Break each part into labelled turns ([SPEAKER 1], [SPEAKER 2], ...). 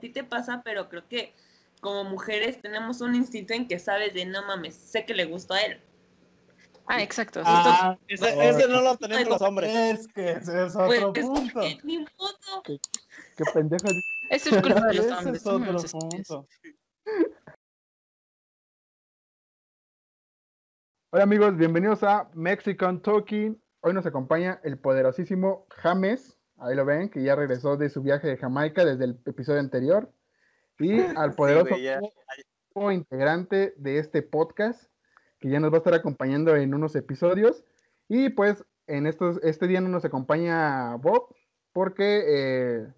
[SPEAKER 1] a ti te pasa, pero creo que como mujeres tenemos un instinto en que sabes de no mames, sé que le gustó a él.
[SPEAKER 2] Ah, exacto.
[SPEAKER 3] Ah,
[SPEAKER 4] Ese, ese no lo tenemos los hombres.
[SPEAKER 3] Es que ese es
[SPEAKER 1] Pues,
[SPEAKER 3] otro
[SPEAKER 1] es
[SPEAKER 3] punto.
[SPEAKER 1] que ni modo.
[SPEAKER 3] Qué pendeja.
[SPEAKER 2] Eso es culpa de los
[SPEAKER 3] Ese
[SPEAKER 2] hombres.
[SPEAKER 3] es otro
[SPEAKER 2] no
[SPEAKER 3] punto. Hola amigos, bienvenidos a Mexican Talking. Hoy nos acompaña el poderosísimo James. Ahí lo ven, que ya regresó de su viaje de Jamaica desde el episodio anterior. Y al poderoso nuevo integrante de este podcast, que ya nos va a estar acompañando en unos episodios. Y pues en estos, este día no nos acompaña Bob, porque eh,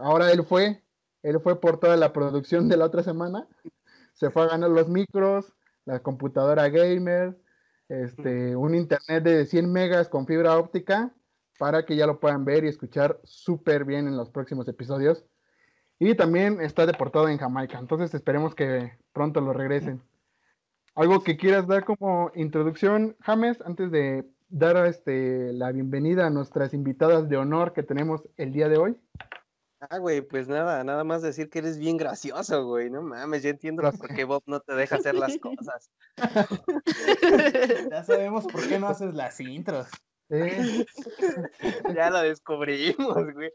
[SPEAKER 3] ahora él fue, él fue por toda la producción de la otra semana. Se fue a ganar los micros, la computadora gamer, este, un internet de 100 megas con fibra óptica para que ya lo puedan ver y escuchar súper bien en los próximos episodios. Y también está deportado en Jamaica, entonces esperemos que pronto lo regresen. ¿Algo que quieras dar como introducción, James, antes de dar este, la bienvenida a nuestras invitadas de honor que tenemos el día de hoy?
[SPEAKER 4] Ah, güey, pues nada, nada más decir que eres bien gracioso, güey. No mames, ya entiendo
[SPEAKER 3] Gracias.
[SPEAKER 4] por qué Bob no te deja hacer las cosas.
[SPEAKER 3] Ya sabemos por qué no haces las intros.
[SPEAKER 4] Ya lo descubrimos, güey.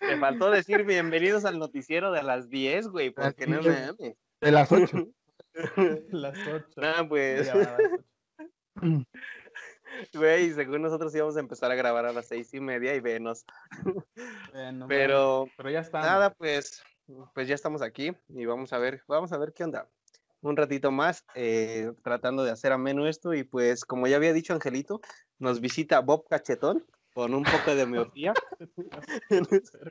[SPEAKER 4] Te faltó decir bienvenidos al noticiero de las 10, güey, porque no
[SPEAKER 3] Así es.
[SPEAKER 4] mames.
[SPEAKER 3] de las 8.
[SPEAKER 5] Las ocho.
[SPEAKER 4] No, pues, güey, según nosotros íbamos a empezar a grabar a las seis y media y venos.
[SPEAKER 5] Bueno,
[SPEAKER 4] Pero
[SPEAKER 5] pero ya está.
[SPEAKER 4] nada, pues, pues ya estamos aquí y vamos a ver, vamos a ver qué onda. Un ratito más, eh, tratando de hacer ameno esto, y pues, como ya había dicho Angelito, nos visita Bob Cachetón con un poco de miopía.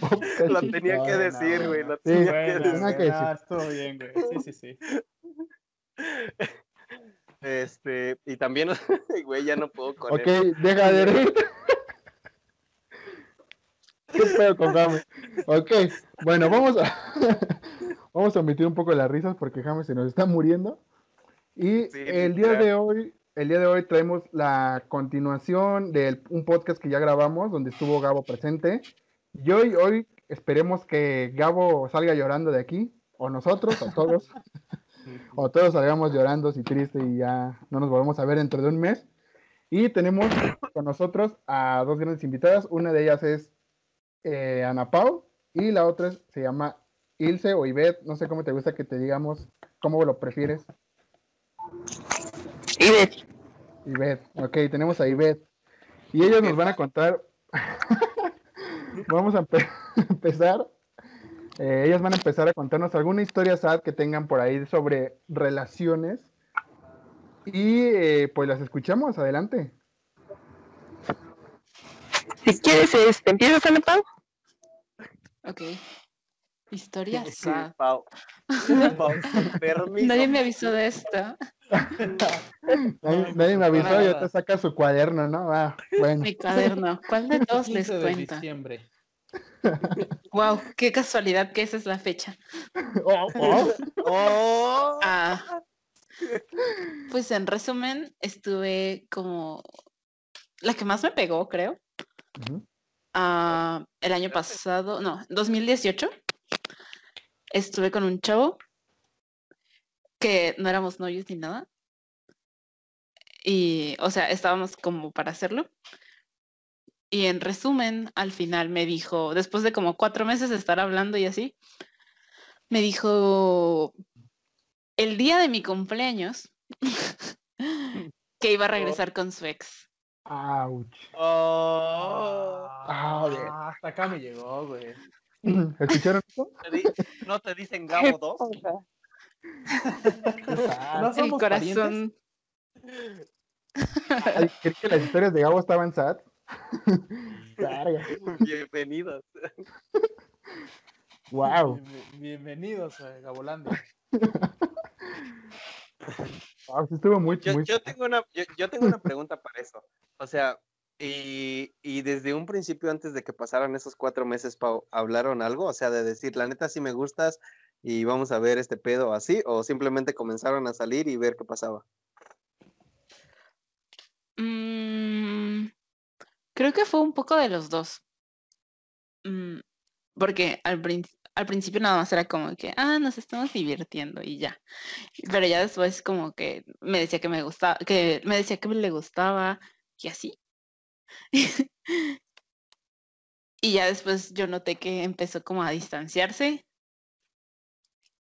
[SPEAKER 4] lo tenía que decir,
[SPEAKER 5] no,
[SPEAKER 4] güey,
[SPEAKER 5] no.
[SPEAKER 4] lo
[SPEAKER 3] Sí,
[SPEAKER 4] tenía que decir.
[SPEAKER 5] bueno,
[SPEAKER 3] que decir.
[SPEAKER 5] ah, estuvo bien, güey. Sí, sí, sí.
[SPEAKER 4] Este, y también, güey, ya no puedo con
[SPEAKER 3] Ok,
[SPEAKER 4] él.
[SPEAKER 3] deja de reír. ¿Qué pedo con James? Ok, bueno, vamos a, vamos a omitir un poco las risas porque James se nos está muriendo. Y
[SPEAKER 4] Sí,
[SPEAKER 3] el día de hoy, el día de hoy traemos la continuación de un podcast que ya grabamos donde estuvo Gabo presente. Y hoy, hoy esperemos que Gabo salga llorando de aquí, o nosotros, o todos, o todos salgamos llorando y tristes y ya no nos volvemos a ver dentro de un mes. Y tenemos con nosotros a dos grandes invitadas. Una de ellas es eh, Ana Pau y la otra se llama Ilse o Ivette. No sé cómo te gusta que te digamos, cómo lo prefieres.
[SPEAKER 2] Ivette.
[SPEAKER 3] Ivette, ok, tenemos a Ivette. Y ellos nos van a contar. Vamos a empe- empezar. Eh, ellas van a empezar a contarnos alguna historia sad que tengan por ahí sobre relaciones. Y eh, pues las escuchamos, adelante.
[SPEAKER 2] Si quieres, este, ¿empiezas, Ana Pau? Ok. Historia sad.
[SPEAKER 4] Pau. Pau, permiso.
[SPEAKER 2] Nadie me avisó de esto.
[SPEAKER 3] Nadie, nadie me avisó, ya te saca su cuaderno, ¿no? Ah, bueno.
[SPEAKER 2] Mi cuaderno. ¿Cuál de todos les
[SPEAKER 5] 15 de
[SPEAKER 2] cuenta?
[SPEAKER 5] diciembre.
[SPEAKER 2] Wow, qué casualidad que esa es la fecha.
[SPEAKER 3] Oh, oh.
[SPEAKER 4] ¡Oh!
[SPEAKER 2] Ah, pues en resumen, estuve como la que más me pegó, creo. Ah, el año pasado, no, 2018, estuve con un chavo que no éramos novios ni nada. Y, o sea, estábamos como para hacerlo. Y en resumen, al final me dijo, después de como cuatro meses de estar hablando y así, me dijo el día de mi cumpleaños que iba a regresar con su ex.
[SPEAKER 3] Ouch.
[SPEAKER 4] ¡Oh!
[SPEAKER 3] Ah.
[SPEAKER 5] Ah, hasta acá me llegó, güey.
[SPEAKER 3] ¿Escucharon eso?
[SPEAKER 4] ¿No te dicen Gabo 2?
[SPEAKER 5] No
[SPEAKER 2] El
[SPEAKER 5] somos
[SPEAKER 2] corazón.
[SPEAKER 3] Ay, creí que las historias de Gabo estaban sad.
[SPEAKER 4] Bienvenidos.
[SPEAKER 3] Wow.
[SPEAKER 5] Bien- Bienvenidos a Gabolando.
[SPEAKER 3] Wow, sí estuvo muy,
[SPEAKER 4] Yo,
[SPEAKER 3] muy
[SPEAKER 4] yo tengo una, yo, yo tengo una pregunta para eso. O sea, y, y desde un principio, antes de que pasaran esos cuatro meses, ¿hablaron algo? O sea, de decir, la neta, sí me gustas y vamos a ver este pedo así, o simplemente comenzaron a salir y ver qué pasaba.
[SPEAKER 2] Mm, creo que fue un poco de los dos. Mm, porque al, al principio nada más era como que, ah, nos estamos divirtiendo y ya. Pero ya después como que me decía que me gustaba, que me decía que le gustaba y así. Y ya después yo noté que empezó como a distanciarse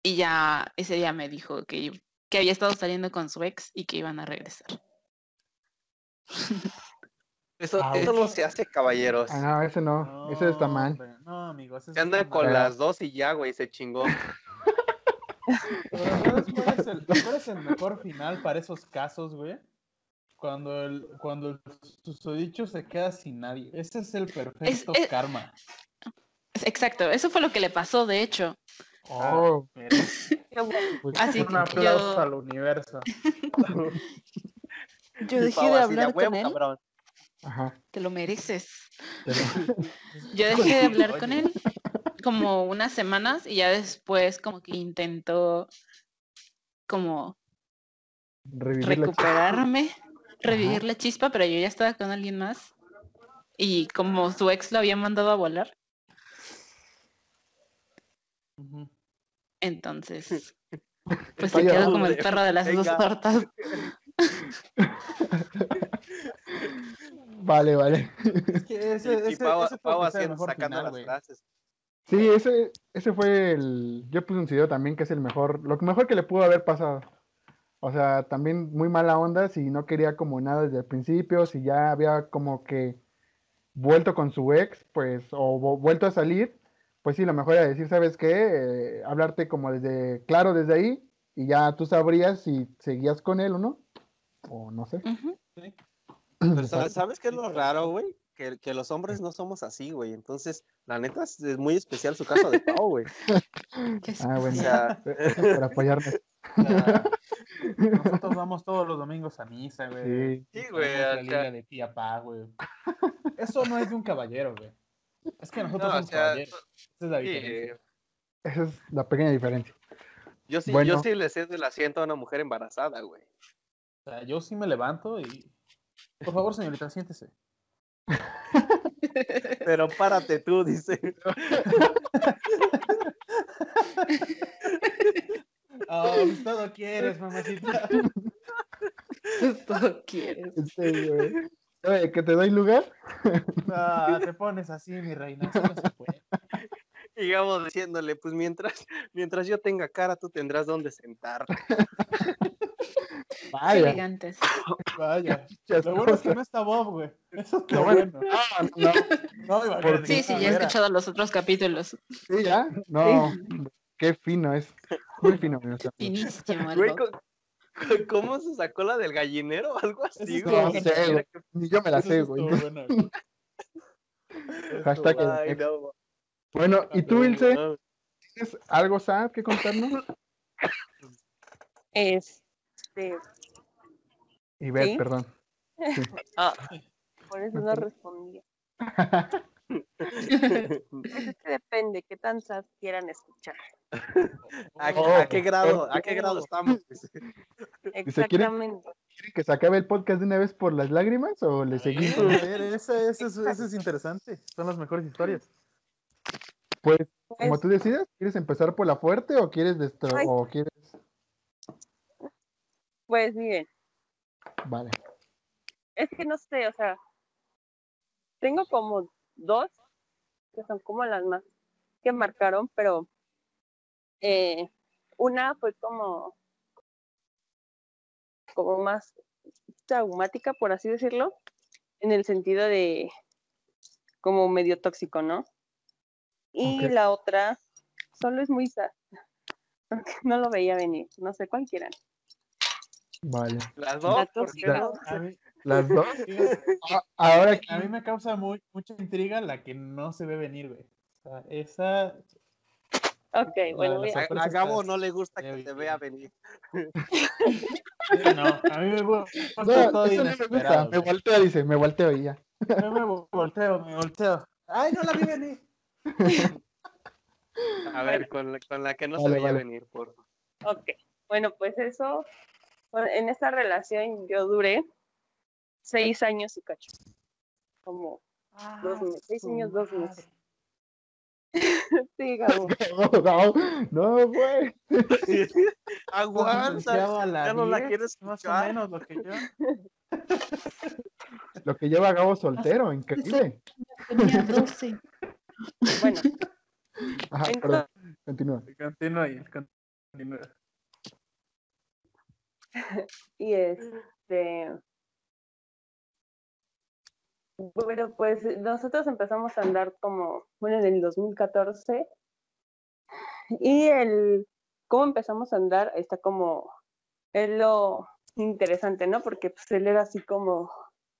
[SPEAKER 2] y ya ese día me dijo que, que había estado saliendo con su ex y que iban a regresar.
[SPEAKER 4] Eso,
[SPEAKER 5] Ah,
[SPEAKER 4] eso no se hace, caballeros.
[SPEAKER 3] Ah, no, ese no, ese está mal.
[SPEAKER 5] hombre, No, amigo, ese
[SPEAKER 4] Se anda con
[SPEAKER 5] mal.
[SPEAKER 4] las dos y ya, güey, se chingó.
[SPEAKER 5] Pero ¿sabes cuál es, el, cuál es el mejor final para esos casos, güey? Cuando el, cuando el susodicho se queda sin nadie. Ese es el perfecto
[SPEAKER 2] es-
[SPEAKER 5] karma.
[SPEAKER 2] Exacto, eso fue lo que le pasó, de hecho.
[SPEAKER 3] Oh,
[SPEAKER 1] bueno.
[SPEAKER 3] pues,
[SPEAKER 2] Así
[SPEAKER 5] un aplauso
[SPEAKER 2] yo,
[SPEAKER 5] al universo.
[SPEAKER 2] yo dejé de hablar
[SPEAKER 4] "A huevo,
[SPEAKER 2] con él,
[SPEAKER 4] cabrón".
[SPEAKER 3] ajá.
[SPEAKER 2] te lo mereces.
[SPEAKER 3] pero-
[SPEAKER 2] Yo dejé de hablar con él como unas semanas y ya después como que intentó como
[SPEAKER 3] Revivir la
[SPEAKER 2] revivir la chispa, pero yo ya estaba con alguien más. Y como su ex lo había mandado a volar, entonces pues se quedó como el perro de las dos tortas.
[SPEAKER 3] Vale, vale.
[SPEAKER 5] Es que ese,
[SPEAKER 4] Y, y
[SPEAKER 5] ese,
[SPEAKER 4] Pau,
[SPEAKER 5] ese
[SPEAKER 4] Pau haciendo, sacando
[SPEAKER 5] final,
[SPEAKER 4] las frases.
[SPEAKER 3] Sí, ese, ese fue el. Yo puse un video también que es el mejor, lo mejor que le pudo haber pasado. O sea, también muy mala onda si no quería como nada desde el principio, si ya había como que vuelto con su ex, pues, o vuelto a salir, pues sí, lo mejor era decir, ¿sabes qué? Eh, hablarte como desde, claro, desde ahí, y ya tú sabrías si seguías con él o no, o no sé.
[SPEAKER 4] Pero ¿sabes, ¿sabes qué es lo raro, güey? Que, que los hombres no somos así, güey. Entonces, la neta es, es muy especial su caso de Pau, güey.
[SPEAKER 3] Ah, bueno.
[SPEAKER 4] sea,
[SPEAKER 3] Para apoyarme.
[SPEAKER 5] O sea, nosotros vamos todos los domingos a misa, güey.
[SPEAKER 3] Sí.
[SPEAKER 4] Sí, güey,
[SPEAKER 5] la liga de tía pa, güey. Eso no es de un caballero, güey. Es que nosotros
[SPEAKER 4] No, o
[SPEAKER 5] somos
[SPEAKER 4] sea,
[SPEAKER 5] caballeros. Esa es la diferencia.
[SPEAKER 3] Esa es la pequeña diferencia.
[SPEAKER 4] yo sí,
[SPEAKER 3] Bueno.
[SPEAKER 4] yo sí le cedo el asiento a una mujer embarazada, güey.
[SPEAKER 5] O sea, yo sí me levanto y. Por favor, señorita, siéntese.
[SPEAKER 4] Pero párate tú, dice.
[SPEAKER 5] Oh, pues todo quieres, mamacita.
[SPEAKER 2] Todo quieres.
[SPEAKER 3] Güey. Oye, ¿que te doy lugar?
[SPEAKER 5] No, te pones así, mi reina. Así no se puede.
[SPEAKER 4] Y vamos diciéndole, pues mientras, mientras yo tenga cara, tú tendrás donde sentar.
[SPEAKER 3] Vaya.
[SPEAKER 2] elegantes.
[SPEAKER 5] Vaya. Lo bueno es que no está Bob, güey. Eso es
[SPEAKER 3] Lo bueno-. Ah, no,
[SPEAKER 5] No, imagínate
[SPEAKER 3] Por-
[SPEAKER 2] Sí, sí, ya he escuchado los otros capítulos.
[SPEAKER 3] sí, ya. No, qué fino es. Muy fino.
[SPEAKER 2] Finísimo
[SPEAKER 4] Güey, ¿cómo se sacó la del gallinero? Algo así, güey.
[SPEAKER 3] No sé, güey. Ni yo me la sé, güey.
[SPEAKER 5] bueno, güey.
[SPEAKER 3] Hashtag
[SPEAKER 4] Ay, no,
[SPEAKER 3] Bueno, ¿y tú, Ilse? ¿Tienes algo sad que contarnos?
[SPEAKER 1] Este.
[SPEAKER 3] Y ver,
[SPEAKER 1] ¿Sí?
[SPEAKER 3] perdón.
[SPEAKER 1] Ah, por eso no respondía. Pues es que depende qué tan sad quieran escuchar.
[SPEAKER 4] ¿A,
[SPEAKER 3] Oh,
[SPEAKER 4] a qué grado, a qué grado estamos? Dice.
[SPEAKER 1] Exactamente.
[SPEAKER 3] ¿Quieren que se acabe el podcast de una vez por las lágrimas o le seguimos?
[SPEAKER 5] A ver, ese, ese es, ese es interesante. Son las mejores historias.
[SPEAKER 3] Pues, como
[SPEAKER 1] Pues,
[SPEAKER 3] tú decidas, ¿quieres empezar por la fuerte o quieres destro
[SPEAKER 1] Ay.
[SPEAKER 3] o quieres?
[SPEAKER 1] pues miren,
[SPEAKER 3] Vale.
[SPEAKER 1] es que no sé, o sea, tengo como dos que son como las más que marcaron, pero eh, una fue como como más traumática, por así decirlo, en el sentido de como medio tóxico, ¿no? Y la otra solo es muy sad. porque No lo veía venir, no sé cualquiera.
[SPEAKER 3] Vale.
[SPEAKER 4] Las dos,
[SPEAKER 1] La
[SPEAKER 4] ¿por qué
[SPEAKER 1] tóxica.
[SPEAKER 4] no?
[SPEAKER 5] A mí,
[SPEAKER 3] Las dos. Ah, Ahora aquí.
[SPEAKER 5] a mí me causa muy, mucha intriga la que no se ve venir, güey. O sea, esa.
[SPEAKER 1] Ok, bueno, a-
[SPEAKER 4] A, a Gabo no le gusta que se
[SPEAKER 5] bien.
[SPEAKER 4] vea venir.
[SPEAKER 5] No, a mí me gusta
[SPEAKER 3] No,
[SPEAKER 5] todo
[SPEAKER 3] eso no me gusta. volteo, dice, me volteo y ya.
[SPEAKER 5] Yo me volteo, me volteo. Ay, no la vi venir.
[SPEAKER 4] A ver, con la, con la que no se veía
[SPEAKER 3] vale.
[SPEAKER 4] venir, por
[SPEAKER 1] Ok, bueno, pues eso, en esta relación yo duré seis años y cacho, como dos meses, seis años, dos meses. Sí, Gabo.
[SPEAKER 3] No, no, güey.
[SPEAKER 4] Aguanta.
[SPEAKER 5] La
[SPEAKER 4] ya no la
[SPEAKER 5] 10,
[SPEAKER 4] quieres
[SPEAKER 5] Más o menos lo que yo.
[SPEAKER 3] Lo que lleva Gabo soltero, increíble.
[SPEAKER 2] Tenía 12.
[SPEAKER 1] Bueno,
[SPEAKER 3] Ajá,
[SPEAKER 1] Entonces-
[SPEAKER 3] perdón, continúa.
[SPEAKER 5] Continúa ahí, continúa.
[SPEAKER 1] y este. Bueno, pues nosotros empezamos a andar como, bueno, en el 2014. Y el cómo empezamos a andar está como, es lo interesante, ¿no? Porque pues él era así como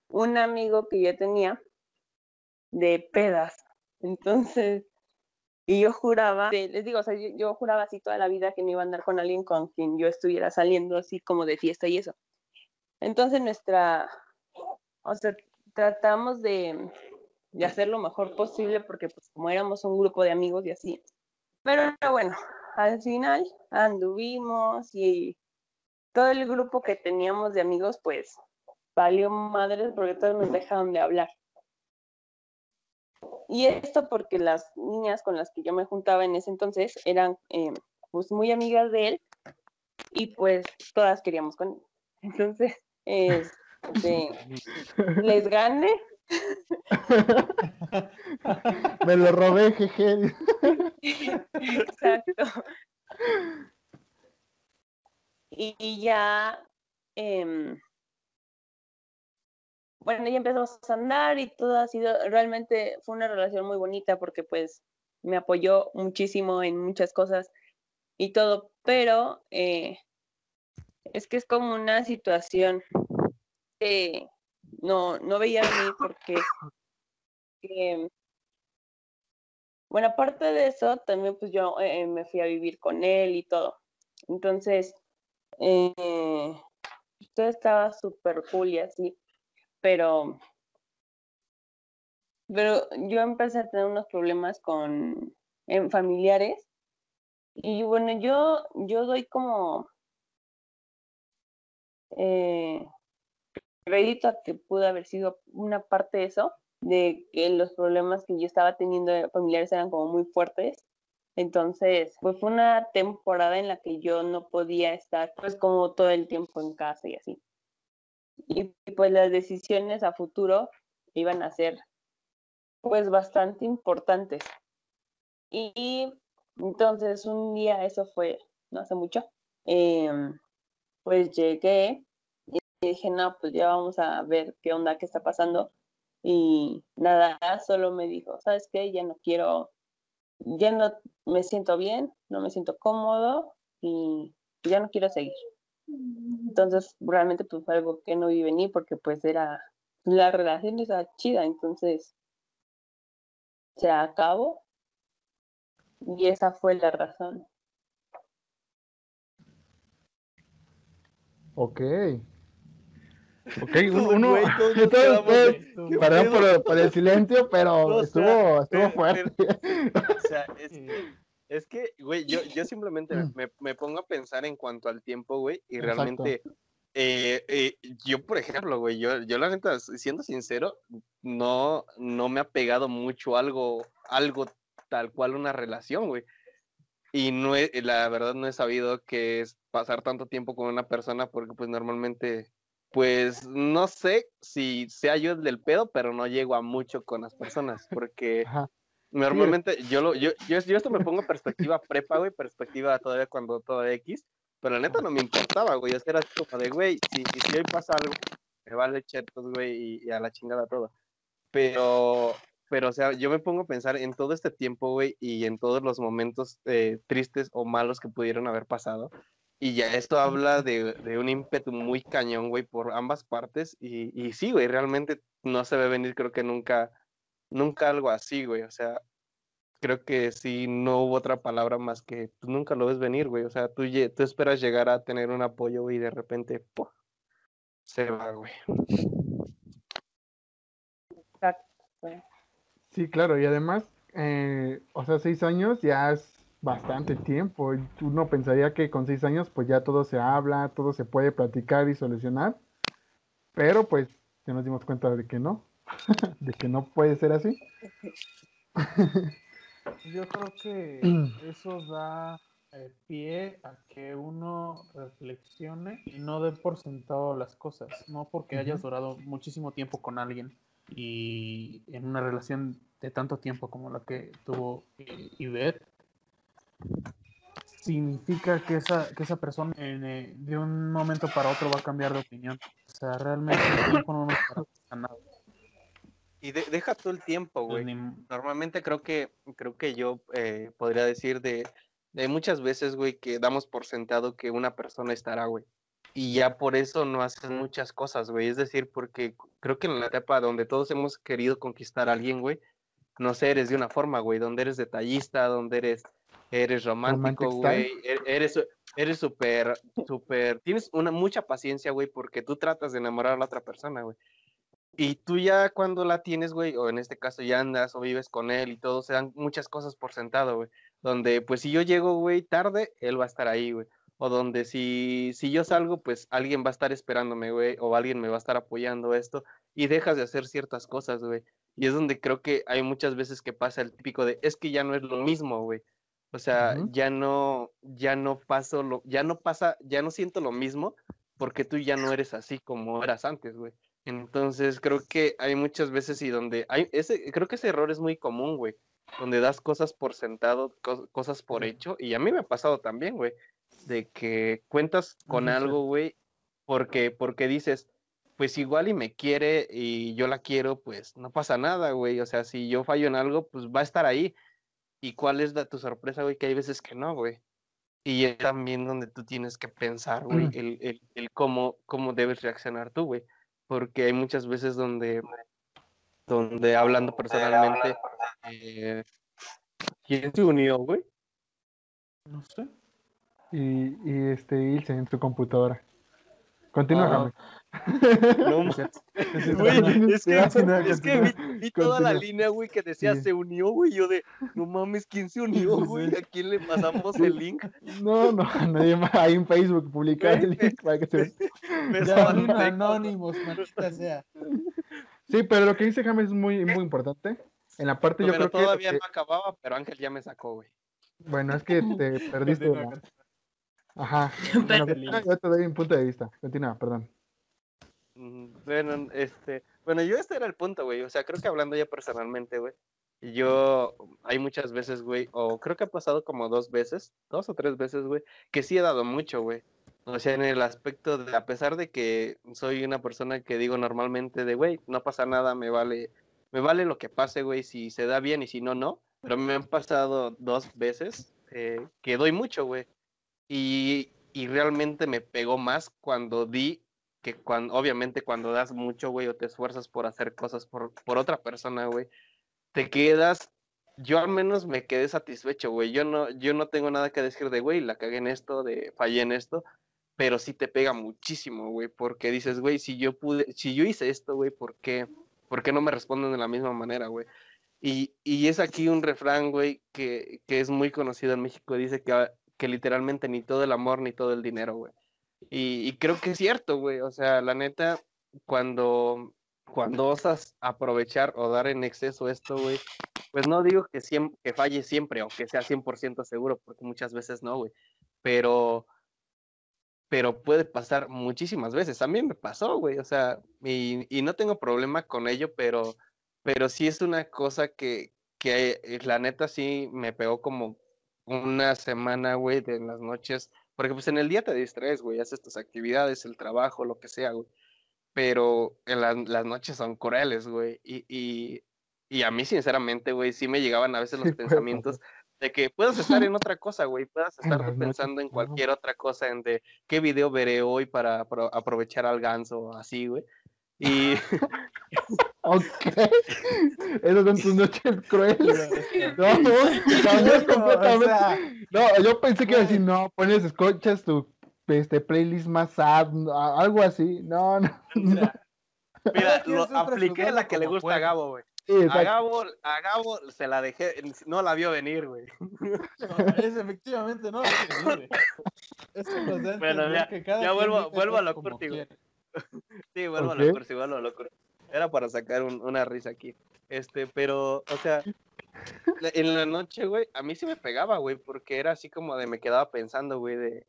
[SPEAKER 1] un amigo que yo tenía de pedas. Entonces, y yo juraba, les digo, o sea, yo, yo juraba así toda la vida que no iba a andar con alguien con quien yo estuviera saliendo así como de fiesta y eso. Entonces nuestra, o sea, tratamos de, de hacer lo mejor posible porque pues como éramos un grupo de amigos y así. Pero bueno, al final anduvimos y todo el grupo que teníamos de amigos pues valió madres porque todos nos dejaron de hablar. Y esto porque las niñas con las que yo me juntaba en ese entonces eran eh, pues muy amigas de él y pues todas queríamos con él. Entonces, este, les gané.
[SPEAKER 3] Me lo robé, jeje.
[SPEAKER 1] Exacto. Y, y ya, em, bueno, ya empezamos a andar y todo ha sido, realmente fue una relación muy bonita porque pues me apoyó muchísimo en muchas cosas y todo, pero eh, es que es como una situación que no, no veía venir porque, em, bueno, aparte de eso, también pues yo eh, me fui a vivir con él y todo. Entonces, eh, todo estaba súper cool y así, pero, pero yo empecé a tener unos problemas con en familiares y bueno, yo, yo doy como eh, crédito que pudo haber sido una parte de eso, de que los problemas que yo estaba teniendo familiares eran como muy fuertes. Entonces, pues fue una temporada en la que yo no podía estar pues como todo el tiempo en casa y así. Y pues las decisiones a futuro iban a ser pues bastante importantes. Y entonces un día, eso fue no hace mucho, em, pues llegué y dije, no, pues ya vamos a ver qué onda, qué está pasando. Y nada, solo me dijo, ¿sabes qué? Ya no quiero, ya no me siento bien, no me siento cómodo y ya no quiero seguir. Entonces, realmente pues fue algo que no vi venir porque pues era, la relación estaba chida, entonces se acabó y esa fue la razón.
[SPEAKER 3] Ok. Ok, un- uno.
[SPEAKER 4] Todos- de, ¿qué
[SPEAKER 3] perdón por, por el silencio, pero
[SPEAKER 4] O sea,
[SPEAKER 3] estuvo, estuvo
[SPEAKER 4] pero-
[SPEAKER 3] fuerte.
[SPEAKER 4] O sea, es que, es que, güey, yo, yo simplemente me- me, me pongo a pensar en cuanto al tiempo, güey, y
[SPEAKER 3] Mm. Exacto.
[SPEAKER 4] realmente, eh, eh, yo, por ejemplo, güey, yo, yo la neta, siendo sincero, no, no me ha pegado mucho algo, algo tal cual una relación, güey. Y no he- la verdad no he sabido qué es pasar tanto tiempo con una persona porque pues normalmente, pues no sé si sea yo el del pedo, pero no llego a mucho con las personas porque
[SPEAKER 3] Ajá.
[SPEAKER 4] normalmente yo lo, yo, yo, yo esto me pongo perspectiva prepa, güey, perspectiva todavía cuando todo X, pero la neta no me importaba, güey, o sea, era como de, güey, si, si hoy pasa algo, me vale chetos, güey, y, y a la chingada todo. Pero, pero, o sea, yo me pongo a pensar en todo este tiempo, güey, y en todos los momentos eh, tristes o malos que pudieron haber pasado. Y ya esto habla de, de un ímpetu muy cañón, güey, por ambas partes. Y, y sí, güey, realmente no se ve venir, creo que nunca, nunca algo así, güey. O sea, creo que sí, no hubo otra palabra más que pues, nunca lo ves venir, güey. O sea, tú, tú esperas llegar a tener un apoyo, güey, y de repente, ¡pum! se va, güey.
[SPEAKER 1] Exacto.
[SPEAKER 3] Sí, claro, y además, eh, o sea, seis años ya es bastante tiempo. y Uno pensaría que con seis años, pues ya todo se habla, todo se puede platicar y solucionar, pero pues ya nos dimos cuenta de que no, de que no puede ser así.
[SPEAKER 5] yo creo que eso da eh, pie a que uno reflexione y no dé por sentado las cosas, no porque hayas durado muchísimo tiempo con alguien y en una relación de tanto tiempo como la que tuvo eh, Ivette, significa que esa, que esa persona eh, de un momento para otro va a cambiar de opinión. O sea, realmente el tiempo no nos para nada.
[SPEAKER 4] Y de- deja todo el tiempo,
[SPEAKER 5] Pues
[SPEAKER 4] güey. Normalmente creo que, creo que yo eh, podría decir de, de muchas veces, güey, que damos por sentado que una persona estará, güey. Y ya por eso no hacen muchas cosas, güey. Es decir, porque creo que en la etapa donde todos hemos querido conquistar a alguien, güey, no sé, eres de una forma, güey, donde eres detallista, donde eres, eres romántico, güey, e- eres, eres súper, súper, tienes una mucha paciencia, güey, porque tú tratas de enamorar a la otra persona, güey. Y tú ya cuando la tienes, güey, o en este caso ya andas o vives con él y todo, se dan muchas cosas por sentado, güey. Donde, pues, si yo llego, güey, tarde, él va a estar ahí, güey. O donde si, si yo salgo, pues alguien va a estar esperándome, güey, o alguien me va a estar apoyando esto, y dejas de hacer ciertas cosas, güey. Y es donde creo que hay muchas veces que pasa el típico de, es que ya no es lo mismo, güey. O sea, ya no, ya no paso lo, ya no pasa, ya no siento lo mismo, porque tú ya no eres así como eras antes, güey. Entonces creo que hay muchas veces y donde hay ese, creo que ese error es muy común, güey, donde das cosas por sentado, cos- cosas por hecho, y a mí me ha pasado también, güey, de que cuentas con algo, güey, porque, porque dices, pues igual y me quiere y yo la quiero, pues no pasa nada, güey, o sea, si yo fallo en algo, pues va a estar ahí. ¿Y cuál es la, tu sorpresa, güey? Que hay veces que no, güey. Y es también donde tú tienes que pensar, güey,
[SPEAKER 3] Mm.
[SPEAKER 4] el, el, el cómo, cómo debes reaccionar tú, güey. Porque hay muchas veces donde, donde hablando personalmente, eh, ¿quién se unió, güey?
[SPEAKER 5] No sé.
[SPEAKER 3] Y, y este, Ilse en su computadora. Continúa,
[SPEAKER 5] Ah.
[SPEAKER 4] No,
[SPEAKER 5] Es.
[SPEAKER 4] Güey, que,
[SPEAKER 3] Continúa,
[SPEAKER 4] es que vi, toda la línea, güey, que decía
[SPEAKER 3] Sí.
[SPEAKER 4] se unió, güey. Yo de, no mames, ¿quién se unió, güey? ¿A quién le pasamos el link?
[SPEAKER 3] No, no, nadie más. Ahí en Facebook publicar el link para que se
[SPEAKER 4] Me
[SPEAKER 5] Ya, anónimos, maldita sea.
[SPEAKER 3] Sí, pero lo que dice James es muy, muy importante. En la parte yo
[SPEAKER 4] Pero
[SPEAKER 3] creo que,
[SPEAKER 4] todavía
[SPEAKER 3] que-
[SPEAKER 4] no acababa, pero Ángel ya me sacó, güey.
[SPEAKER 3] Bueno, es que te perdiste. La-. Ajá. Bueno, yo te doy un punto de vista. Continúa, perdón.
[SPEAKER 4] Bueno, este, bueno, yo este era el punto, güey. O sea, creo que hablando ya personalmente, güey. Yo, hay muchas veces, güey, o creo que ha pasado como dos veces, dos o tres veces, güey, que sí he dado mucho, güey. O sea, en el aspecto de, a pesar de que soy una persona que digo normalmente de, güey, no pasa nada, me vale, me vale lo que pase, güey, si se da bien y si no, no. Pero me han pasado dos veces eh, que doy mucho, güey. Y, y realmente me pegó más cuando di que cuando, obviamente cuando das mucho, güey, o te esfuerzas por hacer cosas por, por otra persona, güey, te quedas, yo al menos me quedé satisfecho, güey, yo no, yo no tengo nada que decir de, güey, la cagué en esto, de fallé en esto, pero sí te pega muchísimo, güey, porque dices, güey, si yo pude, si yo hice esto, güey, ¿por qué, por qué no me responden de la misma manera, güey? Y, y es aquí un refrán, güey, que, que es muy conocido en México, dice que, ah, que literalmente ni todo el amor ni todo el dinero, güey. Y, y creo que es cierto, güey. O sea, la neta, cuando, cuando osas aprovechar o dar en exceso esto, güey, pues no digo que, siem- que falle siempre o que sea 100% seguro, porque muchas veces no, güey. Pero, pero puede pasar muchísimas veces. A mí me pasó, güey. O sea, y, y no tengo problema con ello, pero, pero sí es una cosa que, que eh, la neta sí me pegó como una semana, güey, de las noches porque pues en el día te distraes, güey, haces tus actividades, el trabajo, lo que sea, güey. Pero en la- las noches son crueles, güey. Y, y, y a mí, sinceramente, güey, sí me llegaban a veces los
[SPEAKER 3] Sí,
[SPEAKER 4] pensamientos de que puedas estar en otra cosa, güey. Puedas estar pensando en cualquier otra cosa, en de qué video veré hoy para apro- aprovechar al ganso, así, güey. Y
[SPEAKER 3] Ok. Esas son tus noches crueles. No, no, completamente.
[SPEAKER 5] sea,
[SPEAKER 3] No, yo pensé que iba a decir, no, pones, escuchas tu este, playlist más sad, algo así. No, no.
[SPEAKER 5] mira,
[SPEAKER 4] lo apliqué la que le gusta a. Gabo, güey.
[SPEAKER 3] Sí,
[SPEAKER 4] A. Gabo, a Gabo se la dejé, no la vio venir, güey.
[SPEAKER 5] no, es efectivamente no. es a
[SPEAKER 4] Bueno, ya-
[SPEAKER 5] que cada
[SPEAKER 4] ya vuelvo- vuelvo a lo curti, güey. Sí, vuelvo
[SPEAKER 3] Ok.
[SPEAKER 4] a cursi, vuelvo a lo cursi. Era para sacar un- una risa aquí. Este, pero, o sea, en la noche, güey, a mí sí me pegaba, güey, porque era así como de me quedaba pensando, güey, de,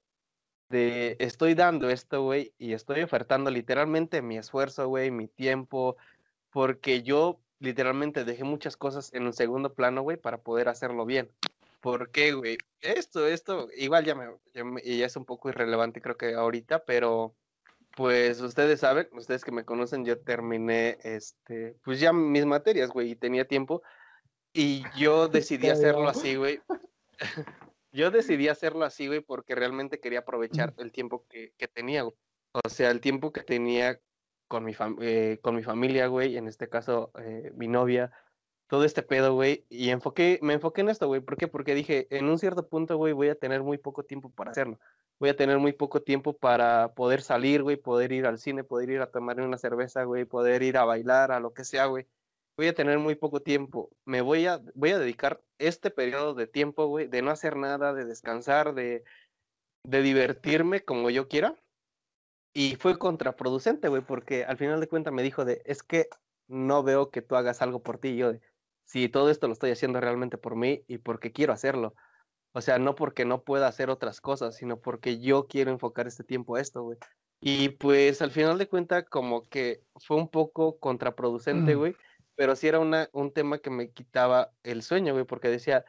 [SPEAKER 4] de estoy dando esto, güey, y estoy ofertando literalmente mi esfuerzo, güey, mi tiempo, porque yo literalmente dejé muchas cosas en un segundo plano, güey, para poder hacerlo bien. ¿Por qué, güey? Esto, esto, igual ya me, ya me- ya es un poco irrelevante creo que ahorita, pero pues ustedes saben, ustedes que me conocen, yo terminé, este, pues ya mis materias, güey, y tenía tiempo, y yo decidí hacerlo así, güey. Yo decidí hacerlo así, güey, porque realmente quería aprovechar el tiempo que, que tenía, güey. O sea, el tiempo que tenía con mi, fam- eh, con mi familia, güey, en este caso, eh, mi novia, todo este pedo, güey, y enfoqué, me enfoqué en esto, güey, ¿por qué? Porque dije, en un cierto punto, güey, voy a tener muy poco tiempo para hacerlo. Voy a tener muy poco tiempo para poder salir, güey, poder ir al cine, poder ir a tomar una cerveza, güey, poder ir a bailar, a lo que sea, güey. Voy a tener muy poco tiempo. Me voy a, voy a dedicar este periodo de tiempo, güey, de no hacer nada, de descansar, de, de divertirme como yo quiera. Y fue contraproducente, güey, porque al final de cuentas me dijo de, es que no veo que tú hagas algo por ti. Yo si todo esto lo estoy haciendo realmente por mí y porque quiero hacerlo. O sea, no porque no pueda hacer otras cosas, sino porque yo quiero enfocar este tiempo a esto, güey. Y pues al final de cuentas como que fue un poco contraproducente,
[SPEAKER 3] Mm.
[SPEAKER 4] güey, pero sí era una, un tema que me quitaba el sueño, güey, porque decía,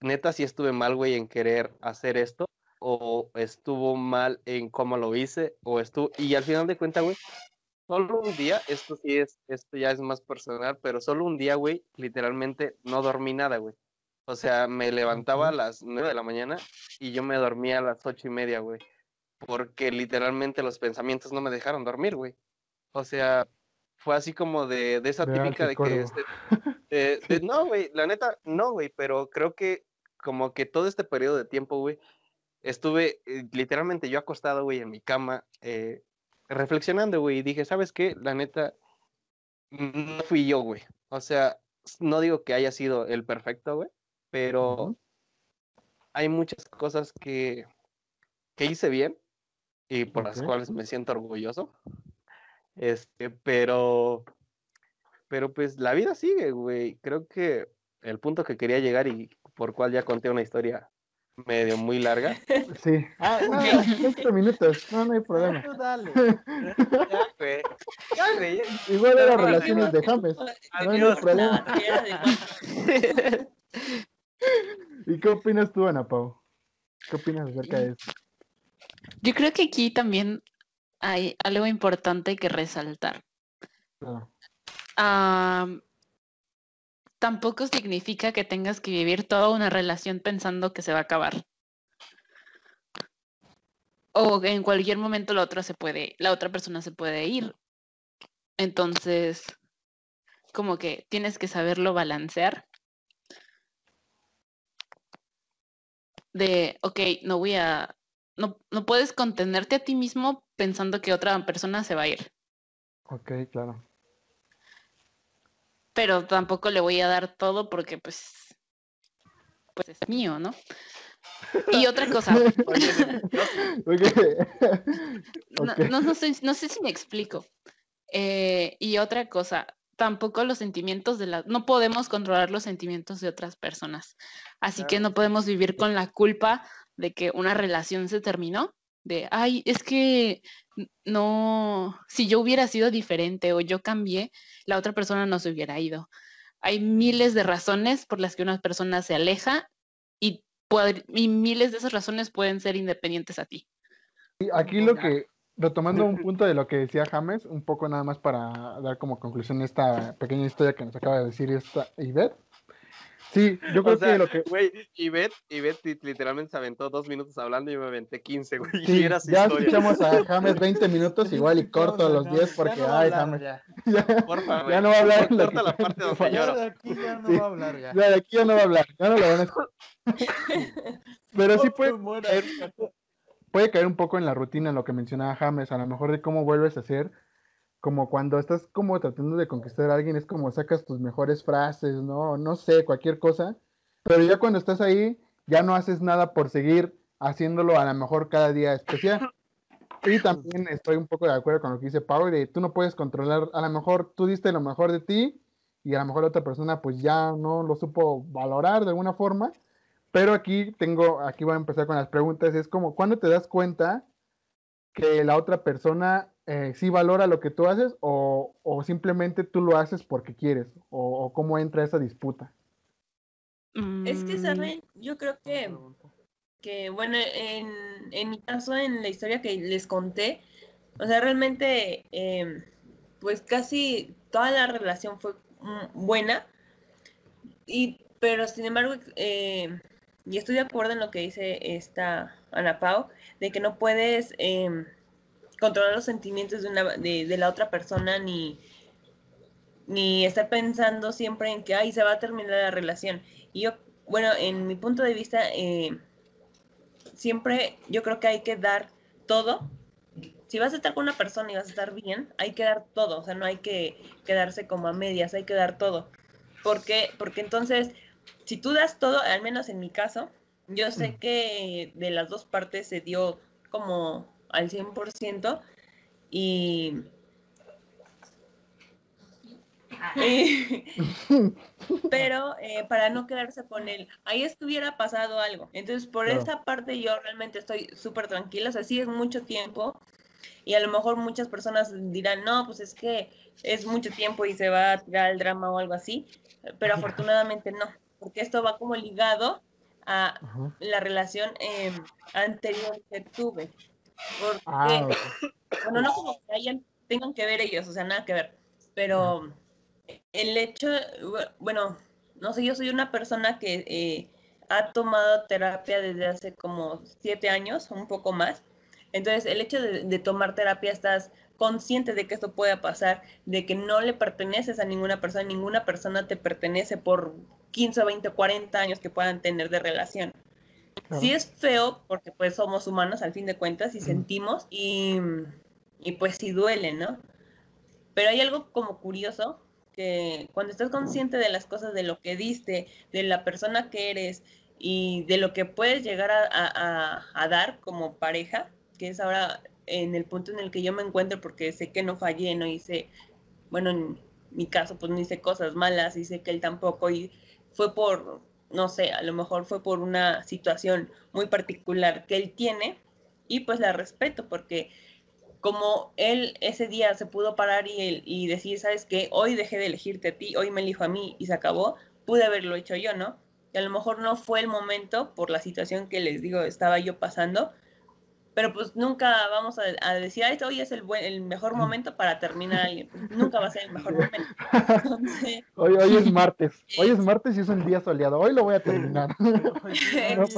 [SPEAKER 4] neta, sí estuve mal, güey, en querer hacer esto, o estuvo mal en cómo lo hice, o estuvo, y al final de cuentas, güey, solo un día, esto sí es, esto ya es más personal, pero solo un día, güey, literalmente no dormí nada, güey. O sea, me levantaba a las nueve de la mañana y yo me dormía a las ocho y media, güey. Porque literalmente los pensamientos no me dejaron dormir, güey. O sea, fue así como de, de esa típica de que... este, de- de- no, güey, la neta, no, güey, pero creo que como que todo este periodo de tiempo, güey, estuve eh, literalmente yo acostado, güey, en mi cama, eh, reflexionando, güey, y dije, ¿sabes qué? La neta, no fui yo, güey. O sea, no digo que haya sido el perfecto, güey, pero hay muchas cosas que, que hice bien y por las cuales me siento orgulloso. Este, pero, pero pues la vida sigue, güey. Creo que el punto que quería llegar y por cual ya conté una historia medio muy larga.
[SPEAKER 3] Sí. Ah, no,
[SPEAKER 2] Ok.
[SPEAKER 3] 20 minutos. No, no hay problema.
[SPEAKER 5] Tú dale.
[SPEAKER 4] Ya, güey. Ya, güey.
[SPEAKER 3] Igual eran relaciones de James. No, no hay problema.
[SPEAKER 2] No, era de cuatro.
[SPEAKER 3] ¿Y qué opinas tú, Ana Pau? ¿Qué opinas acerca de eso?
[SPEAKER 2] Yo creo que aquí también hay algo importante que resaltar.
[SPEAKER 3] Claro.
[SPEAKER 2] Am, tampoco significa que tengas que vivir toda una relación pensando que se va a acabar. O en cualquier momento la otra se puede, la otra persona se puede ir. Entonces, como que tienes que saberlo balancear. De, ok, no voy a, no, no puedes contenerte a ti mismo pensando que otra persona se va a ir.
[SPEAKER 3] Ok, claro.
[SPEAKER 2] pero tampoco le voy a dar todo porque pues pues es mío, ¿no? Y otra cosa, no, no sé, no sé si me explico. Eh, y otra cosa, tampoco los sentimientos de la, no podemos controlar los sentimientos de otras personas. Así que no podemos vivir con la culpa de que una relación se terminó, de, ay, es que no, si yo hubiera sido diferente o yo cambié, la otra persona no se hubiera ido. Hay miles de razones por las que una persona se aleja y, miles de esas razones pueden ser independientes a ti.
[SPEAKER 3] Y aquí lo que, retomando un punto de lo que decía James, un poco nada más para dar como conclusión esta pequeña historia que nos acaba de decir esta Ivette. Sí, yo creo
[SPEAKER 4] O sea,
[SPEAKER 3] que lo que...
[SPEAKER 4] güey, Ivette, Ivette li- literalmente se aventó dos minutos hablando y yo me aventé 15, güey.
[SPEAKER 3] Sí, ya
[SPEAKER 4] historia.
[SPEAKER 3] escuchamos a James 20 minutos, igual y corto
[SPEAKER 5] No,
[SPEAKER 3] los
[SPEAKER 5] no,
[SPEAKER 3] 10
[SPEAKER 5] ya
[SPEAKER 3] porque,
[SPEAKER 5] no va a
[SPEAKER 3] ay,
[SPEAKER 5] hablar,
[SPEAKER 3] James,
[SPEAKER 5] ya.
[SPEAKER 3] ya,
[SPEAKER 4] Porfa,
[SPEAKER 3] ya no va a hablar
[SPEAKER 4] Corta
[SPEAKER 3] que-
[SPEAKER 4] la parte donde
[SPEAKER 3] Ya
[SPEAKER 5] Ya
[SPEAKER 4] lloro.
[SPEAKER 5] de aquí ya no
[SPEAKER 3] Sí.
[SPEAKER 5] va a hablar ya.
[SPEAKER 3] ya de aquí ya no va a hablar, ya no lo van a escuchar. Pero sí puede puede caer un poco en la rutina, lo que mencionaba James, a lo mejor de cómo vuelves a hacer, como cuando estás como tratando de conquistar a alguien, es como sacas tus mejores frases, ¿no? No sé, cualquier cosa, pero ya cuando estás ahí, ya no haces nada por seguir haciéndolo a lo mejor cada día especial. Y también estoy un poco de acuerdo con lo que dice Pau, de tú no puedes controlar, a lo mejor tú diste lo mejor de ti y a lo mejor la otra persona pues ya no lo supo valorar de alguna forma. Pero aquí tengo, aquí voy a empezar con las preguntas, es como, ¿cuándo te das cuenta que la otra persona eh, sí valora lo que tú haces o, simplemente tú lo haces porque quieres? O, cómo entra esa disputa?
[SPEAKER 1] Es que, mm. ¿saben? Yo creo que, que bueno, en, en, mi caso, en la historia que les conté, o sea, realmente, em, pues casi toda la relación fue mm, buena, y, pero sin embargo, eh, y estoy de acuerdo en lo que dice esta Ana Pau, de que no puedes em, controlar los sentimientos de, una, de, la otra persona ni, ni estar pensando siempre en que, ay, se va a terminar la relación. Y yo, bueno, en mi punto de vista, eh, siempre yo creo que hay que dar todo. Si vas a estar con una persona y vas a estar bien, hay que dar todo, o sea, no hay que quedarse como a medias, hay que dar todo. ¿Por qué? Porque entonces si tú das todo, al menos en mi caso, yo sé que de las dos partes se dio como al 100% y... pero eh, para no quedarse con él, ahí estuviera pasado algo. Entonces, por esa parte yo realmente estoy súper tranquila, o sea, sí es mucho tiempo y a lo mejor muchas personas dirán, no, pues es que es mucho tiempo y se va a tirar el drama o algo así, pero afortunadamente no porque esto va como ligado a la relación eh, anterior que tuve. Porque, ah, bueno, no como que hayan, tengan que ver ellos, o sea, nada que ver, pero el hecho, bueno, no sé, yo soy una persona que eh, ha tomado terapia desde hace como siete años, un poco más. Entonces, el hecho de, de tomar terapia estás consciente de que esto pueda pasar, de que no le perteneces a ninguna persona, ninguna persona te pertenece por 15, 20, 40 años que puedan tener de relación. Sí es feo porque pues somos humanos al fin de cuentas y sentimos y, y pues sí duele, ¿no? Pero hay algo como curioso que cuando estás consciente de las cosas, de lo que diste, de la persona que eres y de lo que puedes llegar a, a, a dar como pareja, que es ahora en el punto en el que yo me encuentro porque sé que no fallé, no hice, bueno, en mi caso pues no hice cosas malas y sé que él tampoco y fue por, no sé, a lo mejor fue por una situación muy particular que él tiene y pues la respeto porque como él ese día se pudo parar y, y decir, sabes que hoy dejé de elegirte a ti, hoy me elijo a mí y se acabó, pude haberlo hecho yo, ¿no? Y a lo mejor no fue el momento por la situación que les digo estaba yo pasando, pero pues nunca vamos a, decir, hoy es el, buen, el mejor momento para terminar Nunca va a ser el mejor momento.
[SPEAKER 3] hoy, hoy es martes, hoy es martes y es un día soleado, hoy lo voy a terminar.
[SPEAKER 4] Exacto,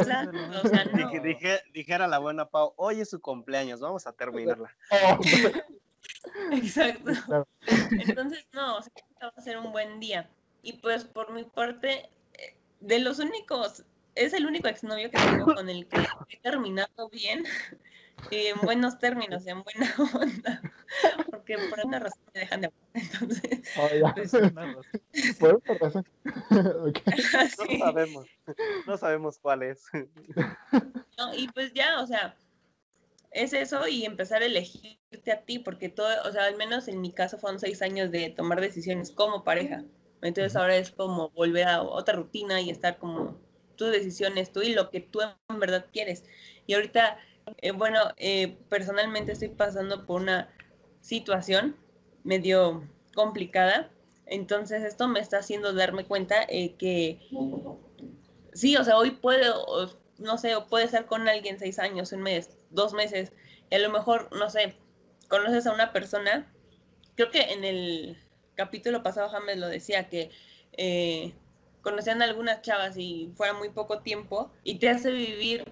[SPEAKER 4] o sea, no. dijera la buena Pau, hoy es su cumpleaños, vamos a terminarla. Oh.
[SPEAKER 1] Exacto. Entonces, no, o sea, va a ser un buen día. Y pues por mi parte, eh, de los únicos es el único exnovio que tengo con el que he terminado bien y en buenos términos, en buena onda, porque por una razón me dejan de hablar. Entonces, oh, pues,
[SPEAKER 3] por una razón.
[SPEAKER 4] No sabemos, no sabemos cuál es.
[SPEAKER 1] No, y pues ya, o sea, es eso y empezar a elegirte a ti, porque todo, o sea, al menos en mi caso fueron seis años de tomar decisiones como pareja. Entonces ahora es como volver a otra rutina y estar como tus decisiones, tú y lo que tú en verdad quieres. Y ahorita, eh, bueno, eh, personalmente estoy pasando por una situación medio complicada, entonces esto me está haciendo darme cuenta eh, que sí, o sea, hoy puedo, no sé, puede ser con alguien seis años, un mes, dos meses, y a lo mejor, no sé, conoces a una persona, creo que en el capítulo pasado James lo decía, que conocían a algunas chavas y fuera muy poco tiempo y te hace vivir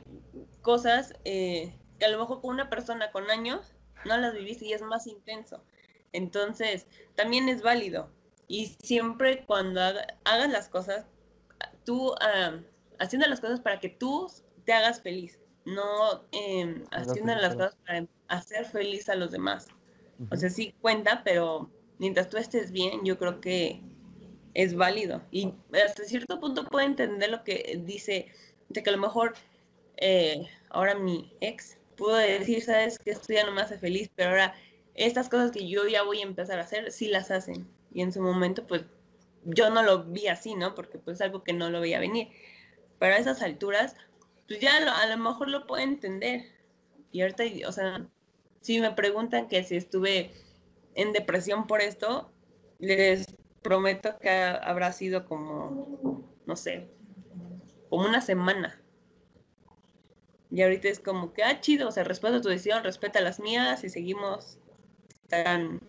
[SPEAKER 1] cosas eh, que a lo mejor con una persona con años no las viviste y es más intenso. Entonces, también es válido. Y siempre cuando hagas las cosas, tú haciendo las cosas para que tú te hagas feliz, no em, haciendo las cosas para hacer feliz a los demás. O sea, sí cuenta, pero mientras tú estés bien, yo creo que es válido. Y hasta cierto punto puedo entender lo que dice, de que a lo mejor eh, ahora mi ex pudo decir, sabes que esto ya no me hace feliz, pero ahora estas cosas que yo ya voy a empezar a hacer, sí las hacen. Y en su momento, pues yo no lo vi así, ¿no? Porque pues es algo que no lo veía venir. Pero a esas alturas, pues ya a lo mejor lo puedo entender. Y ahorita, o sea, si me preguntan que si estuve en depresión por esto, les prometo que ha- habrá sido como, no sé, como una semana. Y ahorita es como que, ah, chido, o sea, respeta tu decisión, respeta las mías y seguimos tan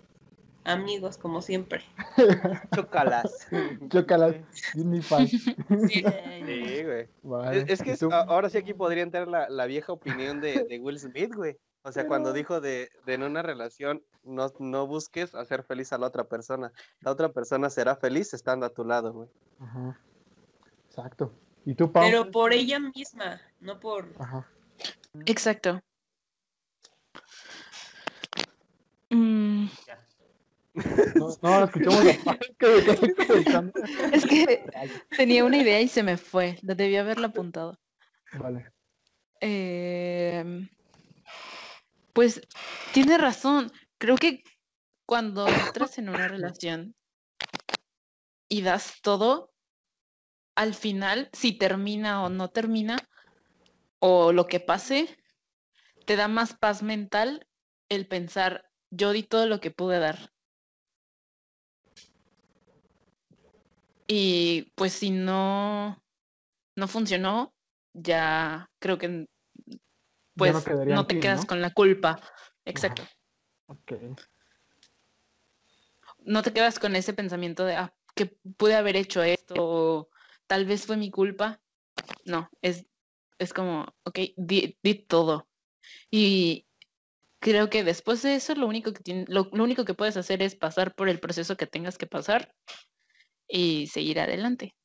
[SPEAKER 1] amigos como siempre.
[SPEAKER 4] Chócalas.
[SPEAKER 3] Chócalas, Disney fan.
[SPEAKER 1] Sí,
[SPEAKER 4] Sí, güey.
[SPEAKER 3] Vale.
[SPEAKER 4] Es, es que ahora sí aquí podría entrar la, la vieja opinión de, de Will Smith, güey. O sea, cuando dijo de, de en una relación no, no busques hacer feliz a la otra persona. La otra persona será feliz estando a tu lado, güey.
[SPEAKER 3] Ajá. Exacto. ¿Y tú, Pau?
[SPEAKER 1] pero por ella misma, no por...
[SPEAKER 3] Ajá.
[SPEAKER 2] Exacto. Mm,
[SPEAKER 3] No, no, escuchamos
[SPEAKER 2] es que tenía una idea y se me fue. La debí haberla apuntado.
[SPEAKER 3] Vale.
[SPEAKER 2] Em, pues tiene razón. Creo que cuando entras en una relación y das todo, al final, si termina o no termina, o lo que pase, te da más paz mental el pensar, yo di todo lo que pude dar. Y pues si no, no funcionó, ya creo que pues
[SPEAKER 3] no
[SPEAKER 2] te quedas
[SPEAKER 3] ¿no?
[SPEAKER 2] con la culpa. Exacto.
[SPEAKER 3] Ok.
[SPEAKER 2] No te quedas con ese pensamiento de, ah, que pude haber hecho esto, o tal vez fue mi culpa. No, es, es como, ok, di, di todo. Y creo que después de eso, lo único que tiene, lo, lo único que puedes hacer es pasar por el proceso que tengas que pasar y seguir adelante.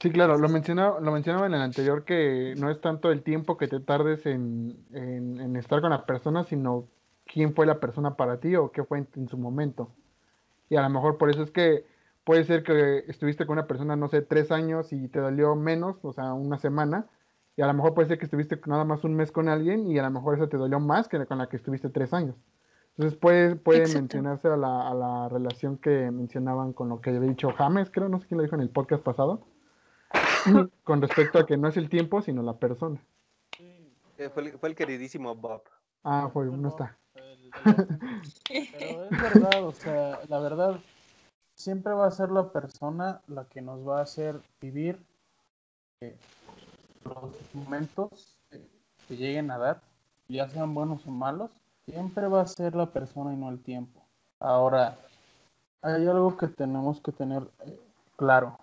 [SPEAKER 3] Sí, claro, lo mencionaba, lo mencionaba en el anterior que no es tanto el tiempo que te tardes en, en- estar con la persona, sino quién fue la persona para ti o qué fue en su momento. Y a lo mejor por eso es que puede ser que estuviste con una persona, no sé, tres años y te dolió menos, o sea, una semana, y a lo mejor puede ser que estuviste nada más un mes con alguien y a lo mejor esa te dolió más que con la que estuviste tres años. Entonces puede, puede
[SPEAKER 2] Exacto.
[SPEAKER 3] mencionarse a la, a la relación que mencionaban con lo que había dicho James, creo, no sé quién lo dijo en el podcast pasado, con respecto a que no es el tiempo, sino la persona.
[SPEAKER 4] Eh, Fue el, fue el queridísimo Bob.
[SPEAKER 3] Ah, fue, no está.
[SPEAKER 5] El- el- Pero es verdad, o sea, la verdad, siempre va a ser la persona la que nos va a hacer vivir eh, los momentos que lleguen a dar, ya sean buenos o malos, siempre va a ser la persona y no el tiempo. Ahora, hay algo que tenemos que tener eh, claro.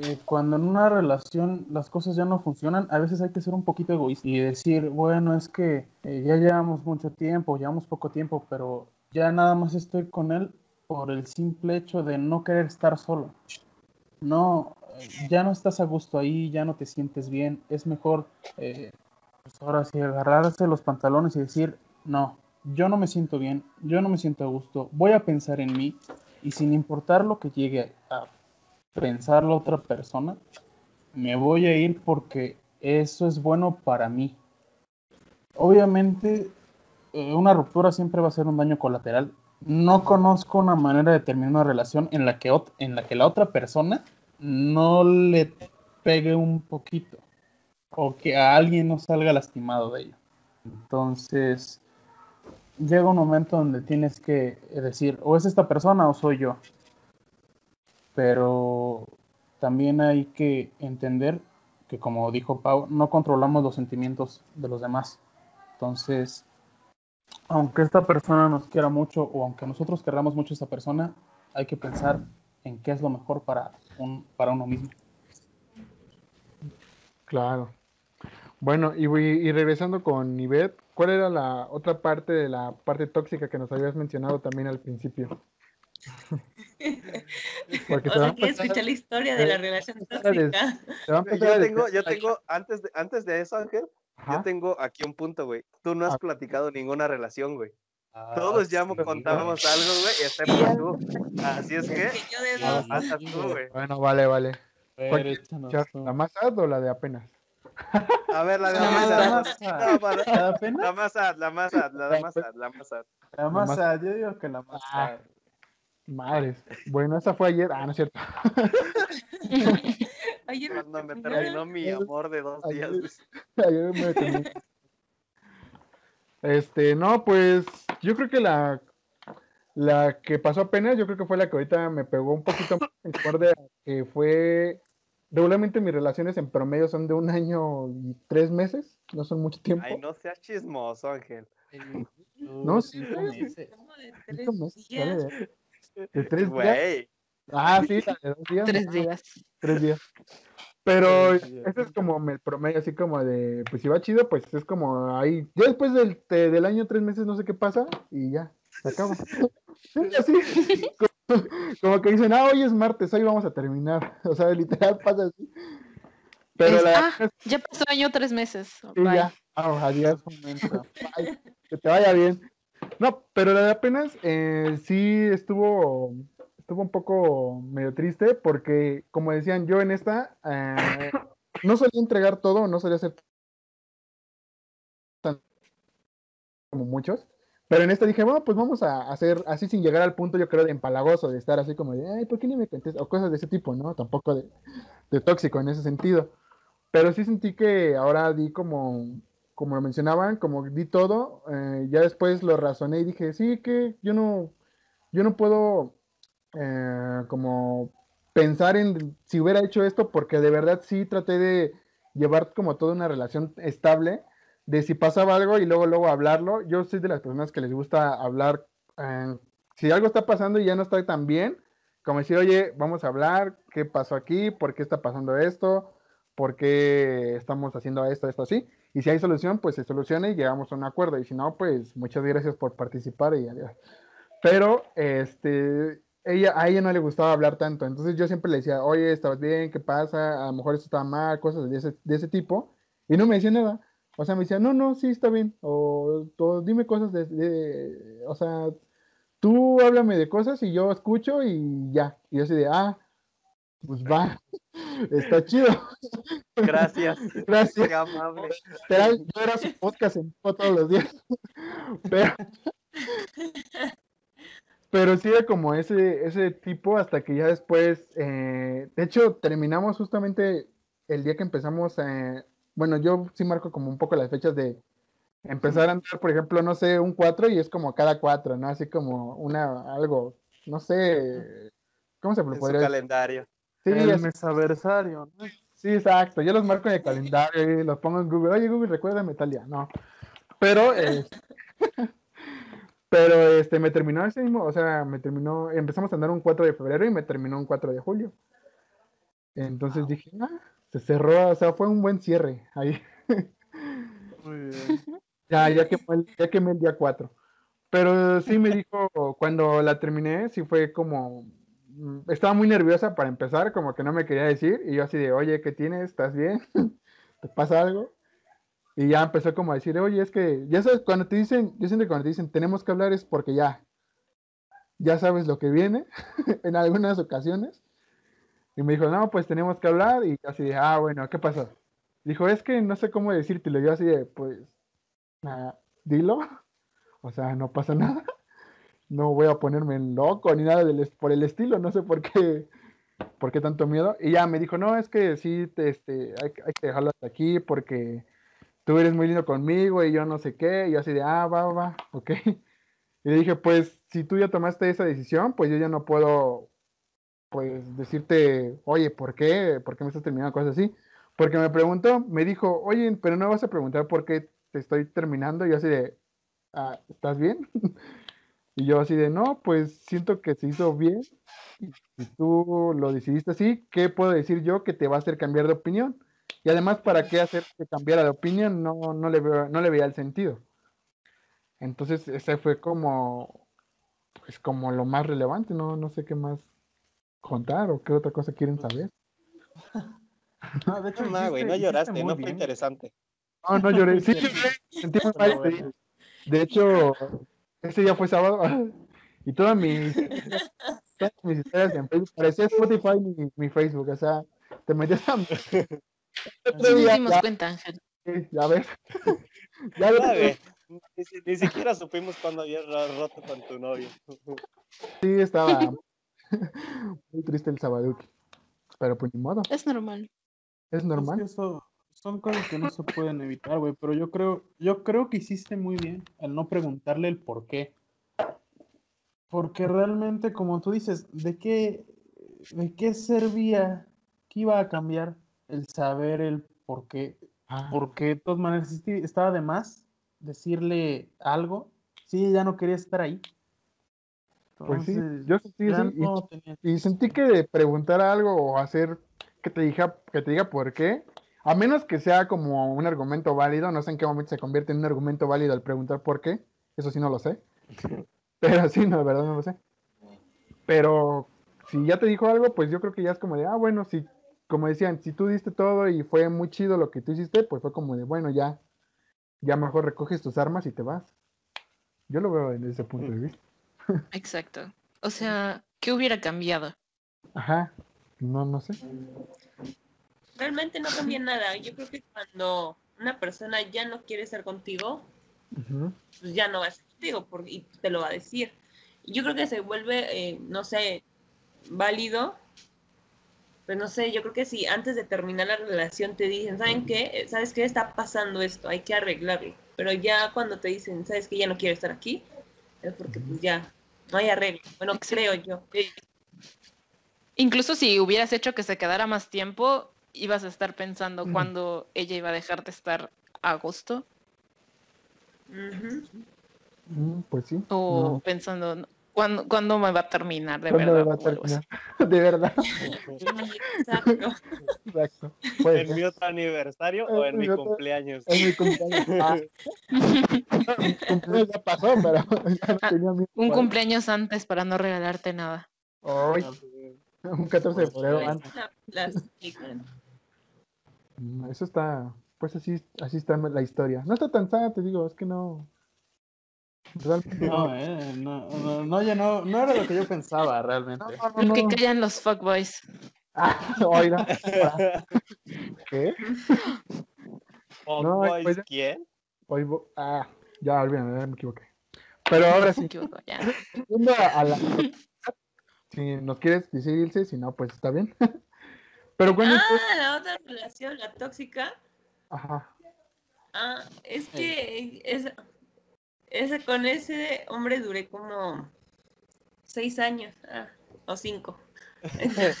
[SPEAKER 5] Eh, cuando en una relación las cosas ya no funcionan, a veces hay que ser un poquito egoísta y decir, bueno, es que ya llevamos mucho tiempo, llevamos poco tiempo, pero ya nada más estoy con él por el simple hecho de no querer estar solo. No, ya no estás a gusto ahí, ya no te sientes bien, es mejor, eh, pues ahora agarrarse los pantalones y decir, no, yo no me siento bien, yo no me siento a gusto, voy a pensar en mí y sin importar lo que llegue a pensar la otra persona, me voy a ir porque eso es bueno para mí. Obviamente, eh, una ruptura siempre va a ser un daño colateral. No conozco una manera de terminar una relación en la que, en la, que la otra persona no le pegue un poquito o que a alguien no salga lastimado de ello. Entonces, llega un momento donde tienes que decir, o es esta persona o soy yo. Pero también hay que entender que, como dijo Pau, no controlamos los sentimientos de los demás. Entonces, aunque esta persona nos quiera mucho o aunque nosotros queramos mucho a esta persona, hay que pensar en qué es lo mejor para, un, para uno mismo.
[SPEAKER 3] Claro. Bueno, y, y regresando con Ivette, ¿cuál era la otra parte de la parte tóxica que nos habías mencionado también al principio? Porque
[SPEAKER 1] O
[SPEAKER 3] te va a
[SPEAKER 1] sea, ¿quieres
[SPEAKER 3] empezar-
[SPEAKER 1] escuchar la historia de la
[SPEAKER 3] eh,
[SPEAKER 1] relación tóxica?
[SPEAKER 4] Yo tengo, yo tengo, antes de, antes de eso, Ángel,
[SPEAKER 3] Ajá.
[SPEAKER 4] yo tengo aquí un punto, güey. Tú no has
[SPEAKER 3] Ah.
[SPEAKER 4] platicado ninguna relación, güey.
[SPEAKER 5] Ah,
[SPEAKER 4] Todos ya
[SPEAKER 5] sí,
[SPEAKER 4] contamos algo, güey, excepto tú. Así es que, tú, güey.
[SPEAKER 3] Bueno, vale, vale.
[SPEAKER 5] güey.
[SPEAKER 3] ¿La más sad o la de apenas?
[SPEAKER 4] A ver, la de
[SPEAKER 2] La
[SPEAKER 4] la. No,
[SPEAKER 5] ¿La
[SPEAKER 4] más sad, la más sad, la más sad, la más sad.
[SPEAKER 5] La más sad, yo digo que la más
[SPEAKER 3] Ah.
[SPEAKER 5] sad.
[SPEAKER 3] Madres. Bueno, esa fue ayer. Ah, no es cierto.
[SPEAKER 1] Ayer
[SPEAKER 4] Cuando me terminó mi amor de dos días.
[SPEAKER 3] Ayer me determiné. Este, no, pues yo creo que la, la que pasó apenas, yo creo que fue la que ahorita me pegó un poquito más en acorde que fue, regularmente mis relaciones en promedio son de un año y tres meses, no son mucho tiempo.
[SPEAKER 4] Ay, no seas chismoso, Ángel.
[SPEAKER 3] No, sí,
[SPEAKER 5] cinco
[SPEAKER 3] sí.
[SPEAKER 5] meses.
[SPEAKER 1] como de tres
[SPEAKER 3] meses,
[SPEAKER 1] días.
[SPEAKER 3] De tres días. Ah, sí, la de dos días.
[SPEAKER 2] Tres días.
[SPEAKER 3] Tres días. Pero ese es como el promedio, así como de, pues si va chido, pues es como ahí. Ya después del, te- del año, tres meses, no sé qué pasa, y ya, se acaba. Sí, así, como, como que dicen, ah, hoy es martes, hoy vamos a terminar. O sea, literal pasa así. Pero
[SPEAKER 2] Es-
[SPEAKER 3] la
[SPEAKER 2] ah, ya pasó año tres meses.
[SPEAKER 3] Sí,
[SPEAKER 2] Bye.
[SPEAKER 3] ya. Ah, adiós. Bye. Que te vaya bien. No, pero la de apenas eh, sí estuvo, estuvo un poco medio triste porque, como decían, yo en esta eh, no solía entregar todo, no solía hacer tan como muchos, pero en esta dije, bueno, pues vamos a hacer así sin llegar al punto, yo creo, de empalagoso, de estar así como de, ay, ¿por qué ni me contestas? O cosas de ese tipo, ¿no? Tampoco de, de tóxico en ese sentido. Pero sí sentí que ahora di como, como lo mencionaban, como di todo, eh, ya después lo razoné y dije, sí, que yo no, yo no puedo eh, como pensar en si hubiera hecho esto, porque de verdad sí traté de llevar como toda una relación estable, de si pasaba algo y luego, luego hablarlo. Yo soy de las personas que les gusta hablar, eh, si algo está pasando y ya no está tan bien, como decir, oye, vamos a hablar, ¿qué pasó aquí? ¿Por qué está pasando esto? ¿Por qué estamos haciendo esto, esto así? Y si hay solución, pues se soluciona y llegamos a un acuerdo. Y si no, pues muchas gracias por participar y adiós. Pero, este, ella, a ella no le gustaba hablar tanto. Entonces yo siempre le decía, oye, ¿estabas bien? ¿Qué pasa? A lo mejor esto está mal, cosas de ese, de ese tipo. Y no me decía nada. O sea, me decía, no, no, sí, está bien. O, o dime cosas de, de- o sea, tú háblame de cosas y yo escucho y ya. Y yo así de, ah, pues va, está chido.
[SPEAKER 4] Gracias.
[SPEAKER 3] Gracias.
[SPEAKER 4] Qué amable.
[SPEAKER 3] Yo era su podcast en todos los días. Pero, pero sí era como ese, ese tipo hasta que ya después, eh, de hecho, terminamos justamente el día que empezamos, eh, bueno, yo sí marco como un poco las fechas de empezar a andar, por ejemplo, no sé, un 4 y es como cada 4, ¿no? Así como una, algo, no sé, ¿cómo se
[SPEAKER 4] En su
[SPEAKER 3] podría decir?
[SPEAKER 4] calendario.
[SPEAKER 3] Sí,
[SPEAKER 5] el
[SPEAKER 3] así-
[SPEAKER 5] mesaversario, ¿no?
[SPEAKER 3] Sí, exacto. Yo los marco en el calendario y los pongo en Google. Oye, Google, recuérdame tal día. No. Pero, eh, pero este, me terminó ese mismo, o sea, me terminó, empezamos a andar un 4 de febrero y me terminó un 4 de julio. Entonces dije, ah, se cerró, o sea, fue un buen cierre ahí.
[SPEAKER 5] Muy bien.
[SPEAKER 3] Ya, ya quemé el, ya quemé el día 4. Pero sí me dijo, cuando la terminé, sí fue como, mm, estaba muy nerviosa para empezar, como que no me quería decir, y yo así de, oye, ¿qué tienes? ¿Estás bien? ¿Te pasa algo? Y ya empezó como a decir, oye, es que, ya sabes, cuando te dicen, yo siento que cuando te dicen, tenemos que hablar es porque ya, ya sabes lo que viene, en algunas ocasiones. Y me dijo, no, pues tenemos que hablar, y así de, ah, bueno, ¿qué pasó? Dijo, es que no sé cómo decírtelo, yo así de, pues, ah, dilo, o sea, no pasa nada, no voy a ponerme loco ni nada del, por el estilo, no sé por qué, por qué tanto miedo. Y ya me dijo, no, es que sí, te, este, hay, hay que dejarlo hasta aquí porque tú eres muy lindo conmigo y yo no sé qué, y yo así de, ah, va, va, ok. Y le dije, pues, si tú ya tomaste esa decisión, pues yo ya no puedo, pues, decirte, oye, ¿por qué? ¿Por qué me estás terminando cosas así? Porque me preguntó, me dijo, oye, pero no vas a preguntar por qué te estoy terminando. Y yo así de, "Ah, ¿estás bien? Y yo así de, no, pues siento que se hizo bien. Y si tú lo decidiste así, ¿qué puedo decir yo que te va a hacer cambiar de opinión? Y además, ¿para qué hacer que cambiara de opinión? No, no le veo, no le veía el sentido. Entonces, ese fue como, pues como lo más relevante, no, no sé qué más contar o qué otra cosa quieren saber.
[SPEAKER 5] Ah, de hecho,
[SPEAKER 4] No, güey, no lloraste, no fue
[SPEAKER 5] bien.
[SPEAKER 4] interesante.
[SPEAKER 3] No, no lloré. Sí, lloré. Sentí muy mal. De hecho, ese día fue sábado y todas mis, todas mis historias en Facebook parecía Spotify mi, mi Facebook. O sea, te metías a Otro
[SPEAKER 2] nos dimos
[SPEAKER 3] ya,
[SPEAKER 2] cuenta, Ángel.
[SPEAKER 3] sí, ya ves. Ya ves.
[SPEAKER 4] Ni, si- ni siquiera supimos cuándo habías ro- roto con tu novio.
[SPEAKER 3] Sí, estaba muy triste el Sabaduki. Pero pues ni modo,
[SPEAKER 2] Es normal.
[SPEAKER 3] es
[SPEAKER 5] Es
[SPEAKER 3] normal.
[SPEAKER 5] que eso son cosas que no se pueden evitar, güey. Pero yo creo, yo creo que hiciste muy bien al no preguntarle el por qué. Porque realmente, como tú dices, ¿de qué, de qué servía? ¿Qué iba a cambiar el saber el por qué?
[SPEAKER 3] Ah,
[SPEAKER 5] Porque de todas maneras estaba de más decirle algo. Sí, ya no quería estar ahí.
[SPEAKER 3] Pues sí, yo sentí y- sentí que preguntar algo o hacer que te diga, que te diga por qué, a menos que sea como un argumento válido, no sé en qué momento se convierte en un argumento válido al preguntar por qué, eso sí no lo sé. Pero sí, no, de verdad no lo sé. Pero si ya te dijo algo, pues yo creo que ya es como de, ah, bueno, si, como decían, si tú diste todo y fue muy chido lo que tú hiciste, pues fue como de, bueno, ya, ya mejor recoges tus armas y te vas. Yo lo veo desde ese punto de vista.
[SPEAKER 2] Exacto. O sea, ¿qué hubiera cambiado?
[SPEAKER 3] Ajá, no, no sé.
[SPEAKER 1] Realmente no cambia nada. Yo creo que cuando una persona ya no quiere estar contigo, pues ya no va a estar contigo por- y te lo va a decir. Y Yo creo que se vuelve, eh, no sé, válido. Pues no sé, yo creo que si antes de terminar la relación te dicen, ¿saben qué? Eh, ¿Sabes qué? Está pasando esto, hay que arreglarlo. Pero ya cuando te dicen, ¿sabes qué? Ya no quiero estar aquí, es porque pues ya no hay arreglo. Bueno,
[SPEAKER 2] Exacto.
[SPEAKER 1] creo yo. Eh,
[SPEAKER 2] Incluso si hubieras hecho que se quedara más tiempo, ibas a estar pensando
[SPEAKER 3] Ujú.
[SPEAKER 2] cuándo ella iba a dejar de estar a gusto.
[SPEAKER 3] Mm, Pues sí.
[SPEAKER 2] o
[SPEAKER 3] no.
[SPEAKER 2] pensando "No, ¿cuándo, cuándo me va a terminar de
[SPEAKER 3] ¿Cuándo
[SPEAKER 2] verdad.
[SPEAKER 3] va a terminar? De verdad.
[SPEAKER 1] Exacto.
[SPEAKER 3] Exacto.
[SPEAKER 4] ¿En mi otro aniversario o en
[SPEAKER 3] En
[SPEAKER 4] mi cumpleaños?
[SPEAKER 3] Es mi cumpleaños. Ah, mi cumpleaños ya pasó, pero ya
[SPEAKER 2] Ah,
[SPEAKER 3] tenía mi
[SPEAKER 2] Un cumpleaños antes para no regalarte nada.
[SPEAKER 3] Ay, un 14 de febrero
[SPEAKER 1] Pues,
[SPEAKER 3] antes. Mm, Eso está, pues así, así está la historia. No está tan sad, te digo, es que no. Realmente
[SPEAKER 5] No, eh, no, no, no, ya no, no era lo que yo pensaba realmente.
[SPEAKER 3] No, no,
[SPEAKER 2] Lo que callan los fuckboys.
[SPEAKER 3] Ah, oiga. ¿Qué? No,
[SPEAKER 4] ¿Fuckboys
[SPEAKER 3] pues ya-
[SPEAKER 4] quién?
[SPEAKER 3] Hoy ah, ya olvídame, ya me equivoqué. Pero ahora
[SPEAKER 2] Me
[SPEAKER 3] sí,
[SPEAKER 2] equivoco, ya.
[SPEAKER 3] a, la. Si nos quieres decir Ilse, si no, pues está bien. Pero cuando.
[SPEAKER 1] Ah, la otra relación, la tóxica.
[SPEAKER 3] Ajá.
[SPEAKER 1] Ah, es que esa, esa- con ese hombre duré como seis años, ah, o cinco. Entonces,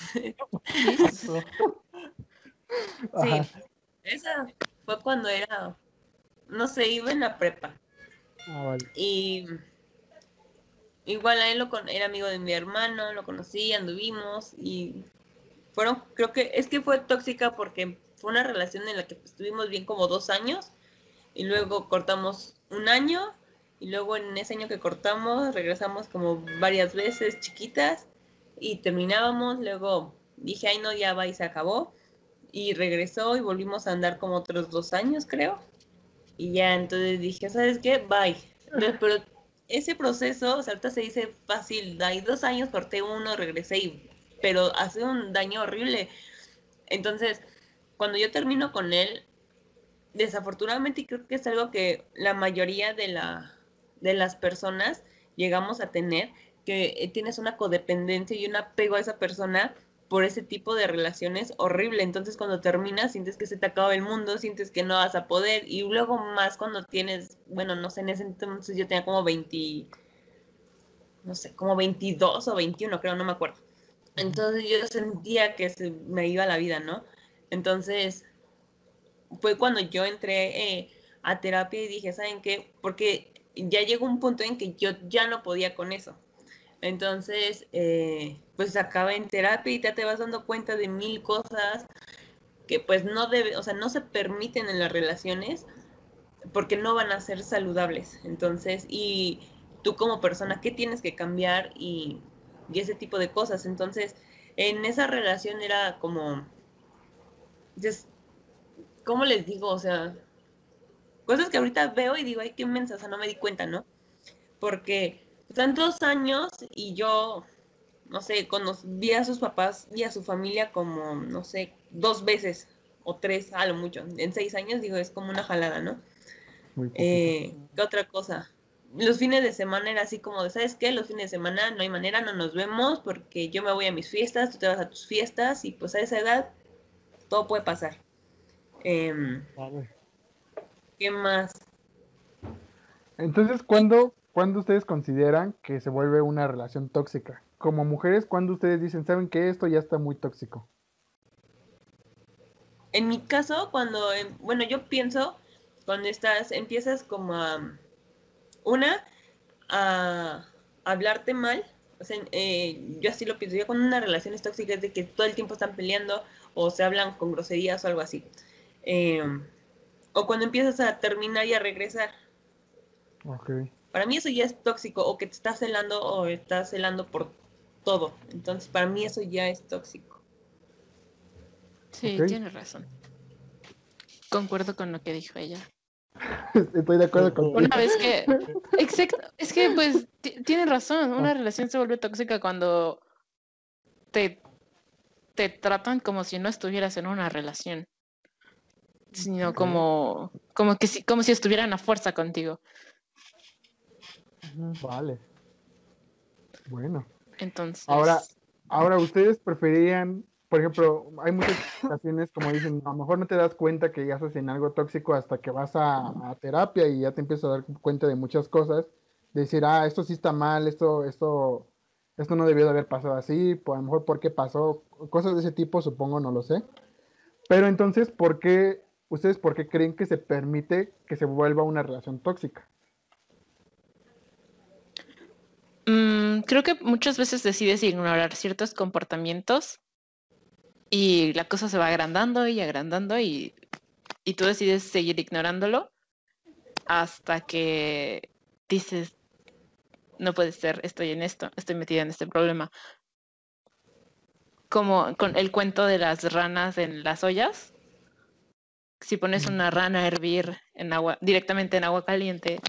[SPEAKER 1] sí, esa fue cuando era, no sé, iba en la prepa.
[SPEAKER 3] Ah, vale.
[SPEAKER 1] Y igual a él lo con, era amigo de mi hermano, lo conocí, anduvimos y fueron, creo que es que fue tóxica porque fue una relación en la que estuvimos bien como dos años y luego cortamos un año y luego en ese año que cortamos regresamos como varias veces chiquitas y terminábamos, luego dije, ay no, ya va y se acabó y regresó y volvimos a andar como otros dos años creo y ya entonces dije, ¿sabes qué? Bye. Pero ese proceso, o sea, ahorita se dice fácil, hay dos años, corté uno, regresé, y, pero hace un daño horrible. Entonces, cuando yo termino con él, desafortunadamente, y creo que es algo que la mayoría de, la, de las personas llegamos a tener, que eh, tienes una codependencia y un apego a esa persona por ese tipo de relaciones horrible. Entonces cuando terminas sientes que se te acaba el mundo, sientes que no vas a poder y luego más cuando tienes, bueno, no sé, en ese entonces yo tenía como 20, no sé, como 22 o 21, creo, no me acuerdo. Entonces yo sentía que se me iba la vida, ¿no? Entonces fue cuando yo entré eh, a terapia y dije, ¿saben qué? Porque ya llegó un punto en que yo ya no podía con eso. Entonces, eh, pues acaba en terapia y ya te vas dando cuenta de mil cosas que pues no debe, o sea, no se permiten en las relaciones porque no van a ser saludables. Entonces, y tú como persona, ¿qué tienes que cambiar? Y, y ese tipo de cosas. Entonces, en esa relación era como, pues, ¿cómo les digo? O sea, cosas que ahorita veo y digo, ay, qué mensa, o sea, no me di cuenta, ¿no? Porque tantos años y yo, no sé, vi a sus papás y a su familia como, no sé, dos veces o tres, a lo mucho. En seis años, digo, es como una jalada, ¿no?
[SPEAKER 3] Muy.
[SPEAKER 1] Eh, ¿Qué otra cosa? Los fines de semana era así como de, ¿sabes qué? Los fines de semana no hay manera, no nos vemos porque yo me voy a mis fiestas, tú te vas a tus fiestas y pues a esa edad todo puede pasar.
[SPEAKER 3] Vale.
[SPEAKER 1] ¿Qué más?
[SPEAKER 3] Entonces, ¿cuándo, ¿cuándo ustedes consideran que se vuelve una relación tóxica? Como mujeres, ¿cuándo ustedes dicen, saben que esto ya está muy tóxico?
[SPEAKER 1] En mi caso, cuando, em, bueno, yo pienso, cuando estás, empiezas como a, una, a hablarte mal, o sea, eh, yo así lo pienso, yo con una relación es tóxica es de que todo el tiempo están peleando o se hablan con groserías o algo así. Em, o cuando empiezas a terminar y a regresar.
[SPEAKER 3] Ok.
[SPEAKER 1] Para mí eso ya es tóxico, o que te estás celando o estás celando por todo. Entonces, para mí eso ya es tóxico.
[SPEAKER 2] Sí,
[SPEAKER 3] Ok.
[SPEAKER 2] tienes razón. Concuerdo con lo que dijo ella.
[SPEAKER 3] Estoy de acuerdo contigo.
[SPEAKER 2] Una vez que... Exacto. Es que, pues, ti- tiene razón. Una relación se vuelve tóxica cuando te, te tratan como si no estuvieras en una relación. Sino como, como, que si, como si estuvieran a fuerza contigo.
[SPEAKER 3] Vale. Bueno.
[SPEAKER 2] Entonces...
[SPEAKER 3] Ahora, ahora, ¿ustedes preferían, por ejemplo, hay muchas ocasiones, como dicen, a lo mejor no te das cuenta que ya estás en algo tóxico hasta que vas a, a terapia y ya te empiezas a dar cuenta de muchas cosas, de decir, ah, esto sí está mal, esto, esto, esto no debió de haber pasado así, pues a lo mejor por qué pasó, cosas de ese tipo, supongo, no lo sé. Pero entonces, ¿por qué, ustedes por qué creen que se permite que se vuelva una relación tóxica?
[SPEAKER 2] Mm, creo que muchas veces decides ignorar ciertos comportamientos y la cosa se va agrandando y agrandando y, y tú decides seguir ignorándolo hasta que dices, no puede ser, estoy en esto, estoy metida en este problema. Como con el cuento de las ranas en las ollas. Si pones una rana a hervir en agua, directamente en agua caliente,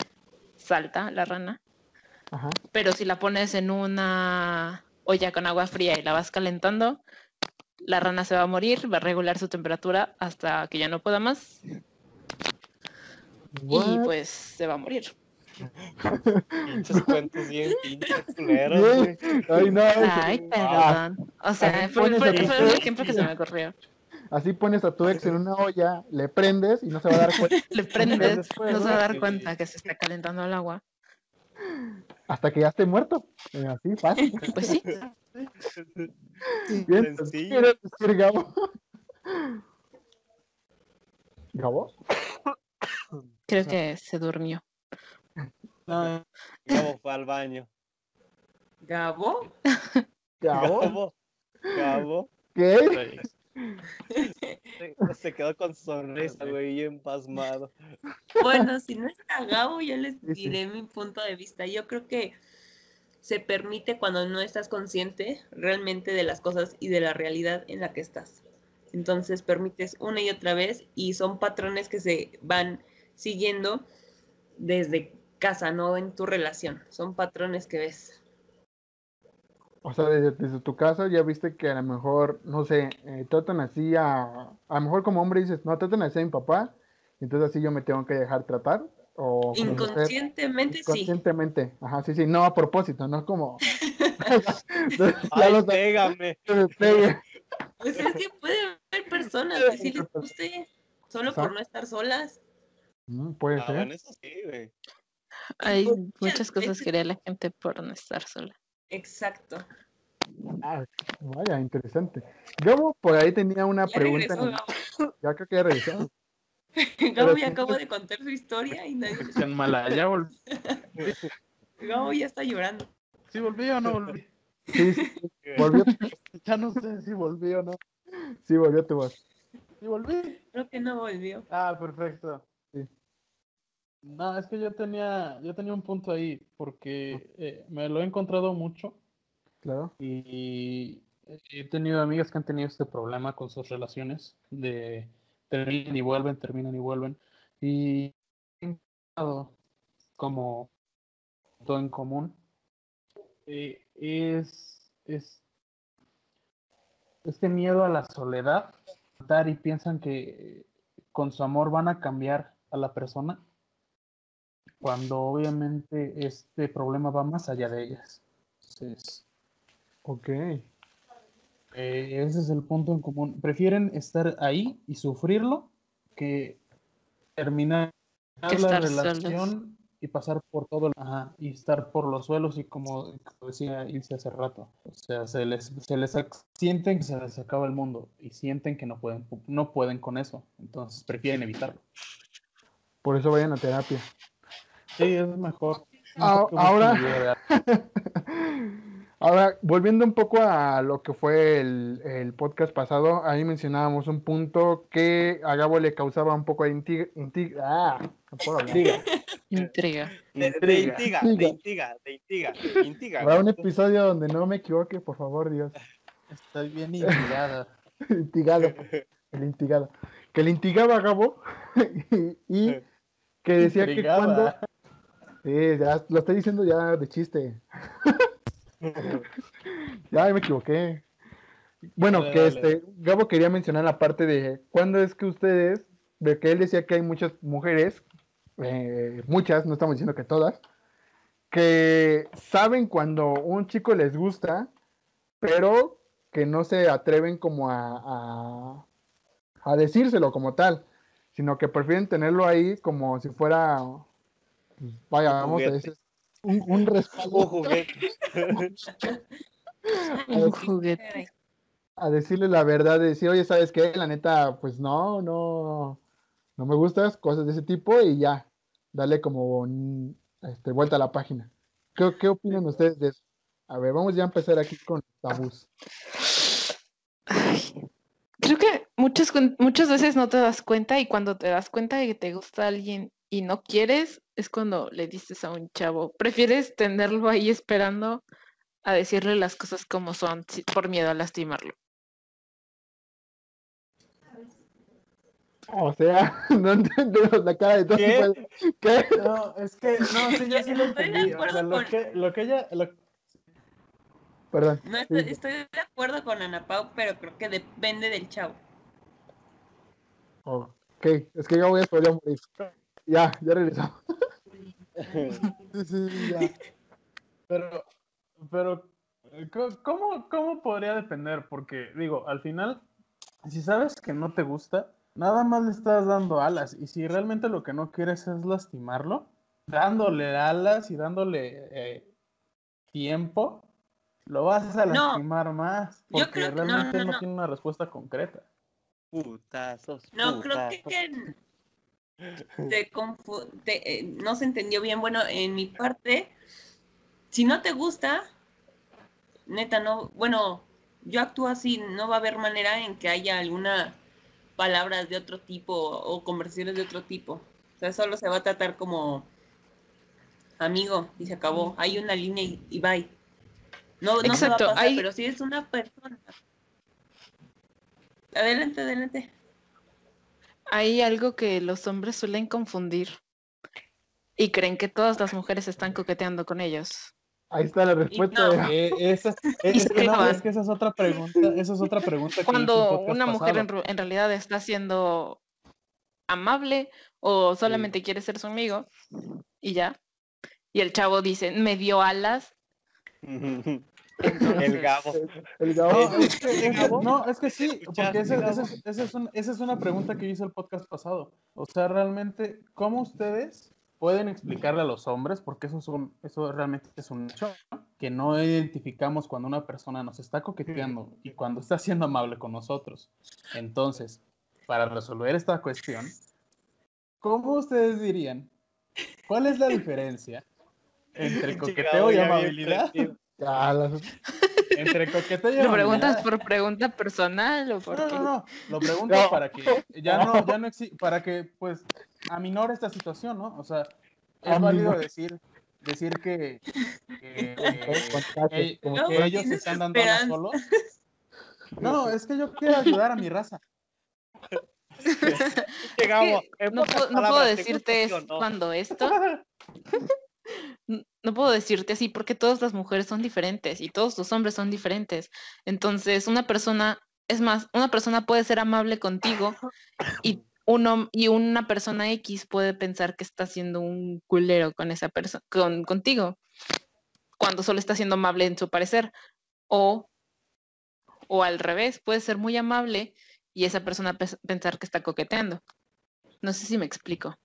[SPEAKER 2] salta la rana
[SPEAKER 3] Ajá.
[SPEAKER 2] pero si la pones en una olla con agua fría y la vas calentando, la rana se va a morir, va a regular su temperatura hasta que ya no pueda más y pues se va a morir.
[SPEAKER 4] Pinches cuentos bien pinches culeros.
[SPEAKER 3] Ay, no,
[SPEAKER 2] Ay,
[SPEAKER 3] Ah.
[SPEAKER 2] perdón. O sea, fue,
[SPEAKER 3] ex.
[SPEAKER 2] ejemplo que se me ocurrió.
[SPEAKER 3] Así pones a tu ex en una olla, le prendes y no se va a dar cuenta
[SPEAKER 2] Le prendes,
[SPEAKER 5] después,
[SPEAKER 2] no se va a dar cuenta que se está calentando el agua.
[SPEAKER 3] hasta que ya esté muerto. Eh, Así, fácil.
[SPEAKER 2] Pues sí,
[SPEAKER 3] Bien, pues, ¿qué
[SPEAKER 4] Sencillo.
[SPEAKER 3] quieres decir, Gabo? ¿Gabo?
[SPEAKER 2] creo que se durmió.
[SPEAKER 5] No,
[SPEAKER 4] Gabo fue al baño.
[SPEAKER 1] ¿Gabo?
[SPEAKER 3] ¿Gabo?
[SPEAKER 4] Gabo. Gabo.
[SPEAKER 3] ¿Qué?
[SPEAKER 4] Se- Se quedó con sonrisa, güey, bien pasmado.
[SPEAKER 1] Bueno, si no está Gabo, yo les
[SPEAKER 3] Sí, sí.
[SPEAKER 1] diré mi punto de vista. Yo creo que se permite cuando no estás consciente realmente de las cosas y de la realidad en la que estás. Entonces permites una y otra vez y son patrones que se van siguiendo desde casa, no en tu relación. Son patrones que ves.
[SPEAKER 3] O sea, desde, desde tu casa ya viste que a lo mejor, no sé, eh, tratan así a... A lo mejor como hombre dices, no, tratan así a mi papá, entonces así yo me tengo que dejar tratar. O
[SPEAKER 1] Inconscientemente sí.
[SPEAKER 3] Inconscientemente. Ajá, sí, sí, no a propósito, no como...
[SPEAKER 4] Ay, pégame.
[SPEAKER 1] Pues es que puede haber personas que sí les guste solo por no estar solas.
[SPEAKER 3] Mm, puede
[SPEAKER 4] Ah,
[SPEAKER 3] ser.
[SPEAKER 4] bueno, eso sí, güey.
[SPEAKER 2] Hay
[SPEAKER 1] Muchas
[SPEAKER 2] cosas que haría la gente por no estar sola.
[SPEAKER 1] Exacto.
[SPEAKER 3] Ah, vaya, interesante. Gabo por ahí tenía una
[SPEAKER 1] Ya
[SPEAKER 3] pregunta.
[SPEAKER 1] regresó
[SPEAKER 3] el-. Ya creo que ya regresó.
[SPEAKER 1] Gabo ya acabó de contar su historia y nadie...
[SPEAKER 5] en Malaya volví.
[SPEAKER 1] Gabo ya está llorando.
[SPEAKER 5] ¿Sí volví o no volví?
[SPEAKER 3] Sí, sí, sí, volvió.
[SPEAKER 5] Ya no sé si volví o no.
[SPEAKER 3] Sí, volvió tu voz.
[SPEAKER 5] ¿Sí volví?
[SPEAKER 1] Creo que no volvió.
[SPEAKER 5] Ah, perfecto. No, es que yo tenía, yo tenía un punto ahí, porque eh, me lo he encontrado mucho
[SPEAKER 3] Claro.
[SPEAKER 5] y he tenido amigas que han tenido este problema con sus relaciones, de terminan y vuelven, terminan y vuelven. Y he encontrado como todo en común eh, es, es este miedo a la soledad y piensan que con su amor van a cambiar a la persona cuando obviamente este problema va más allá de ellas. Entonces,
[SPEAKER 3] Ok.
[SPEAKER 5] eh, ese es el punto en común. Prefieren estar ahí y sufrirlo que terminar
[SPEAKER 2] Que
[SPEAKER 5] la relación y pasar por todo el- ajá, y estar por los suelos y como, como decía Ilse hace rato. O sea, se les, se les sienten que se les acaba el mundo y sienten que no pueden, no pueden con eso. Entonces prefieren evitarlo.
[SPEAKER 3] Por eso vayan a terapia.
[SPEAKER 5] Sí, es mejor.
[SPEAKER 3] Ah,
[SPEAKER 5] que
[SPEAKER 3] ahora-. Ahora, volviendo un poco a lo que fue el, el podcast pasado, ahí mencionábamos un punto que a Gabo le causaba un poco de inti- inti- ah, no puedo hablar.
[SPEAKER 2] Intriga.
[SPEAKER 4] De, de
[SPEAKER 5] Intriga.
[SPEAKER 4] intiga, de
[SPEAKER 3] Intriga.
[SPEAKER 4] intiga, de intiga, intiga.
[SPEAKER 3] Habrá un episodio donde no me equivoque, por favor, Dios.
[SPEAKER 5] Estoy bien intrigada.
[SPEAKER 3] Intigado, el intigado. Que le intigaba a Gabo y, y que decía que
[SPEAKER 5] Intrigaba.
[SPEAKER 3] cuando... Sí, ya lo estoy diciendo ya de chiste. Ya me equivoqué. Bueno,
[SPEAKER 5] Dale,
[SPEAKER 3] que
[SPEAKER 5] dale.
[SPEAKER 3] este, Gabo quería mencionar la parte de cuándo es que ustedes, de que él decía que hay muchas mujeres, eh, muchas, no estamos diciendo que todas, que saben cuando un chico les gusta, pero que no se atreven como a, a, a decírselo como tal, sino que prefieren tenerlo ahí como si fuera, vaya, vamos a decir, un, un respaldo.
[SPEAKER 4] Un juguete.
[SPEAKER 2] Un juguete.
[SPEAKER 3] a decirle la verdad, de decir, oye, ¿sabes qué? La neta, pues no, no, no me gustas, cosas de ese tipo y ya, dale como un, este, vuelta a la página. ¿Qué, qué opinan ustedes de eso? A ver, vamos ya a empezar aquí con tabús.
[SPEAKER 2] Ay, creo que muchas, muchas veces no te das cuenta y cuando te das cuenta de que te gusta alguien y no quieres, es cuando le dices a un chavo. Prefieres tenerlo ahí esperando a decirle las cosas como son por miedo a lastimarlo.
[SPEAKER 3] O sea, no entendemos la cara de todos.
[SPEAKER 4] ¿Qué?
[SPEAKER 3] ¿Qué?
[SPEAKER 5] No, es que, no, sí, yo sí lo
[SPEAKER 1] Estoy de
[SPEAKER 5] entendí. O
[SPEAKER 1] acuerdo
[SPEAKER 5] sea, lo
[SPEAKER 1] con-
[SPEAKER 5] que, lo que ella, lo-
[SPEAKER 3] Perdón.
[SPEAKER 1] No estoy,
[SPEAKER 3] Sí.
[SPEAKER 1] estoy de acuerdo con Ana Pau, pero creo que depende del chavo.
[SPEAKER 3] Ok, es que ya voy a spoiler a morir. Ya, ya regresamos. Sí, sí, ya.
[SPEAKER 5] pero, pero, eh, ¿cómo, ¿cómo podría depender? Porque, digo, al final, si sabes que no te gusta, nada más le estás dando alas. Y si realmente lo que no quieres es lastimarlo, dándole alas y dándole eh, tiempo, lo vas a
[SPEAKER 1] No,
[SPEAKER 5] lastimar más.
[SPEAKER 1] yo
[SPEAKER 5] Porque
[SPEAKER 1] creo que- no,
[SPEAKER 5] realmente
[SPEAKER 1] no,
[SPEAKER 5] no,
[SPEAKER 1] no.
[SPEAKER 5] tiene una respuesta concreta.
[SPEAKER 4] Putazos.
[SPEAKER 1] No, creo que te eh, no se entendió bien. Bueno, en mi parte, si no te gusta, neta, no, bueno, yo actúo así, no va a haber manera en que haya alguna palabras de otro tipo o conversaciones de otro tipo. O sea, solo se va a tratar como amigo y se acabó. Hay una línea y, y bye. No, no se va a pasar,
[SPEAKER 2] hay-
[SPEAKER 1] pero si es una persona. Adelante, adelante.
[SPEAKER 2] Hay algo que los hombres suelen confundir y creen que todas las mujeres están coqueteando con ellos.
[SPEAKER 3] Ahí está la respuesta.
[SPEAKER 1] no.
[SPEAKER 3] de-
[SPEAKER 5] Eh, esa, es, que no,
[SPEAKER 2] clavan.
[SPEAKER 5] es que esa es otra pregunta, esa es otra pregunta
[SPEAKER 2] Cuando una mujer en realidad está siendo amable o solamente quiere ser su amigo y ya. Y el chavo dice, me dio alas.
[SPEAKER 4] El Gabo.
[SPEAKER 3] El Gabo.
[SPEAKER 5] No, es que, es que-
[SPEAKER 4] Gabo?
[SPEAKER 5] no, es que sí,
[SPEAKER 4] ¿Escuchaste,
[SPEAKER 5] porque esa, es, esa es un- esa es una pregunta que hice el podcast pasado. O sea, realmente, ¿cómo ustedes pueden explicarle a los hombres, porque eso, es un, eso realmente es un hecho, que no identificamos cuando una persona nos está coqueteando y cuando está siendo amable con nosotros? Entonces, para resolver esta cuestión, ¿cómo ustedes dirían? ¿Cuál es la diferencia entre coqueteo y amabilidad?
[SPEAKER 3] Ya, las-
[SPEAKER 5] Entre coqueteo y
[SPEAKER 2] ¿Lo preguntas por pregunta personal o por
[SPEAKER 5] No,
[SPEAKER 2] qué?
[SPEAKER 5] no, no. Lo pregunto
[SPEAKER 3] No.
[SPEAKER 5] para que ya no, ya no exi- para que pues aminore esta situación, ¿no? O sea, es válido decir, decir que, que,
[SPEAKER 3] Contacto,
[SPEAKER 5] que-
[SPEAKER 3] como
[SPEAKER 1] No,
[SPEAKER 5] que ellos se están dando solos. No, es que yo quiero ayudar a mi raza.
[SPEAKER 4] En
[SPEAKER 2] No, puedo- no puedo
[SPEAKER 4] palabras, ¿te
[SPEAKER 2] decirte cuando esto. No puedo decirte así porque todas las mujeres son diferentes y todos los hombres son diferentes. Entonces, una persona, es más, una persona puede ser amable contigo y uno y una persona X puede pensar que está siendo un culero con esa persona, con, contigo, cuando solo está siendo amable en su parecer. O, o al revés, puede ser muy amable y esa persona pe- pensar que está coqueteando. No sé si me explico.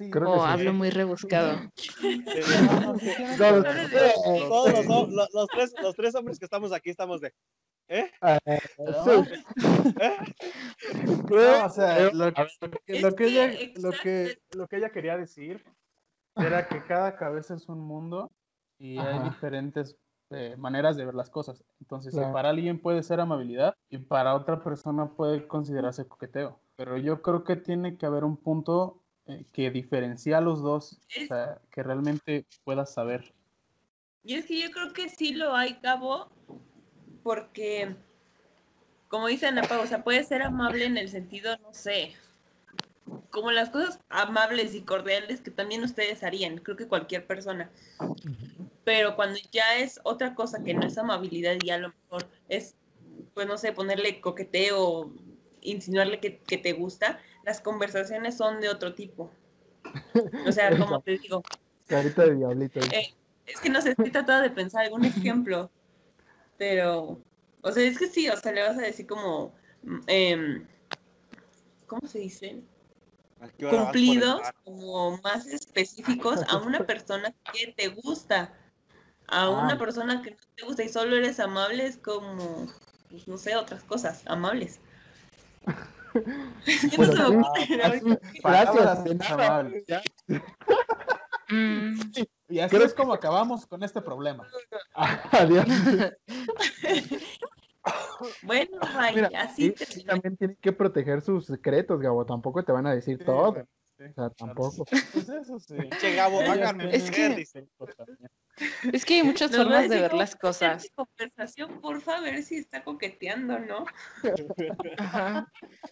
[SPEAKER 5] Sí,
[SPEAKER 3] Creo
[SPEAKER 2] O
[SPEAKER 3] que sí.
[SPEAKER 2] hablo muy rebuscado.
[SPEAKER 4] Todos los, tres, los tres hombres que estamos aquí estamos de. ¿Eh?
[SPEAKER 3] Ah,
[SPEAKER 5] No,
[SPEAKER 3] sí.
[SPEAKER 5] No, o sea, lo,
[SPEAKER 3] ver,
[SPEAKER 5] lo que, lo que ella, lo que, lo que ella quería decir era que cada cabeza es un mundo y hay
[SPEAKER 3] Ajá.
[SPEAKER 5] diferentes eh, maneras de ver las cosas. Entonces, si
[SPEAKER 3] Claro.
[SPEAKER 5] para alguien puede ser amabilidad y para otra persona puede considerarse coqueteo. Pero yo creo que tiene que haber un punto eh, que diferencia a los dos, o
[SPEAKER 1] Es-
[SPEAKER 5] sea, que realmente puedas saber.
[SPEAKER 1] Y es que yo creo que sí lo hay, Cabo, porque, como dice Ana Pau, o sea, puede ser amable en el sentido, no sé, como las cosas amables y cordiales que también ustedes harían, creo que cualquier persona. Pero cuando ya es otra cosa que no es amabilidad y a lo mejor es, pues no sé, ponerle coqueteo, insinuarle que, que te gusta, las conversaciones son de otro tipo. O sea, como te digo,
[SPEAKER 3] Carita de diablito.
[SPEAKER 1] Eh, es que no sé, estoy tratando de pensar algún ejemplo, pero, o sea, es que sí, o sea, le vas a decir como, mm, em, ¿cómo se dice?
[SPEAKER 4] ¿A qué hora vas por el
[SPEAKER 1] Cumplidos, como más específicos a una persona que te gusta. A una
[SPEAKER 3] Ah.
[SPEAKER 1] persona que no te gusta y solo eres amable es como, pues, no sé, otras cosas, amables. No
[SPEAKER 3] Bueno, sí, así, gracias, de nada. Ya.
[SPEAKER 2] Mm,
[SPEAKER 5] Y así
[SPEAKER 3] Creo
[SPEAKER 5] es como acabamos con este problema.
[SPEAKER 3] Adiós.
[SPEAKER 1] Bueno,
[SPEAKER 3] Mira,
[SPEAKER 1] así termina.
[SPEAKER 3] también tienen que proteger sus secretos, Gabo. Tampoco te van a decir
[SPEAKER 5] Sí,
[SPEAKER 3] todo.
[SPEAKER 5] bueno, sí,
[SPEAKER 3] O sea, tampoco.
[SPEAKER 5] Pues eso sí.
[SPEAKER 4] Che, Gabo, háganme
[SPEAKER 2] Es que-. Es que hay muchas
[SPEAKER 1] Nos
[SPEAKER 2] formas de ver las cosas.
[SPEAKER 1] conversación, porfa, a ver si está coqueteando, ¿no?
[SPEAKER 2] Ajá.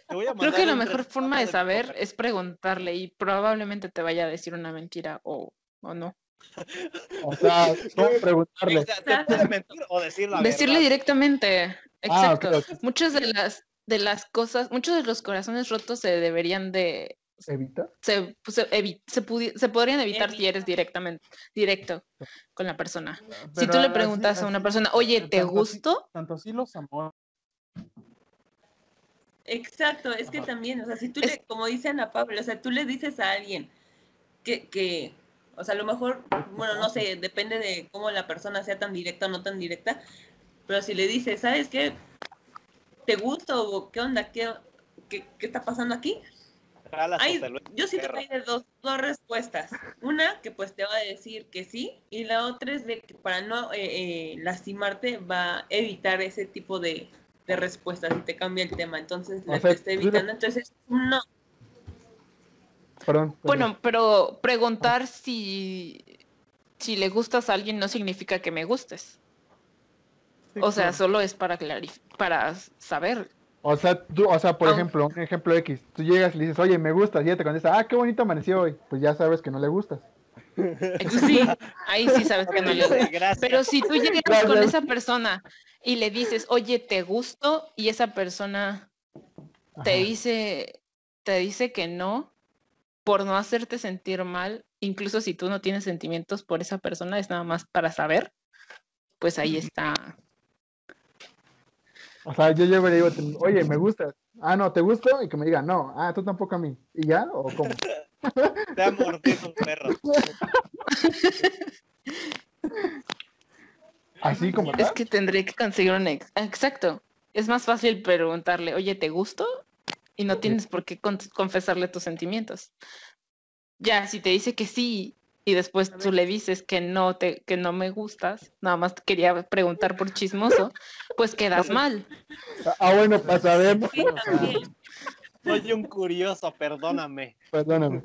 [SPEAKER 4] Te voy a
[SPEAKER 2] Creo que la mejor forma de saber es preguntarle y probablemente te vaya a decir una mentira o, o no.
[SPEAKER 3] O sea, ¿cómo preguntarle?
[SPEAKER 4] O sea, te puede mentir o decir la
[SPEAKER 2] Decirle
[SPEAKER 4] verdad.
[SPEAKER 2] directamente.
[SPEAKER 3] Ah,
[SPEAKER 2] Exacto. Muchas de las de las cosas, muchos de los corazones rotos se deberían de
[SPEAKER 3] ¿Evita?
[SPEAKER 2] se, pues, se, evi- se, podrían evitar si eres directamente directo con la persona. Si tú le
[SPEAKER 5] así-
[SPEAKER 2] preguntas a una persona, oye, ¿te
[SPEAKER 5] tanto
[SPEAKER 2] gusto?
[SPEAKER 5] Tanto así los amores.
[SPEAKER 1] Exacto, es que
[SPEAKER 5] Ajá.
[SPEAKER 1] también, o sea, si tú
[SPEAKER 2] Es-
[SPEAKER 1] le, como dice Ana Pablo, o sea, tú le dices a alguien que, que, o sea, a lo mejor, bueno, no sé, depende de cómo la persona sea tan directa o no tan directa, pero si le dices, ¿sabes qué? ¿Te gusta o qué onda? ¿Qué, qué, qué está pasando aquí?
[SPEAKER 4] Jalas o
[SPEAKER 1] Hay-
[SPEAKER 4] te lo-
[SPEAKER 1] yo siento que
[SPEAKER 4] perro.
[SPEAKER 1] hay de dos, dos respuestas. Una que pues te va a decir que sí y la otra es de que para no eh, eh, lastimarte va a evitar ese tipo de, de respuestas y te cambia el tema. Entonces
[SPEAKER 3] O
[SPEAKER 1] la
[SPEAKER 3] sea,
[SPEAKER 1] que está evitando, entonces no.
[SPEAKER 3] Perdón. perdón.
[SPEAKER 2] Bueno, pero preguntar si, si le gustas a alguien no significa que me gustes.
[SPEAKER 5] Sí,
[SPEAKER 2] O sea,
[SPEAKER 5] claro.
[SPEAKER 2] solo es para para saber.
[SPEAKER 3] O sea, tú, o sea, por
[SPEAKER 2] Ah.
[SPEAKER 3] ejemplo, un ejemplo X, tú llegas y le dices, oye, me gustas, y ella te contesta, ah, qué bonito amaneció hoy, pues ya sabes que no le gustas.
[SPEAKER 2] Sí, ahí sí sabes que no le gusta.
[SPEAKER 4] Gracias.
[SPEAKER 2] Pero si tú llegas con esa persona y le dices, oye, ¿te gusto? Y esa persona te
[SPEAKER 3] Ajá.
[SPEAKER 2] dice, te dice que no, por no hacerte sentir mal, incluso si tú no tienes sentimientos por esa persona, es nada más para saber, pues ahí está.
[SPEAKER 3] O sea, yo llego y le digo, oye, me gustas. Ah, no, ¿te gusto? Y que me diga, no. Ah, tú tampoco a mí. ¿Y ya? ¿O cómo?
[SPEAKER 4] Te ha mordido un perro.
[SPEAKER 3] Así como
[SPEAKER 2] Es
[SPEAKER 3] tal.
[SPEAKER 2] que tendría que conseguir un ex. Exacto. Es más fácil preguntarle, oye, ¿te gusto? Y no tienes por qué con- confesarle tus sentimientos. Ya, si te dice que sí y después tú le dices que no te, que no me gustas, nada más quería preguntar por chismoso, pues quedas mal.
[SPEAKER 3] Ah, bueno, para saber,
[SPEAKER 1] Sí, también.
[SPEAKER 4] Soy un curioso, perdóname.
[SPEAKER 3] perdóname.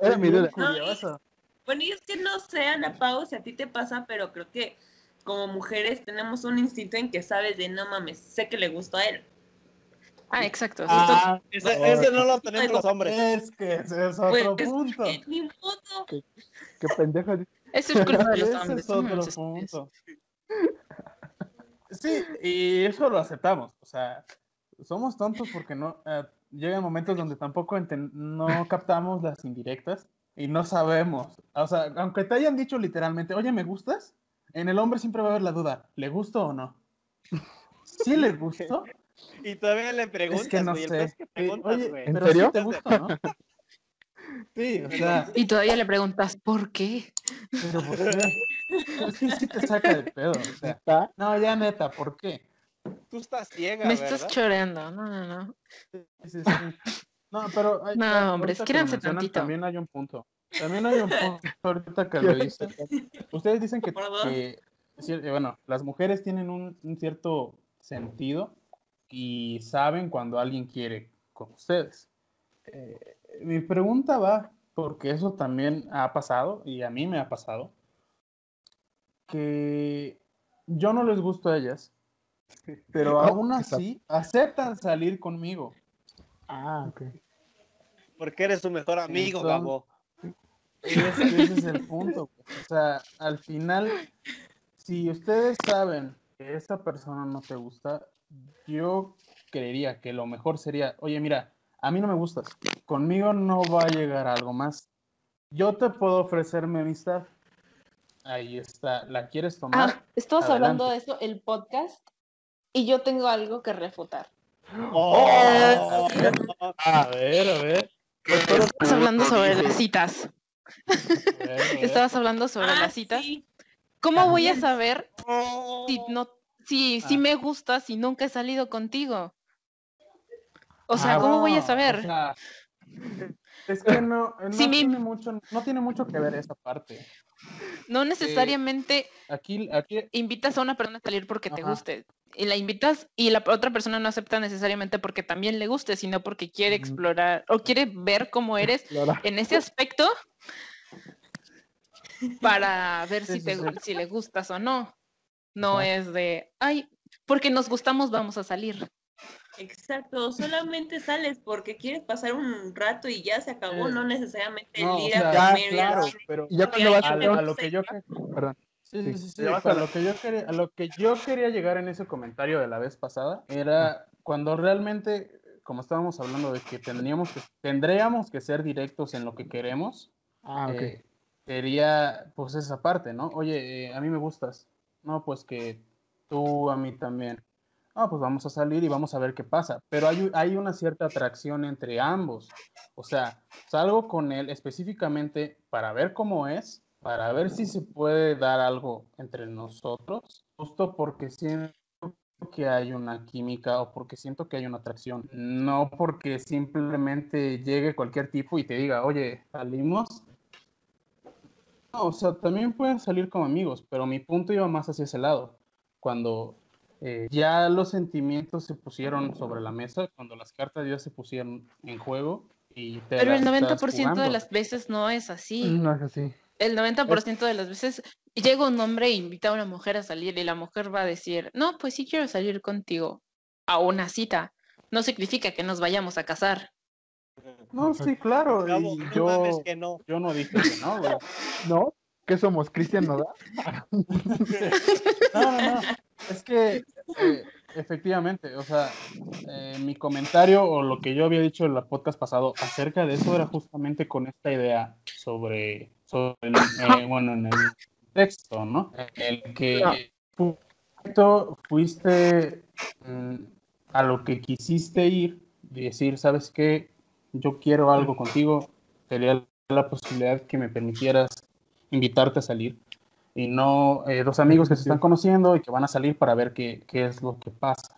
[SPEAKER 3] Era mi duda.
[SPEAKER 1] No, y-
[SPEAKER 5] Curioso.
[SPEAKER 1] Bueno, y es que no sé, Ana Pau, si a ti te pasa, pero creo que como mujeres tenemos un instinto en que sabes de no mames, sé que le gustó a él.
[SPEAKER 2] Ah, exacto.
[SPEAKER 3] Ah,
[SPEAKER 4] Ese, ese no lo tenemos los hombres.
[SPEAKER 5] Es que ese es otro
[SPEAKER 1] Pues,
[SPEAKER 5] punto.
[SPEAKER 1] eh, ni modo.
[SPEAKER 3] qué pendejo.
[SPEAKER 2] Es los
[SPEAKER 5] Ese es
[SPEAKER 2] son
[SPEAKER 5] otro punto. Sí, y eso lo aceptamos. O sea, somos tontos porque no eh, llegan momentos donde tampoco enten- no captamos las indirectas y no sabemos. O sea, aunque te hayan dicho literalmente, oye, ¿me gustas? En el hombre siempre va a haber la duda, ¿le gusto o no? ¿Sí le gusto?
[SPEAKER 6] Y todavía le preguntas,
[SPEAKER 5] Es que no
[SPEAKER 6] güey,
[SPEAKER 5] sé.
[SPEAKER 6] peor es que
[SPEAKER 5] Eh,
[SPEAKER 6] preguntas,
[SPEAKER 5] oye,
[SPEAKER 6] güey.
[SPEAKER 3] ¿En
[SPEAKER 5] pero
[SPEAKER 3] serio?
[SPEAKER 5] sí te gusta, ¿no? Sí, o sea,
[SPEAKER 2] Y todavía le preguntas, ¿por qué?
[SPEAKER 5] pero ¿por qué? Sí, sí te saca de pedo. O sea, no, ya neta, ¿por qué?
[SPEAKER 6] Tú estás ciega,
[SPEAKER 2] Me
[SPEAKER 6] ¿verdad?
[SPEAKER 2] estás choreando. No, no, no.
[SPEAKER 5] Sí, sí, sí. No, pero hay-
[SPEAKER 2] No, quiéranse
[SPEAKER 5] mencionan,
[SPEAKER 2] tantito.
[SPEAKER 5] También hay un punto. También hay un punto ahorita que lo dicen. Ustedes dicen que, que- eh, bueno, las mujeres tienen un, un cierto sentido y saben cuando alguien quiere con ustedes. Eh, mi pregunta va, porque eso también ha pasado y a mí me ha pasado, que yo no les gusto a ellas, pero
[SPEAKER 3] Oh,
[SPEAKER 5] aún así aceptan salir conmigo.
[SPEAKER 3] Ah, ok.
[SPEAKER 6] Porque eres su mejor amigo,
[SPEAKER 5] Entonces-
[SPEAKER 6] Gabo.
[SPEAKER 5] Ese, ese es el punto. pues. O sea, al final, si ustedes saben que esa persona no te gusta, yo creería que lo mejor sería, oye, mira, a mí no me gustas, conmigo no va a llegar algo más. Yo te puedo ofrecer mi amistad. Ahí está, ¿la quieres tomar?
[SPEAKER 2] Ah, estabas
[SPEAKER 5] Adelante.
[SPEAKER 2] hablando de eso, el podcast, y yo tengo algo que refutar.
[SPEAKER 6] Oh,
[SPEAKER 5] A ver, a ver.
[SPEAKER 2] Estabas hablando sobre las citas. Estabas hablando sobre
[SPEAKER 7] Ah,
[SPEAKER 2] las citas.
[SPEAKER 7] sí.
[SPEAKER 2] ¿Cómo voy a saber si no, si, si
[SPEAKER 5] Ah.
[SPEAKER 2] me gusta si nunca he salido contigo? O sea,
[SPEAKER 5] Ah,
[SPEAKER 2] ¿cómo voy a
[SPEAKER 5] no, o
[SPEAKER 2] saber?
[SPEAKER 5] sea, es que no, no,
[SPEAKER 2] Sí, mi-
[SPEAKER 5] tiene mucho, no tiene mucho que ver esa parte.
[SPEAKER 2] No necesariamente
[SPEAKER 5] Aquí, aquí,
[SPEAKER 2] invitas a una persona a salir porque te guste. Y la invitas y la otra persona no acepta necesariamente porque también le guste, sino porque quiere explorar o quiere ver cómo eres en ese aspecto para ver
[SPEAKER 5] Sí,
[SPEAKER 2] si, te,
[SPEAKER 5] sí.
[SPEAKER 2] si le gustas o no. No
[SPEAKER 3] Ajá.
[SPEAKER 2] es de, ay, porque nos gustamos, vamos a salir.
[SPEAKER 7] Exacto, solamente sales porque quieres pasar un rato y ya se acabó, no necesariamente
[SPEAKER 5] no,
[SPEAKER 7] el
[SPEAKER 5] o
[SPEAKER 7] ir
[SPEAKER 5] sea,
[SPEAKER 7] a comer.
[SPEAKER 5] claro, pero
[SPEAKER 3] Y ya cuando vas
[SPEAKER 5] a, lo, a lo que yo,
[SPEAKER 3] Perdón.
[SPEAKER 5] sí,
[SPEAKER 3] Sí,
[SPEAKER 5] sí, sí, sí,
[SPEAKER 3] ya
[SPEAKER 5] o
[SPEAKER 3] vas
[SPEAKER 5] sea,
[SPEAKER 3] a la-
[SPEAKER 5] lo que yo quería, a lo que yo quería llegar en ese comentario de la vez pasada era cuando realmente, como estábamos hablando de que tendríamos que, tendríamos que ser directos en lo que queremos,
[SPEAKER 3] Ah, ok.
[SPEAKER 5] eh, sería pues esa parte, ¿no? Oye, eh, a mí me gustas. No, pues que tú a mí también. Ah, pues vamos a salir y vamos a ver qué pasa. Pero hay, hay una cierta atracción entre ambos. O sea, salgo con él específicamente para ver cómo es, para ver si se puede dar algo entre nosotros, justo porque siento que hay una química o porque siento que hay una atracción, no porque simplemente llegue cualquier tipo y te diga, oye, salimos. No, o sea, también pueden salir como amigos, pero mi punto iba más hacia ese lado. Cuando eh, ya los sentimientos se pusieron sobre la mesa, cuando las cartas ya se pusieron en juego y te
[SPEAKER 2] Pero el
[SPEAKER 5] las estás
[SPEAKER 2] 90% de las veces no es así.
[SPEAKER 3] No es así.
[SPEAKER 2] El 90% de las veces llega un hombre e invita a una mujer a salir y la mujer va a decir, no, pues sí quiero salir contigo a una cita. No significa que nos vayamos a casar.
[SPEAKER 5] No, sí, claro.
[SPEAKER 6] Gabo,
[SPEAKER 5] y
[SPEAKER 6] no
[SPEAKER 5] yo,
[SPEAKER 6] mames que no.
[SPEAKER 5] yo no dije que no, güey.
[SPEAKER 3] ¿No? ¿Qué somos? ¿Cristian Nodal?
[SPEAKER 5] No, no, no. Es que eh, efectivamente, o sea, eh, mi comentario o lo que yo había dicho en la podcast pasado acerca de eso era justamente con esta idea sobre, sobre eh, bueno, en el texto, ¿no? El que fu- fuiste mm, a lo que quisiste ir, decir, ¿sabes qué? Yo quiero algo contigo, sería la posibilidad que me permitieras invitarte a salir y no eh, dos amigos que se están conociendo y que van a salir para ver qué, qué es lo que pasa.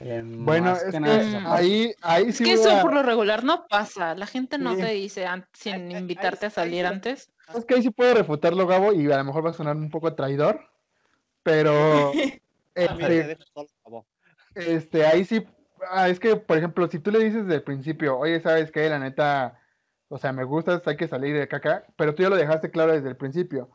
[SPEAKER 5] Eh,
[SPEAKER 3] Bueno, es que ahí, ahí
[SPEAKER 2] Es
[SPEAKER 3] sí
[SPEAKER 2] que eso
[SPEAKER 3] a-
[SPEAKER 2] por lo regular no pasa. La gente no
[SPEAKER 3] Sí.
[SPEAKER 2] te dice sin
[SPEAKER 6] Ahí- ahí-
[SPEAKER 2] invitarte a salir antes.
[SPEAKER 3] Es que ahí sí puedo refutarlo, Gabo, y a lo mejor va a sonar un poco traidor, pero este,
[SPEAKER 6] dejo solo, Gabo.
[SPEAKER 3] este, ahí sí, ah, es que, por ejemplo, si tú le dices desde el principio, oye, ¿sabes qué? La neta, o sea, me gustas, hay que salir de caca, pero tú ya lo dejaste claro desde el principio.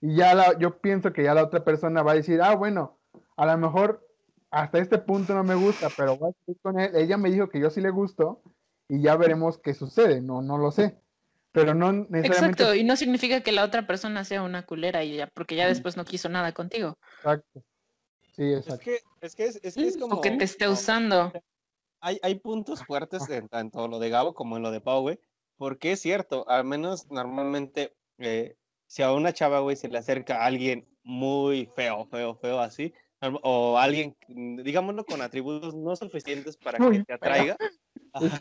[SPEAKER 3] Y ya la, yo pienso que ya la otra persona va a decir, ah, bueno, a lo mejor hasta este punto no me gusta, pero voy a salir con él. Ella me dijo que yo sí le gusto y ya veremos qué sucede, no, no lo sé. Pero no necesariamente.
[SPEAKER 2] Exacto, y no significa que la otra persona sea una culera y ya, porque ya después no quiso nada contigo.
[SPEAKER 3] Exacto. Sí,
[SPEAKER 4] Es
[SPEAKER 3] exacto.
[SPEAKER 4] que es, que es, es, que es como...
[SPEAKER 2] O que te esté usando.
[SPEAKER 4] hay, hay puntos fuertes en tanto lo de Gabo como en lo de Pau, güey. Porque es cierto, al menos normalmente, eh, si a una chava, güey, se le acerca a alguien muy feo, feo, feo así, o alguien, mm, digámoslo, con atributos no suficientes para que te atraiga, ajá,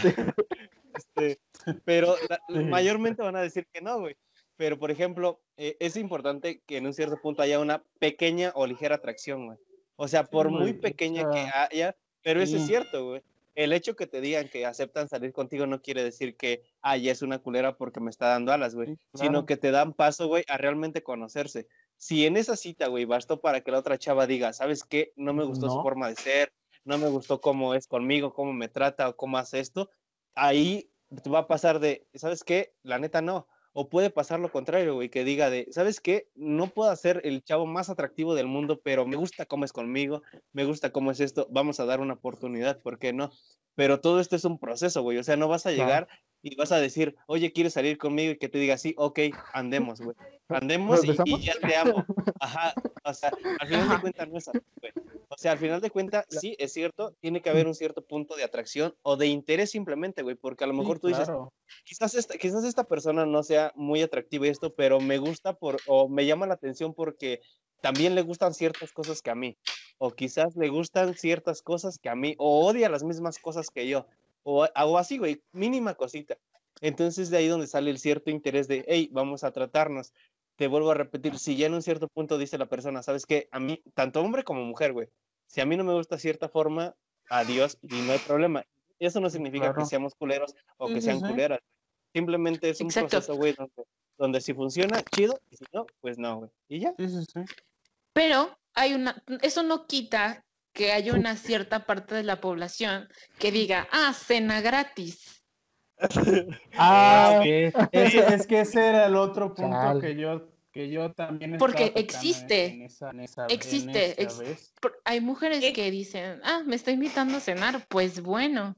[SPEAKER 4] este, pero la- mayormente van a decir que no, güey. Pero, por ejemplo, eh, es importante que en un cierto punto haya una pequeña o ligera atracción, güey. O sea, por muy pequeña
[SPEAKER 5] o
[SPEAKER 4] que haya, pero eso es cierto, güey. El hecho que te digan que aceptan salir contigo no quiere decir que, ah, ya es una culera porque me está dando alas, güey. Sino que te dan paso, güey, a realmente conocerse. Si en esa cita, güey, bastó para que la otra chava diga, ¿sabes qué? No me gustó su forma de ser, no me gustó cómo es conmigo, cómo me trata o cómo hace esto, ahí te va a pasar de, ¿sabes qué? La neta no. O puede pasar lo contrario, güey, que diga de, ¿sabes qué? No puedo ser el chavo más atractivo del mundo, pero me gusta cómo es conmigo, me gusta cómo es esto, vamos a dar una oportunidad, ¿por qué no? Pero todo esto es un proceso, güey, o sea, no vas a llegar y vas a decir, oye, ¿quieres salir conmigo? Y que te diga, sí, ok, andemos, güey. Andemos y, y ya te amo. Ajá, o sea, al final de
[SPEAKER 2] Ajá.
[SPEAKER 4] cuentas no es así, güey. O sea, al final de cuentas, sí, es cierto, tiene que haber un cierto punto de atracción o de interés simplemente, güey, porque a lo
[SPEAKER 5] Sí,
[SPEAKER 4] mejor tú dices,
[SPEAKER 5] claro.
[SPEAKER 4] quizás esta, quizás esta persona no sea muy atractiva y esto, pero me gusta por, o me llama la atención porque también le gustan ciertas cosas que a mí, o quizás le gustan ciertas cosas que a mí, o odia las mismas cosas que yo, o, o así, güey, mínima cosita. Entonces de ahí donde sale el cierto interés de, hey, vamos a tratarnos. Te vuelvo a repetir, si ya en un cierto punto dice la persona, sabes que a mí, tanto hombre como mujer, güey, si a mí no me gusta cierta forma, adiós y no hay problema. Eso no significa que
[SPEAKER 5] Claro.
[SPEAKER 4] seamos culeros o que
[SPEAKER 5] sí,
[SPEAKER 4] sean
[SPEAKER 5] sí.
[SPEAKER 4] culeras. Simplemente es un
[SPEAKER 2] Exacto.
[SPEAKER 4] proceso, güey, donde, donde si funciona, chido, y si no, pues no, güey. Y ya.
[SPEAKER 2] Pero hay una, eso no quita que haya una cierta parte de la población que diga, ah, cena gratis.
[SPEAKER 5] Ah, ok. Ese- es que ese era el otro punto que yo, que yo también
[SPEAKER 2] Porque existe.
[SPEAKER 5] en esa- en esa- en
[SPEAKER 2] Existe,
[SPEAKER 5] esa
[SPEAKER 2] ex-
[SPEAKER 5] vez.
[SPEAKER 2] Por- Hay mujeres que dicen, ah, me está invitando a cenar, pues bueno.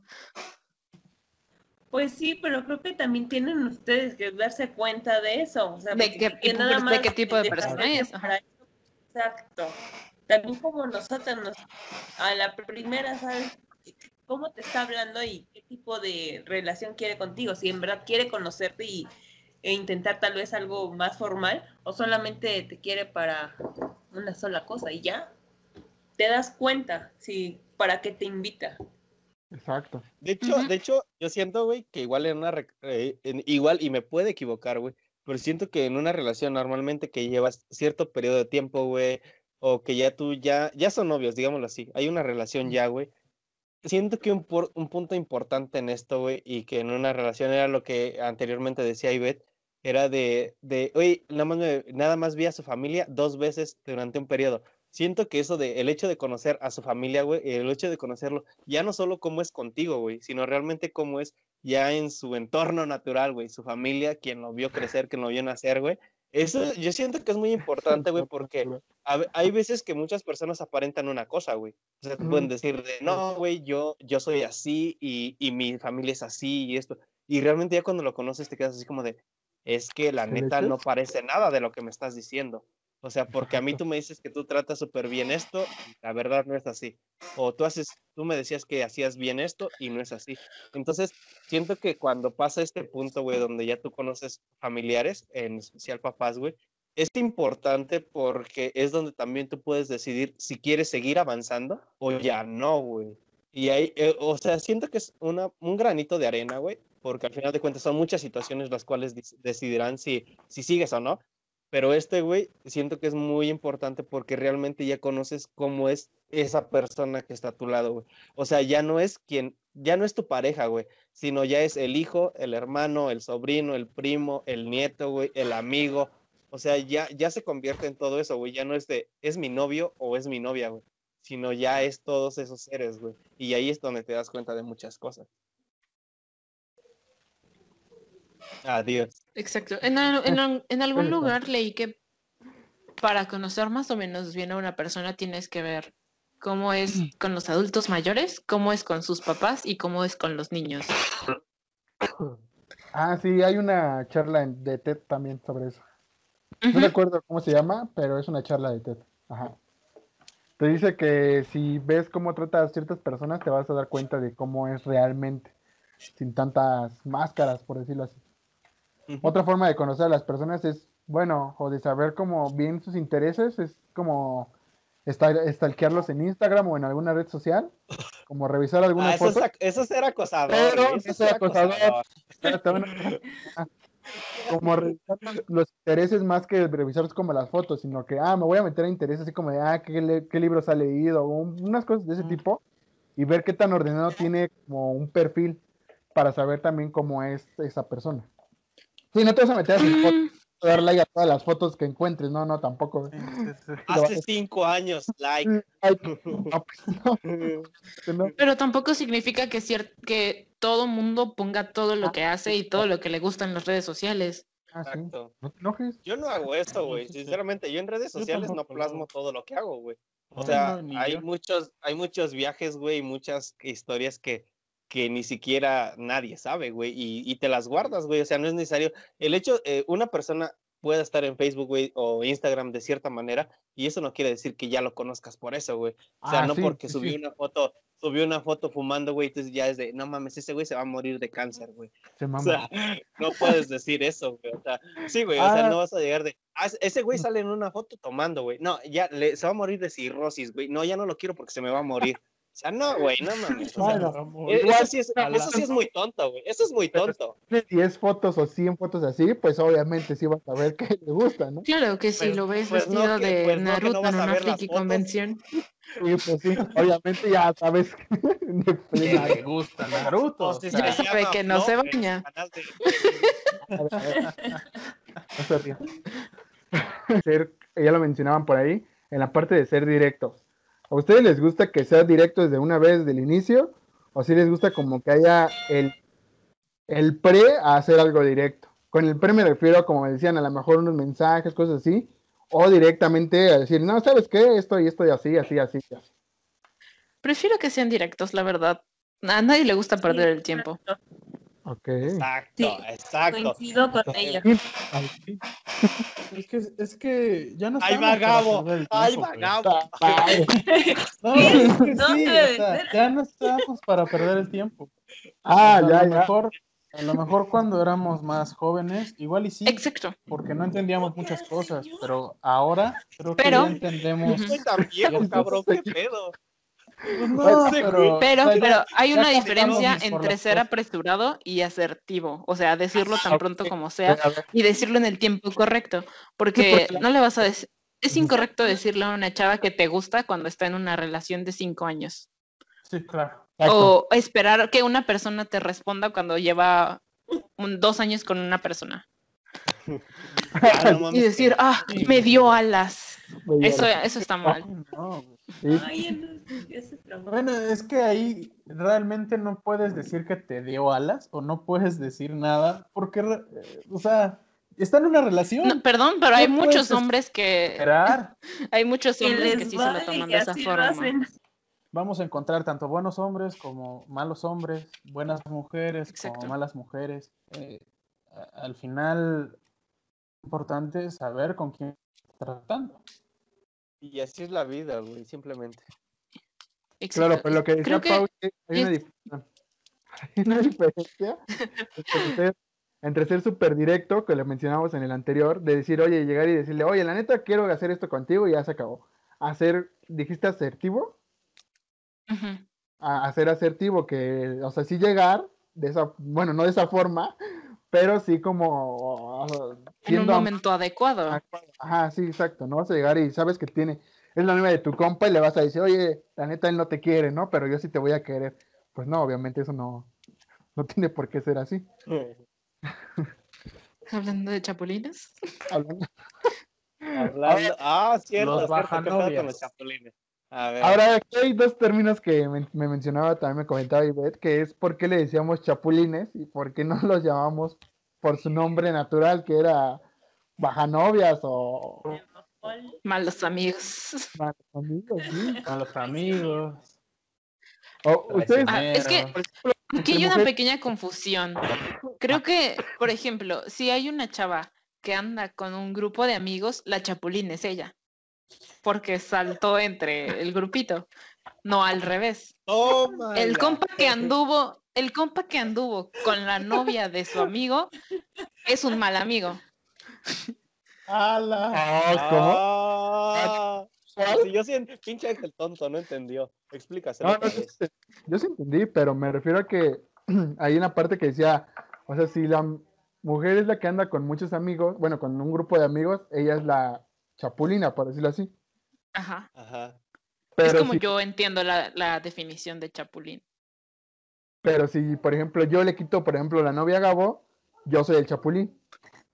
[SPEAKER 7] Pues sí, pero creo que también tienen ustedes que darse cuenta de eso. O sea,
[SPEAKER 2] De
[SPEAKER 7] que nada
[SPEAKER 2] de qué
[SPEAKER 7] más
[SPEAKER 2] tipo de persona es.
[SPEAKER 7] Exacto. También como nosotros, nos, a la primera, ¿sabes? ¿Cómo te está hablando y qué tipo de relación quiere contigo? Si en verdad quiere conocerte y, e intentar tal vez algo más formal o solamente te quiere para una sola cosa y ya. Te das cuenta si para qué te invita.
[SPEAKER 3] Exacto.
[SPEAKER 4] De hecho, de hecho, yo siento, güey, que igual en una, eh, en- igual, y me puede equivocar, güey, pero siento que en una relación normalmente que llevas cierto periodo de tiempo, güey, o que ya tú ya, ya son novios, digámoslo así, hay una relación ya, güey. Siento que un, por- un punto importante en esto, güey, y que en una relación era lo que anteriormente decía Ivette, era de, de oye, nada más, me- nada más vi a su familia dos veces durante un periodo. Siento que eso de, el hecho de conocer a su familia, güey, el hecho de conocerlo, ya no solo cómo es contigo, güey, sino realmente cómo es ya en su entorno natural, güey, su familia, quien lo vio crecer, quien lo vio nacer, güey. Eso yo siento que es muy importante, güey, porque a hay veces que muchas personas aparentan una cosa, güey. O sea, te pueden decir de, no, güey, yo, yo soy así y, y mi familia es así y esto. Y realmente ya cuando lo conoces te quedas así como de, es que la
[SPEAKER 3] ¿El
[SPEAKER 4] neta no parece nada de lo que me estás diciendo. O sea, porque a mí tú me dices que tú tratas súper bien esto, la verdad no es así. O tú haces, tú me decías que hacías bien esto y no es así. Entonces, siento que cuando pasa este punto, güey, donde ya tú conoces familiares, en especial papás, güey, es importante porque es donde también tú puedes decidir si quieres seguir avanzando o ya no, güey. Y ahí, eh, o sea, siento que es una, un granito de arena, güey, porque al final de cuentas son muchas situaciones las cuales decidirán si, si sigues o no. Pero este, güey, siento que es muy importante porque realmente ya conoces cómo es esa persona que está a tu lado, güey. O sea, ya no es quien, ya no es tu pareja, güey, sino ya es el hijo, el hermano, el sobrino, el primo, el nieto, güey, el amigo. O sea, ya, ya se convierte en todo eso, güey. Ya no es de, es mi novio o es mi novia, güey. Sino ya es todos esos seres, güey. Y ahí es donde te das cuenta de muchas cosas. Adiós.
[SPEAKER 2] Exacto. En, en en algún lugar leí que para conocer más o menos bien a una persona tienes que ver cómo es con los adultos mayores, cómo es con sus papás y cómo es con los niños.
[SPEAKER 3] Ah, sí, hay una charla de TED también sobre eso. No
[SPEAKER 2] Ujú.
[SPEAKER 3] recuerdo cómo se llama, pero es una charla de TED. Ajá. Te dice que si ves cómo trata a ciertas personas, te vas a dar cuenta de cómo es realmente, sin tantas máscaras, por decirlo así. Otra forma de conocer a las personas es, bueno, o de saber cómo bien sus intereses, es como stalkearlos en Instagram o en alguna red social, como revisar alguna
[SPEAKER 4] Ah, eso, es,
[SPEAKER 3] foto.
[SPEAKER 4] ac- eso es ser acosador.
[SPEAKER 3] Pero
[SPEAKER 4] eso es
[SPEAKER 3] acosador. como revisar los- intereses más que revisar como las fotos, sino que, ah, me voy a meter a intereses así como de, ah, qué, qué libros ha leído, o un- unas cosas de ese tipo, y ver qué tan ordenado tiene como un perfil para saber también cómo es esa persona. Sí, no te vas a meter a sus fotos,
[SPEAKER 2] Mm,
[SPEAKER 3] dar like a todas las fotos que encuentres, no, no, tampoco.
[SPEAKER 5] Sí, sí, sí.
[SPEAKER 4] Hace cinco años, like.
[SPEAKER 3] No, pues, no.
[SPEAKER 2] Pero tampoco significa que, cier- que todo mundo ponga todo lo que hace y todo lo que le gusta en las redes sociales.
[SPEAKER 3] Ah.
[SPEAKER 4] Exacto.
[SPEAKER 3] No te enojes.
[SPEAKER 4] Yo no hago eso, güey. Sinceramente, yo en redes sociales no plasmo todo lo que hago, güey. O sea, hay muchos, hay muchos viajes, güey, y muchas historias que, que ni siquiera nadie sabe, güey, y, y te las guardas, güey. O sea, no es necesario. El hecho, eh, una persona puede estar en Facebook, güey, o Instagram de cierta manera, y eso no quiere decir que ya lo conozcas por eso, güey. O sea,
[SPEAKER 3] Ah,
[SPEAKER 4] no
[SPEAKER 3] sí,
[SPEAKER 4] porque subió
[SPEAKER 3] sí.
[SPEAKER 4] una foto, subió una foto fumando, güey, entonces ya es de, no mames, ese güey se va a morir de cáncer, güey.
[SPEAKER 3] Se
[SPEAKER 4] O
[SPEAKER 3] mama.
[SPEAKER 4] sea, no puedes decir eso, güey. O sea, sí, güey. O sea,
[SPEAKER 5] Ah.
[SPEAKER 4] no vas a llegar de. "Ah, ese güey sale en una foto tomando, güey. No, ya le, se va a morir de cirrosis, güey. No, ya no lo quiero porque se me va a morir. O sea, no, güey, no mames. O sea,
[SPEAKER 3] Bueno,
[SPEAKER 5] Amor.
[SPEAKER 4] e- eso, sí es, eso sí es muy tonto, güey. Eso es muy tonto.
[SPEAKER 3] de 10 fotos o 100 fotos así, pues obviamente sí vas a ver que le gusta, ¿no?
[SPEAKER 2] Claro que si
[SPEAKER 4] Pues-
[SPEAKER 2] lo ves
[SPEAKER 4] pues no
[SPEAKER 2] vestido
[SPEAKER 4] que-
[SPEAKER 2] de
[SPEAKER 4] pues no que no
[SPEAKER 2] Naruto en una friki convención.
[SPEAKER 3] Sí, pues sí, obviamente ya sabes
[SPEAKER 5] Que le gusta Naruto.
[SPEAKER 4] O
[SPEAKER 5] sea,
[SPEAKER 2] Ya sabe que no se baña.
[SPEAKER 4] canal de-
[SPEAKER 3] A ver, a ver. No se. Ser, ya lo mencionaban por ahí, en la parte de ser directos. ¿A ustedes les gusta que sea directo desde una vez del inicio? ¿O si les gusta como que haya el, el pre a hacer algo directo? Con el pre me refiero a, como me decían, a lo mejor unos mensajes, cosas así. O directamente a decir, no, ¿sabes qué? Esto y esto y así, así, así. así.
[SPEAKER 2] Prefiero que sean directos, la verdad. A nadie le gusta perder el tiempo.
[SPEAKER 3] Ok.
[SPEAKER 4] Exacto,
[SPEAKER 1] Sí,
[SPEAKER 4] exacto.
[SPEAKER 1] Coincido con ella.
[SPEAKER 5] Es que, es que ya no
[SPEAKER 4] Ay,
[SPEAKER 5] estamos para
[SPEAKER 4] vagabo.
[SPEAKER 5] perder el
[SPEAKER 4] Ay, vagabo.
[SPEAKER 5] No, es que
[SPEAKER 1] No
[SPEAKER 5] sí, o sea, ya no estamos para perder el tiempo.
[SPEAKER 3] Ah,
[SPEAKER 5] O sea, a
[SPEAKER 3] ya,
[SPEAKER 5] lo
[SPEAKER 3] ya.
[SPEAKER 5] mejor, a lo mejor cuando éramos más jóvenes, igual y sí,
[SPEAKER 2] Exacto.
[SPEAKER 5] porque no entendíamos muchas cosas, pero ahora creo que
[SPEAKER 2] Pero-
[SPEAKER 5] ya entendemos.
[SPEAKER 2] Ujú.
[SPEAKER 4] Soy tan viejo, cabrón. ¿Qué pedo?
[SPEAKER 5] Pues no, pero,
[SPEAKER 2] Pero, pero hay una diferencia entre ser
[SPEAKER 5] cosas.
[SPEAKER 2] apresurado y asertivo. O sea, decirlo tan
[SPEAKER 3] ok.
[SPEAKER 2] pronto como sea y decirlo en el tiempo correcto. Porque no le vas a decir. Es incorrecto decirle a una chava que te gusta cuando está en una relación de cinco años.
[SPEAKER 5] Sí, claro.
[SPEAKER 3] exacto.
[SPEAKER 2] O esperar que una persona te responda cuando lleva un- dos años con una persona.
[SPEAKER 4] Ah,
[SPEAKER 2] Y decir, ah, me dio alas. Eso, eso está mal.
[SPEAKER 5] Ay, no.
[SPEAKER 3] Sí.
[SPEAKER 5] Bueno, es que ahí realmente no puedes decir que te dio alas o no puedes decir nada porque, eh, o sea, está en una relación.
[SPEAKER 2] No, perdón, pero hay muchos hombres que
[SPEAKER 5] Esperar.
[SPEAKER 2] hay muchos
[SPEAKER 1] Que
[SPEAKER 2] hombres que sí se lo
[SPEAKER 1] y
[SPEAKER 2] toman de esa forma.
[SPEAKER 5] Vamos a encontrar tanto buenos hombres como malos hombres, buenas mujeres
[SPEAKER 2] Exacto.
[SPEAKER 5] como malas mujeres. Eh, al final, es importante saber con quién tratando.
[SPEAKER 4] Y así es la vida, güey, simplemente.
[SPEAKER 3] Claro,
[SPEAKER 2] Exacto.
[SPEAKER 3] pero lo que decía Pau, que hay una,
[SPEAKER 2] es-
[SPEAKER 3] dif- hay una diferencia entre ser, entre ser súper directo, que lo mencionamos en el anterior, de decir, oye, llegar y decirle, oye, la neta, quiero hacer esto contigo y ya se acabó. Hacer, dijiste asertivo,
[SPEAKER 2] Ujú.
[SPEAKER 3] a, a ser asertivo, que, o sea, sí llegar, de esa, bueno, no de esa forma, pero sí como
[SPEAKER 2] en un momento adecuado.
[SPEAKER 3] Ajá, sí, exacto, no vas a llegar y sabes que tiene, es la novia de tu compa y le vas a decir, oye, la neta él no te quiere, ¿no? Pero yo sí te voy a querer. Pues no, obviamente eso no, no tiene por qué ser así.
[SPEAKER 2] Hablando de chapulines.
[SPEAKER 3] Hablando-
[SPEAKER 4] Hablando... Ah, cierto,
[SPEAKER 5] Los
[SPEAKER 4] cierto. ¿Qué con los chapulines? A ver.
[SPEAKER 3] Ahora, aquí hay dos términos que me, me mencionaba, también me comentaba Ivette, que es por qué le decíamos chapulines y por qué no los llamamos por su nombre natural, que era bajanovias o
[SPEAKER 2] Malos amigos.
[SPEAKER 3] malos amigos, sí.
[SPEAKER 5] A los amigos.
[SPEAKER 3] O ustedes,
[SPEAKER 2] Ah, es que aquí hay una pequeña confusión. Creo que, por ejemplo, si hay una chava que anda con un grupo de amigos, la chapulín es ella. Porque saltó entre el grupito, no al revés. El compa que anduvo, el compa que anduvo con la novia de su amigo es un mal amigo.
[SPEAKER 5] ¡Hala!
[SPEAKER 3] Ah, ¿Cómo?
[SPEAKER 4] Ah, yo sí, pinche Ángel tonto, no entendió. Explícaselo.
[SPEAKER 3] No, no, yo sí entendí, pero me refiero a que hay una parte que decía, o sea, si la mujer es la que anda con muchos amigos, bueno, con un grupo de amigos, ella es la chapulina, por decirlo así.
[SPEAKER 2] Ajá.
[SPEAKER 4] Ajá.
[SPEAKER 3] Pero
[SPEAKER 2] es como
[SPEAKER 3] si,
[SPEAKER 2] yo entiendo la, la definición de chapulín.
[SPEAKER 3] pero si, por ejemplo, yo le quito, por ejemplo, la novia a Gabo, yo soy el chapulín.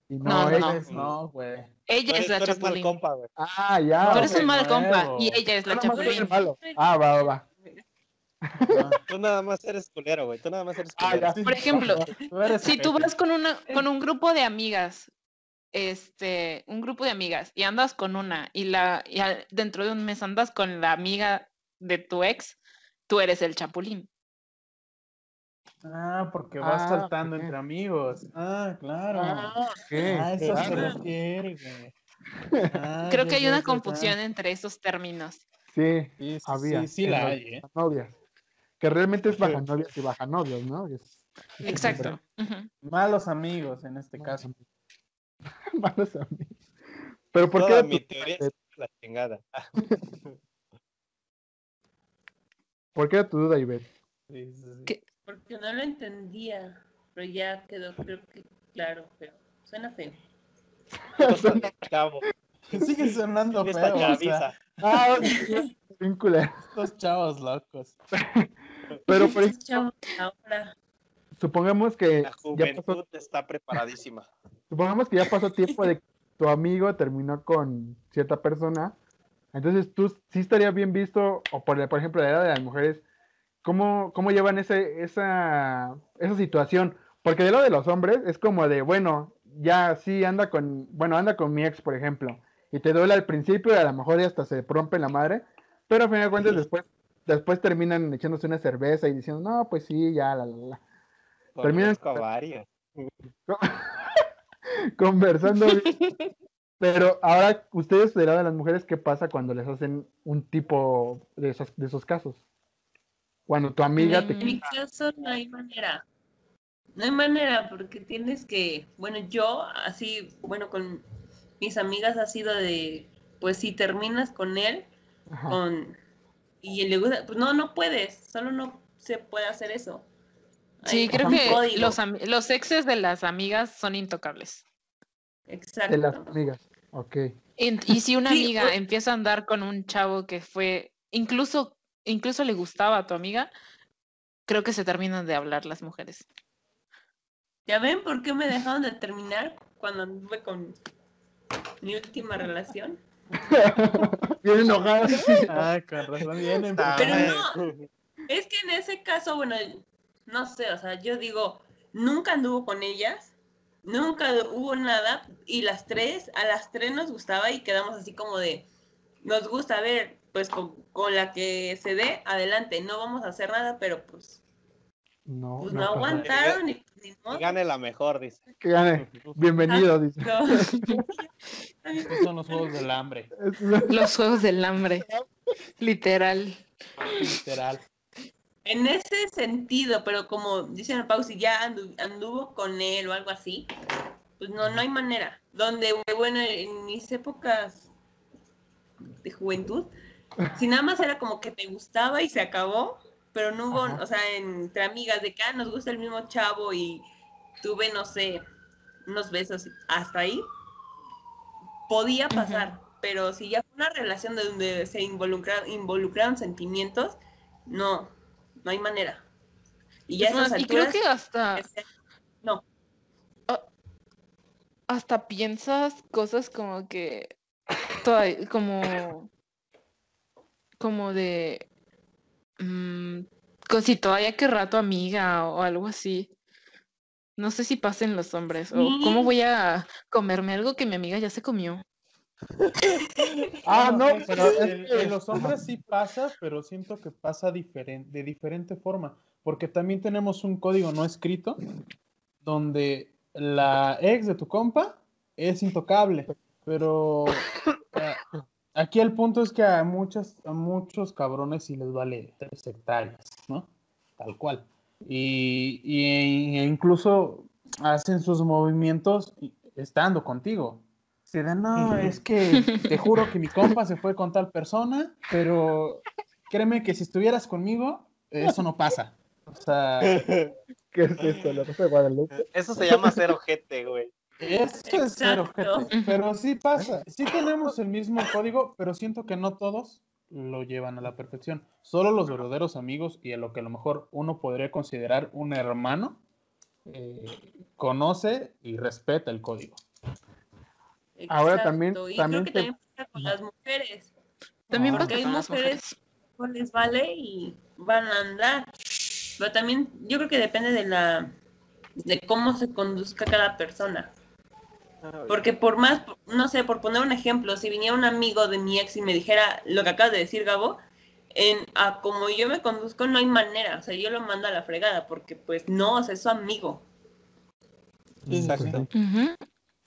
[SPEAKER 3] Y no,
[SPEAKER 2] No, no,
[SPEAKER 3] ella.
[SPEAKER 2] no.
[SPEAKER 5] Pues no, güey.
[SPEAKER 2] Ella
[SPEAKER 4] Tú
[SPEAKER 2] es
[SPEAKER 4] eres,
[SPEAKER 2] la
[SPEAKER 4] tú eres mal
[SPEAKER 2] chapulín.
[SPEAKER 4] compa, güey.
[SPEAKER 3] Ah, ya.
[SPEAKER 2] Tú eres un mal compa
[SPEAKER 5] nuevo.
[SPEAKER 2] y ella es la
[SPEAKER 3] el
[SPEAKER 2] chapulín.
[SPEAKER 3] malo. Ah, va, va, va.
[SPEAKER 5] Ah,
[SPEAKER 4] Tú nada más eres culero, güey. Tú nada más eres
[SPEAKER 3] Ah,
[SPEAKER 4] culero.
[SPEAKER 2] Por ejemplo, Si tú vas con una, con un grupo de amigas, este, un grupo de amigas, y andas con una, y la, y al- dentro de un mes andas con la amiga de tu ex, tú eres el chapulín.
[SPEAKER 5] Ah, porque vas
[SPEAKER 3] Ah,
[SPEAKER 5] saltando entre amigos. Ah, claro.
[SPEAKER 3] Ah,
[SPEAKER 5] Ah,
[SPEAKER 3] ok,
[SPEAKER 5] eso se
[SPEAKER 3] claro.
[SPEAKER 5] refiere, güey. Ah,
[SPEAKER 2] Creo que hay una confusión entre esos términos.
[SPEAKER 3] Sí,
[SPEAKER 5] Sí, sí,
[SPEAKER 3] había.
[SPEAKER 5] sí, sí la hay, ¿eh?
[SPEAKER 3] novias. Que realmente es baja novias y baja novios, ¿no? Es-
[SPEAKER 2] Exacto.
[SPEAKER 5] Malos amigos en este
[SPEAKER 3] Malos
[SPEAKER 5] caso.
[SPEAKER 3] amigos. Malos amigos. Pero ¿por qué
[SPEAKER 4] Toda
[SPEAKER 3] era
[SPEAKER 4] mi
[SPEAKER 3] tu-
[SPEAKER 4] teoría es la chingada.
[SPEAKER 3] ¿Por qué era tu duda, Ivette?
[SPEAKER 5] Sí, sí, sí.
[SPEAKER 2] ¿Qué?
[SPEAKER 1] Porque no lo entendía, pero ya quedó, creo que claro, pero suena feo.
[SPEAKER 4] Chavo.
[SPEAKER 5] Sigue sonando feo. o sea.
[SPEAKER 3] Ah,
[SPEAKER 5] estos chavos locos.
[SPEAKER 3] Pero por ejemplo,
[SPEAKER 1] Chavos, ahora,
[SPEAKER 3] supongamos que
[SPEAKER 4] La
[SPEAKER 3] ya
[SPEAKER 4] juventud
[SPEAKER 3] pasó,
[SPEAKER 4] está preparadísima.
[SPEAKER 3] supongamos que ya pasó tiempo de que tu amigo terminó con cierta persona. Entonces tú sí estaría bien visto, o por, por ejemplo, la edad de las mujeres, ¿cómo, cómo llevan ese, esa, esa situación? Porque de lo de los hombres es como de, bueno, ya sí anda con, bueno, anda con mi ex, por ejemplo, y te duele al principio y a lo mejor ya hasta se rompe la madre, pero a fin de cuentas después, después terminan echándose una cerveza y diciendo, no, pues sí, ya, la, la, la. Terminan- conversando. bien. Pero ahora, ustedes lado de las mujeres, ¿qué pasa cuando les hacen un tipo de esos, de esos casos? Cuando tu amiga te
[SPEAKER 1] en mi caso no hay manera. No hay manera porque tienes que, bueno, yo así, bueno, con mis amigas ha sido de, pues si terminas con él,
[SPEAKER 3] Ajá.
[SPEAKER 1] con, y le gusta, pues no, no puedes, solo no se puede hacer eso.
[SPEAKER 2] Sí, creo que los, los exes de las amigas son intocables.
[SPEAKER 1] Exacto.
[SPEAKER 3] de las amigas. Ok.
[SPEAKER 2] En- y si una
[SPEAKER 1] Sí,
[SPEAKER 2] amiga
[SPEAKER 1] o-
[SPEAKER 2] empieza a andar con un chavo que fue, incluso, incluso le gustaba a tu amiga, creo que se terminan de hablar las mujeres.
[SPEAKER 1] ¿Ya ven por qué me dejaron de terminar cuando anduve con mi última relación?
[SPEAKER 3] Bien enojada.
[SPEAKER 5] Ah, con razón vienen.
[SPEAKER 1] Pero
[SPEAKER 4] Ay,
[SPEAKER 1] no, es que en ese caso, bueno, no sé, o sea, yo digo, nunca anduvo con ellas, nunca hubo nada, y las tres, a las tres nos gustaba y quedamos así como de, nos gusta, a ver, pues con, con la que se dé, adelante, no vamos a hacer nada, pero pues,
[SPEAKER 3] No,
[SPEAKER 1] pues
[SPEAKER 3] no
[SPEAKER 1] aguantaron y ni
[SPEAKER 4] que gane la mejor, dice.
[SPEAKER 3] Que gane. Bienvenido, dice.
[SPEAKER 5] Estos son los juegos del hambre,
[SPEAKER 2] Los juegos del hambre, literal.
[SPEAKER 5] literal.
[SPEAKER 1] En ese sentido, pero como dicen el Pau, si ya andu- anduvo con él o algo así, pues no, no hay manera. Donde, bueno, en mis épocas de juventud, si nada más era como que te gustaba y se acabó, pero no hubo,
[SPEAKER 3] Ajá.
[SPEAKER 1] o sea, entre amigas de que ah, nos gusta el mismo chavo y tuve, no sé, unos besos hasta ahí, podía pasar. Pero si ya fue una relación de donde se involucra- involucraron sentimientos, no, no hay manera. Y ya
[SPEAKER 2] Es más,
[SPEAKER 1] estas
[SPEAKER 2] y creo
[SPEAKER 1] alturas,
[SPEAKER 2] que hasta,
[SPEAKER 1] no,
[SPEAKER 2] hasta piensas cosas como que, como, como de, mm, co- si todavía querrá tu amiga o algo así. No sé si pasen los hombres, o cómo voy a comerme algo que mi amiga ya se comió.
[SPEAKER 3] Ah, no,
[SPEAKER 5] Bueno,
[SPEAKER 3] pero es
[SPEAKER 5] en, los hombres sí pasa, pero siento que pasa diferente, de diferente forma, porque también tenemos un código no escrito donde la ex de tu compa es intocable, pero eh, aquí el punto es que a, muchas, a muchos cabrones sí les vale tres hectáreas, ¿no? Tal cual. Y, y- e incluso hacen sus movimientos estando contigo. Si de no, es que te juro que mi compa se fue con tal persona, pero créeme que si estuvieras conmigo, eso no pasa. O sea,
[SPEAKER 3] ¿Qué es esto? ¿La Rosa de Guadalupe?
[SPEAKER 4] Eso se llama ser ojete, güey.
[SPEAKER 5] Eso es ser ojete, Pero sí pasa. Sí tenemos el mismo código, pero siento que no todos lo llevan a la perfección. Solo los verdaderos amigos y a lo que a lo mejor uno podría considerar un hermano eh, conoce y respeta el código.
[SPEAKER 3] Ahora también-
[SPEAKER 1] Y
[SPEAKER 3] también
[SPEAKER 1] creo que
[SPEAKER 3] te-
[SPEAKER 1] también pasa con las mujeres.
[SPEAKER 2] También
[SPEAKER 5] Ah,
[SPEAKER 2] pasa
[SPEAKER 1] Porque hay
[SPEAKER 2] con las
[SPEAKER 1] mujeres
[SPEAKER 2] mujeres.
[SPEAKER 1] no les vale y van a andar. Pero también yo creo que depende de la de cómo se conduzca cada persona. Porque por más, no sé, por poner un ejemplo, si viniera un amigo de mi ex y me dijera lo que acabas de decir, Gabo, en a como yo me conduzco no hay manera, o sea, yo lo mando a la fregada, porque pues no, o sea, es su amigo.
[SPEAKER 4] Exacto.
[SPEAKER 2] Ujú.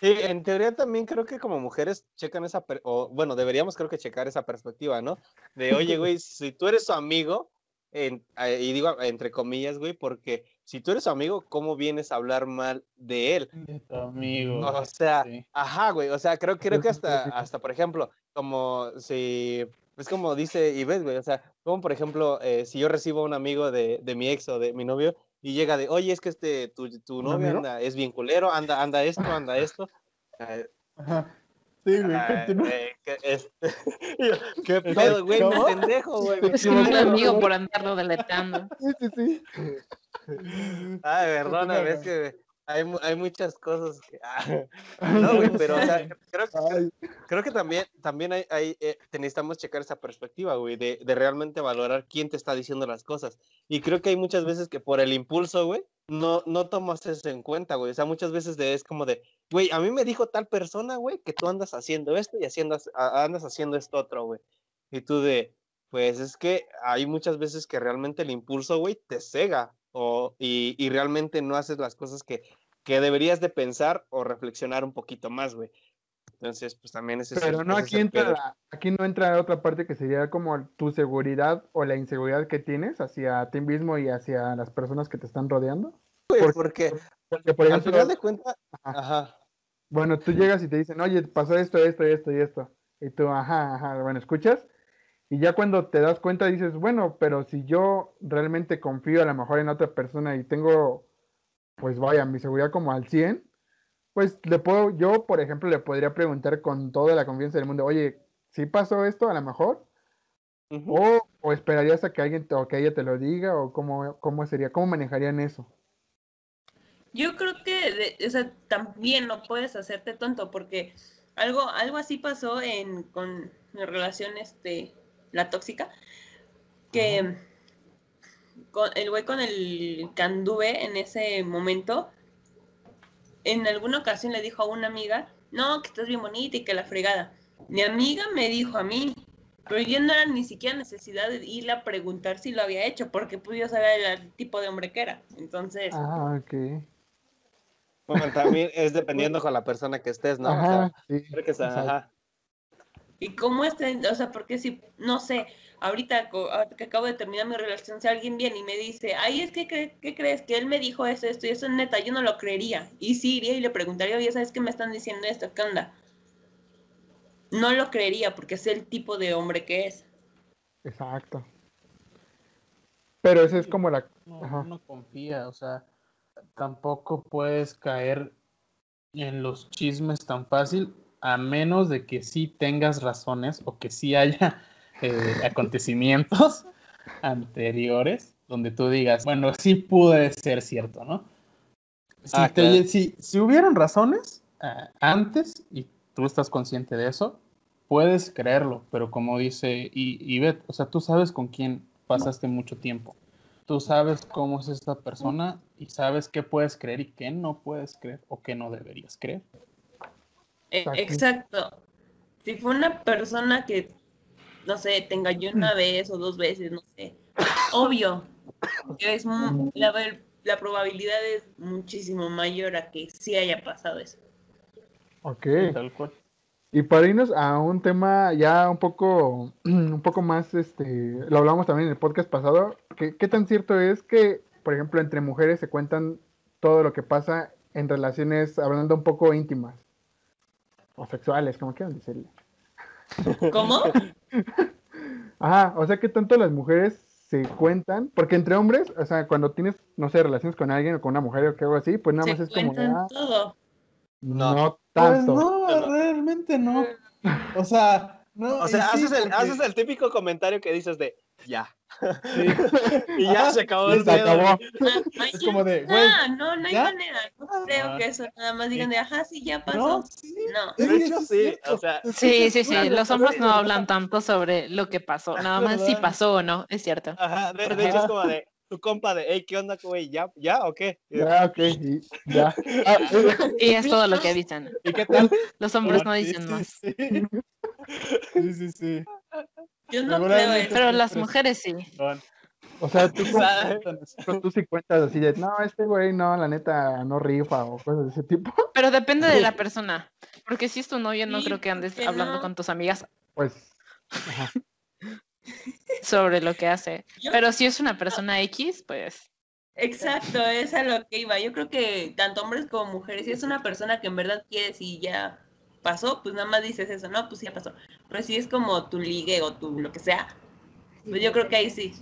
[SPEAKER 4] Sí, en teoría también creo que como mujeres checan esa, per- o bueno, deberíamos creo que checar esa perspectiva, ¿no? De, oye, güey, si tú eres su amigo, en- eh, y digo entre comillas, güey, porque si tú eres su amigo, ¿cómo vienes a hablar mal de él?
[SPEAKER 5] De tu amigo.
[SPEAKER 4] O sea,
[SPEAKER 5] sí.
[SPEAKER 4] ajá, güey, o sea, creo, creo que hasta, hasta, por ejemplo, como si, es como dice Ives, güey, o sea, como por ejemplo, eh, si yo recibo a un amigo de, de mi ex o de mi novio y llega de, oye, es que este, tu, tu
[SPEAKER 3] ¿Un
[SPEAKER 4] novio anda, es bien culero, anda, anda esto, anda esto. eh,
[SPEAKER 5] Ajá. Sí, güey,
[SPEAKER 4] Ay,
[SPEAKER 5] continúa.
[SPEAKER 4] güey, ¿qué, este, ¿qué pedo, güey?
[SPEAKER 5] ¿Cómo?
[SPEAKER 4] Me pendejo, güey.
[SPEAKER 2] Es un amigo por andarlo deletando.
[SPEAKER 3] Sí, sí, sí.
[SPEAKER 4] Ay, perdóname, es que hay, hay muchas cosas que... ah, no, güey, pero, o sea, creo, que- creo que también, también hay, hay, eh, necesitamos checar esa perspectiva, güey, de, de realmente valorar quién te está diciendo las cosas. Y creo que hay muchas veces que por el impulso, güey, no, no tomas eso en cuenta, güey. O sea, muchas veces de- es como de, güey, a mí me dijo tal persona, güey, que tú andas haciendo esto y haciendo, a- andas haciendo esto otro, güey. Y tú de, pues es que hay muchas veces que realmente el impulso, güey, te cega o, y, y realmente no haces las cosas que, que deberías de pensar o reflexionar un poquito más, güey. Entonces, pues también es el-
[SPEAKER 3] Pero no, aquí entra, la- aquí no entra otra parte que sería como tu seguridad o la inseguridad que tienes hacia ti mismo y hacia las personas que te están rodeando.
[SPEAKER 4] Güey,
[SPEAKER 3] por-
[SPEAKER 4] porque
[SPEAKER 3] Porque, por
[SPEAKER 4] al
[SPEAKER 3] ejemplo,
[SPEAKER 4] final de cuentas,
[SPEAKER 3] bueno, tú llegas y te dicen, oye, pasó esto, esto, esto y esto. Y tú, ajá, ajá, bueno, escuchas. Y ya cuando te das cuenta dices, bueno, pero si yo realmente confío a lo mejor en otra persona y tengo, pues vaya, mi seguridad como al 100, pues le puedo, yo por ejemplo le podría preguntar con toda la confianza del mundo, oye, ¿sí pasó esto a lo mejor? O, o esperarías a que alguien te- o que ella te lo diga o cómo, cómo sería, cómo manejarían eso.
[SPEAKER 1] Yo creo que, de- o sea, también no puedes hacerte tonto porque algo, algo así pasó en, con mi relación, este, la tóxica, que con, el güey con el que anduve en ese momento, en alguna ocasión le dijo a una amiga, no, que estás bien bonita y que la fregada. Mi amiga me dijo a mí, pero yo no era ni siquiera necesidad de irle a preguntar si lo había hecho, porque pues yo sabía el tipo de hombre que era. Entonces,
[SPEAKER 3] Ah, ok.
[SPEAKER 4] Bueno, también es dependiendo con la persona que estés, ¿no? O sea,
[SPEAKER 3] Ajá, sí.
[SPEAKER 4] creo que ajá.
[SPEAKER 1] ¿Y cómo este, o sea, porque si, no sé, ahorita que acabo de terminar mi relación, si alguien viene y me dice, ay, es que, ¿qué, qué crees? Que él me dijo esto, esto y eso es neta, yo no lo creería. Y sí iría y le preguntaría, oye, ¿sabes qué me están diciendo esto? ¿Qué onda? No lo creería porque es el tipo de hombre que es.
[SPEAKER 3] Exacto. Pero esa es como la...
[SPEAKER 5] No confía, o sea, tampoco puedes caer en los chismes tan fácil, a menos de que sí tengas razones o que sí haya eh, acontecimientos anteriores donde tú digas, bueno, sí puede ser cierto, ¿no? Si,
[SPEAKER 4] Ah,
[SPEAKER 5] te-
[SPEAKER 4] claro.
[SPEAKER 5] si, si hubieron razones antes y tú estás consciente de eso, puedes creerlo, pero como dice Ivette, o sea, tú sabes con quién pasaste mucho tiempo. Tú sabes cómo es esta persona y sabes qué puedes creer y qué no puedes creer o qué no deberías creer.
[SPEAKER 1] Eh,
[SPEAKER 3] Exacto.
[SPEAKER 1] exacto. Si fue una persona que, no sé, te engañó una vez o dos veces, no sé, obvio, que es mu- la, la probabilidad es muchísimo mayor a que sí haya pasado eso.
[SPEAKER 3] Ok.
[SPEAKER 5] Tal cual.
[SPEAKER 3] Y para irnos a un tema ya un poco, un poco más, este, lo hablamos también en el podcast pasado, que, ¿qué tan cierto es que, por ejemplo, entre mujeres se cuentan todo lo que pasa en relaciones, hablando un poco íntimas? O sexuales, como quieran decirle.
[SPEAKER 1] ¿Cómo?
[SPEAKER 3] Ajá, o sea que tanto las mujeres se cuentan, porque entre hombres, o sea, cuando tienes, no sé, relaciones con alguien o con una mujer o que algo así, pues nada
[SPEAKER 1] Se
[SPEAKER 3] más es como,
[SPEAKER 1] cuentan
[SPEAKER 3] ah,
[SPEAKER 1] todo.
[SPEAKER 3] no,
[SPEAKER 4] No.
[SPEAKER 5] Pues
[SPEAKER 3] tanto.
[SPEAKER 5] no, realmente no. O sea, no.
[SPEAKER 4] O sea, haces, el,
[SPEAKER 5] porque-
[SPEAKER 4] haces el típico comentario que dices de ya.
[SPEAKER 5] sí.
[SPEAKER 4] Y ya
[SPEAKER 5] Ajá,
[SPEAKER 4] se acabó el
[SPEAKER 3] se acabó.
[SPEAKER 1] Ah,
[SPEAKER 5] Es como de, güey,
[SPEAKER 1] no, no hay
[SPEAKER 5] ¿ya?
[SPEAKER 1] manera. No creo
[SPEAKER 5] Ah.
[SPEAKER 1] que eso nada más digan de, ajá, sí, ya pasó.
[SPEAKER 5] No, sí.
[SPEAKER 1] No.
[SPEAKER 4] De
[SPEAKER 5] Sí,
[SPEAKER 4] hecho, sí, o sea,
[SPEAKER 2] Sí, sí, sí. Los
[SPEAKER 5] es
[SPEAKER 2] hombres no hablan tanto sobre lo que pasó, nada más si pasó o no, es cierto.
[SPEAKER 4] Ajá, de, de hecho es como de tu compa de, hey, ¿qué onda, güey? ¿Ya, ¿Ya o qué?
[SPEAKER 3] Ya, ok, y ya. Ah, eh,
[SPEAKER 2] Y es todo lo que dicen.
[SPEAKER 5] ¿Y qué tal?
[SPEAKER 2] Los hombres no dicen
[SPEAKER 5] sí,
[SPEAKER 2] más.
[SPEAKER 5] Sí, sí, sí.
[SPEAKER 1] Yo no creo eso.
[SPEAKER 2] Pero las mujeres sí.
[SPEAKER 3] o sea, tú, sí cuentas así de, no, este güey no, la neta no rifa o cosas de ese tipo.
[SPEAKER 2] Pero depende de la persona. Porque si es tu novio, no
[SPEAKER 1] Sí,
[SPEAKER 2] creo que andes hablando
[SPEAKER 1] no.
[SPEAKER 2] con tus amigas
[SPEAKER 3] Pues, ajá.
[SPEAKER 2] sobre lo que hace.
[SPEAKER 1] Yo-
[SPEAKER 2] Pero si es una persona X, pues
[SPEAKER 1] Exacto, es a lo que iba. Yo creo que tanto hombres como mujeres, si es una persona que en verdad quieres y ya pasó, pues nada más dices eso, no, pues ya pasó. Pero si es como tu ligue o tu lo que sea, pues yo creo que ahí sí.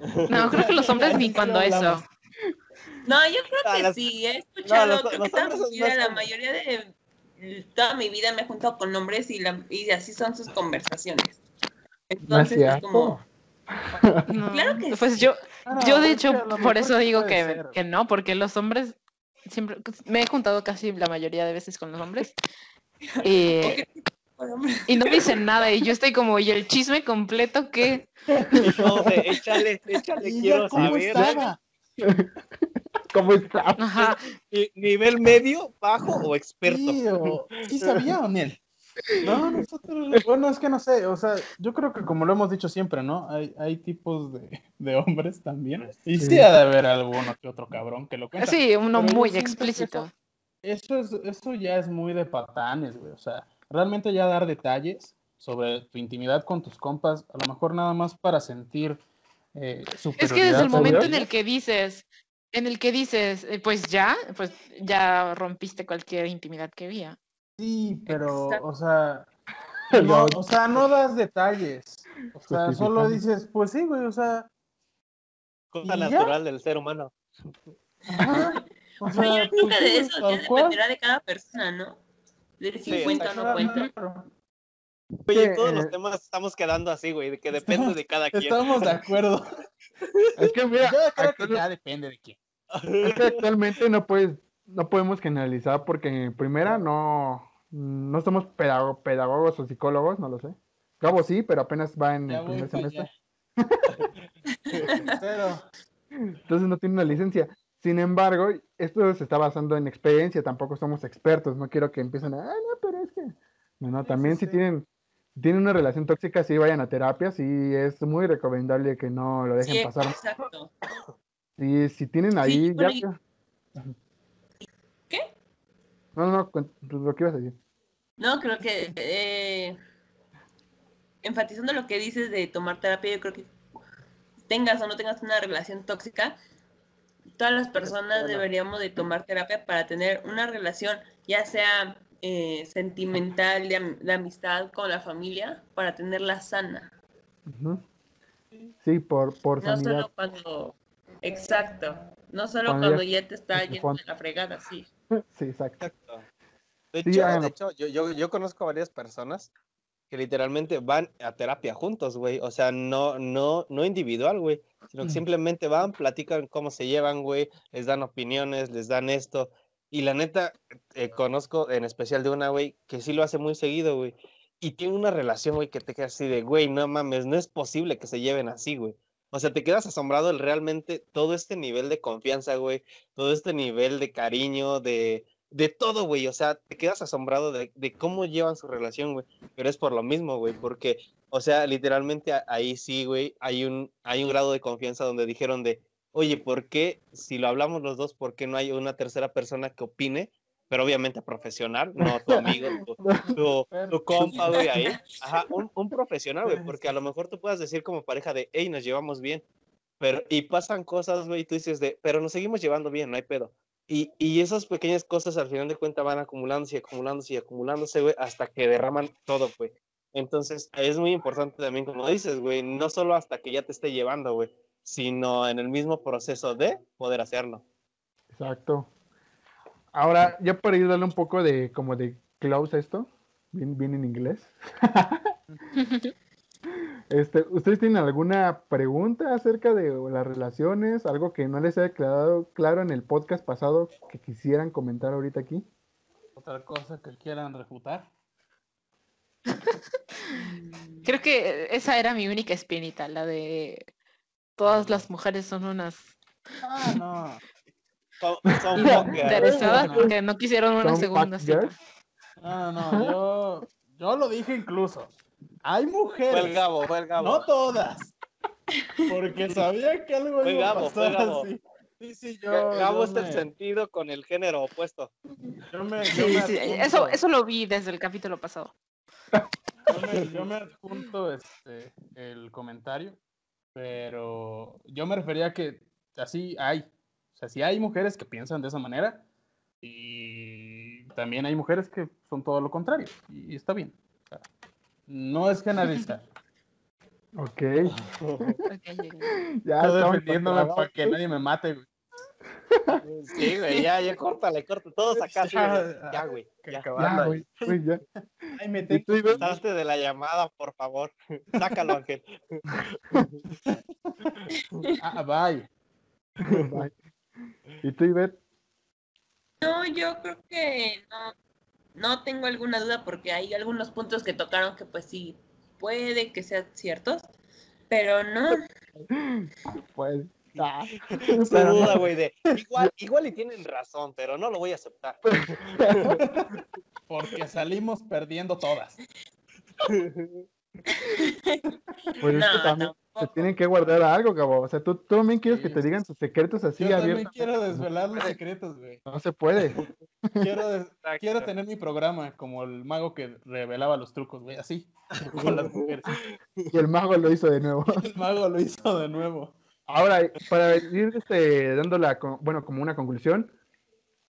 [SPEAKER 2] no, creo que los hombres ni cuando eso.
[SPEAKER 1] No, yo creo
[SPEAKER 4] Ah,
[SPEAKER 1] que
[SPEAKER 4] las-
[SPEAKER 1] sí, he escuchado,
[SPEAKER 4] los-
[SPEAKER 1] creo que toda
[SPEAKER 4] hombres
[SPEAKER 1] mi
[SPEAKER 4] son
[SPEAKER 1] vida,
[SPEAKER 4] más
[SPEAKER 1] la mayoría de toda mi vida me he juntado con hombres y, la, y así son sus conversaciones.
[SPEAKER 3] No es
[SPEAKER 1] Entonces es como.
[SPEAKER 2] No.
[SPEAKER 1] Claro que
[SPEAKER 2] Pues
[SPEAKER 1] sí.
[SPEAKER 2] yo,
[SPEAKER 5] no,
[SPEAKER 2] yo de hecho, por eso digo que, que no, porque los hombres siempre me he juntado casi la mayoría de veces con los hombres. Y, y no dicen nada, y yo estoy como, ¿y el chisme completo qué?
[SPEAKER 4] de, échale, échale,
[SPEAKER 5] ¿Y
[SPEAKER 4] quiero
[SPEAKER 5] cómo
[SPEAKER 4] saber.
[SPEAKER 5] estaba?
[SPEAKER 3] ¿Cómo está?
[SPEAKER 2] Ajá.
[SPEAKER 4] Ni- ¿Nivel medio, bajo o experto?
[SPEAKER 5] Sí, o- sí sabía o. No, nosotros, bueno, es que no sé, o sea, yo creo que como lo hemos dicho siempre, ¿no? Hay, hay tipos de, de hombres también. Y sí.
[SPEAKER 3] Sí.
[SPEAKER 5] ha de haber alguno que otro cabrón que lo cuenta.
[SPEAKER 2] Sí, uno muy explícito.
[SPEAKER 5] Eso, es, eso ya es muy de patanes, güey. O sea, realmente ya dar detalles sobre tu intimidad con tus compas, a lo mejor nada más para sentir eh,
[SPEAKER 2] Es que desde el momento en el que dices, en el que dices, eh, pues ya, pues ya rompiste cualquier intimidad que había.
[SPEAKER 5] Sí, pero,
[SPEAKER 1] Exacto.
[SPEAKER 5] o sea,
[SPEAKER 3] No.
[SPEAKER 5] no, o sea, no das detalles. O sea, solo dices, pues sí, güey, o sea,
[SPEAKER 4] Cosa natural del ser humano.
[SPEAKER 5] ajá, o
[SPEAKER 1] Pero
[SPEAKER 5] sea,
[SPEAKER 1] yo creo
[SPEAKER 5] pues
[SPEAKER 1] de eso ya dependerá de cada persona, ¿no? De si
[SPEAKER 4] Sí,
[SPEAKER 1] cuenta o no cuenta.
[SPEAKER 5] Claro.
[SPEAKER 4] Oye, todos
[SPEAKER 3] eh,
[SPEAKER 4] los temas estamos quedando así, güey, de que depende de cada quien.
[SPEAKER 5] Estamos de acuerdo.
[SPEAKER 3] Es que mira,
[SPEAKER 5] Yo creo que ya depende de quién.
[SPEAKER 3] es que actualmente no puedes, no podemos generalizar porque en primera no, no somos pedago- pedagogos o psicólogos, no lo sé. Gabo sí, pero apenas va en
[SPEAKER 5] Ya
[SPEAKER 3] el primer
[SPEAKER 5] para
[SPEAKER 3] semestre. Entonces no tiene una licencia. Sin embargo, esto se está basando en experiencia, tampoco somos expertos, no quiero que empiecen a, ah, no, pero es que... No, no, también
[SPEAKER 5] sí,
[SPEAKER 3] si
[SPEAKER 5] sí.
[SPEAKER 3] tienen, si tienen una relación tóxica, sí vayan a terapia, sí es muy recomendable que no lo dejen
[SPEAKER 1] Sí,
[SPEAKER 3] pasar.
[SPEAKER 1] exacto.
[SPEAKER 3] Sí, si tienen ahí,
[SPEAKER 1] bueno,
[SPEAKER 3] ya...
[SPEAKER 1] y- ¿Qué?
[SPEAKER 3] No, no, no, lo que ibas a decir.
[SPEAKER 1] No, creo que eh, enfatizando lo que dices de tomar terapia, yo creo que tengas o no tengas una relación tóxica, todas las personas deberíamos de tomar terapia para tener una relación, ya sea eh, sentimental, de, am- de amistad con la familia, para tenerla sana.
[SPEAKER 3] Sí, por, por
[SPEAKER 1] No
[SPEAKER 3] sanidad.
[SPEAKER 1] solo cuando... Exacto. No solo
[SPEAKER 3] Cuando
[SPEAKER 1] cuando,
[SPEAKER 3] ya
[SPEAKER 1] ya te está yendo de la fregada, sí.
[SPEAKER 3] Sí, exacto.
[SPEAKER 4] Exacto. De
[SPEAKER 3] Sí,
[SPEAKER 4] hecho, de hecho yo, yo, yo conozco a varias personas que literalmente van a terapia juntos, güey. O sea, no, no, no individual, güey. Sino que simplemente van, platican cómo se llevan, güey. Les dan opiniones, les dan esto. Y la neta, eh, conozco en especial de una, güey, que sí lo hace muy seguido, güey. Y tiene una relación, güey, que te queda así de, güey, no mames, no es posible que se lleven así, güey. O sea, te quedas asombrado el realmente todo este nivel de confianza, güey. Todo este nivel de cariño, de, de todo, güey. O sea, te quedas asombrado de, de cómo llevan su relación, güey. Pero es por lo mismo, güey, porque, o sea, literalmente ahí sí, güey, hay un, hay un grado de confianza donde dijeron de, oye, ¿por qué si lo hablamos los dos, por qué no hay una tercera persona que opine pero obviamente profesional, no tu amigo, tu, tu, tu compa, güey, ahí. Ajá, un, un profesional, güey, porque a lo mejor tú puedas decir como pareja de, hey, nos llevamos bien, pero, y pasan cosas, güey, y tú dices de, pero nos seguimos llevando bien, no hay pedo. Y, y esas pequeñas cosas al final de cuentas van acumulándose y acumulándose y acumulándose, güey, hasta que derraman todo, güey. Entonces, es muy importante también, como dices, güey, no solo hasta que ya te esté llevando, güey, sino en el mismo proceso de poder hacerlo.
[SPEAKER 3] Exacto. Ahora, ya para ir darle un poco de como de close a esto, bien, bien en inglés. Este, ¿Ustedes tienen alguna pregunta acerca de las relaciones? ¿Algo que no les haya quedado claro en el podcast pasado que quisieran comentar ahorita aquí?
[SPEAKER 5] Otra cosa que quieran refutar.
[SPEAKER 2] Creo que esa era mi única espinita, la de todas las mujeres son unas
[SPEAKER 5] Ah, no.
[SPEAKER 4] Son,
[SPEAKER 2] interesadas
[SPEAKER 5] no.
[SPEAKER 2] porque no quisieron una
[SPEAKER 3] ¿Son
[SPEAKER 2] segunda cita.
[SPEAKER 3] girls?
[SPEAKER 5] No, no, yo, yo lo dije incluso. Hay
[SPEAKER 4] Fue el
[SPEAKER 5] mujeres,
[SPEAKER 4] Gabo, fue el Gabo.
[SPEAKER 5] no todas, porque sabía que algo
[SPEAKER 4] Fue
[SPEAKER 5] iba a
[SPEAKER 4] Gabo, fue
[SPEAKER 5] pasar
[SPEAKER 4] Gabo.
[SPEAKER 5] así. Sí, sí, yo,
[SPEAKER 4] Ga- Gabo
[SPEAKER 5] yo
[SPEAKER 4] está en
[SPEAKER 5] me-
[SPEAKER 4] sentido con el género opuesto.
[SPEAKER 5] yo me- yo
[SPEAKER 2] Sí,
[SPEAKER 5] me
[SPEAKER 2] sí,
[SPEAKER 5] adjunto-
[SPEAKER 2] eso, eso lo vi desde el capítulo pasado.
[SPEAKER 5] Yo me, yo me adjunto este, el comentario, pero yo me refería a que así hay. O sea, sí hay mujeres que piensan de esa manera y también hay mujeres que son todo lo contrario y está bien. No es generalizar.
[SPEAKER 3] Ok. Ya
[SPEAKER 5] Estoy defendiéndome para que nadie me mate, güey.
[SPEAKER 4] Sí, güey, ya, ya, córtale, córtale. Todos acá, sí,
[SPEAKER 5] Ya,
[SPEAKER 4] güey. Ya, güey.
[SPEAKER 5] Que
[SPEAKER 4] Ya.
[SPEAKER 3] Ya, güey, ya.
[SPEAKER 5] Ay, me
[SPEAKER 3] ¿Y
[SPEAKER 5] tengo-
[SPEAKER 3] tú, Iván?
[SPEAKER 4] Salte de la llamada, por favor. Sácalo, Ángel.
[SPEAKER 5] Ah, bye.
[SPEAKER 3] Bye. ¿Y tú, Ivette?
[SPEAKER 1] No, yo creo que no, no tengo alguna duda porque hay algunos puntos que tocaron que pues sí puede que sean ciertos, pero no,
[SPEAKER 3] Pues. ah, no.
[SPEAKER 4] duda, güey, de igual, igual y tienen razón, pero no lo voy a aceptar.
[SPEAKER 5] Porque salimos perdiendo todas.
[SPEAKER 3] Pues es
[SPEAKER 1] No,
[SPEAKER 3] que también se tienen que guardar algo, Gabo. O sea, tú, tú también quieres que te digan sus secretos así
[SPEAKER 5] Yo también
[SPEAKER 3] abiertos.
[SPEAKER 5] quiero desvelar los secretos, güey.
[SPEAKER 3] No se puede.
[SPEAKER 5] Quiero, des-
[SPEAKER 4] Exacto.
[SPEAKER 5] quiero tener mi programa como el mago que revelaba los trucos, güey, así, con las mujeres.
[SPEAKER 3] Y el mago lo hizo de nuevo.
[SPEAKER 5] El mago lo hizo de nuevo.
[SPEAKER 3] Ahora, para ir este, dando la, co- bueno, como una conclusión,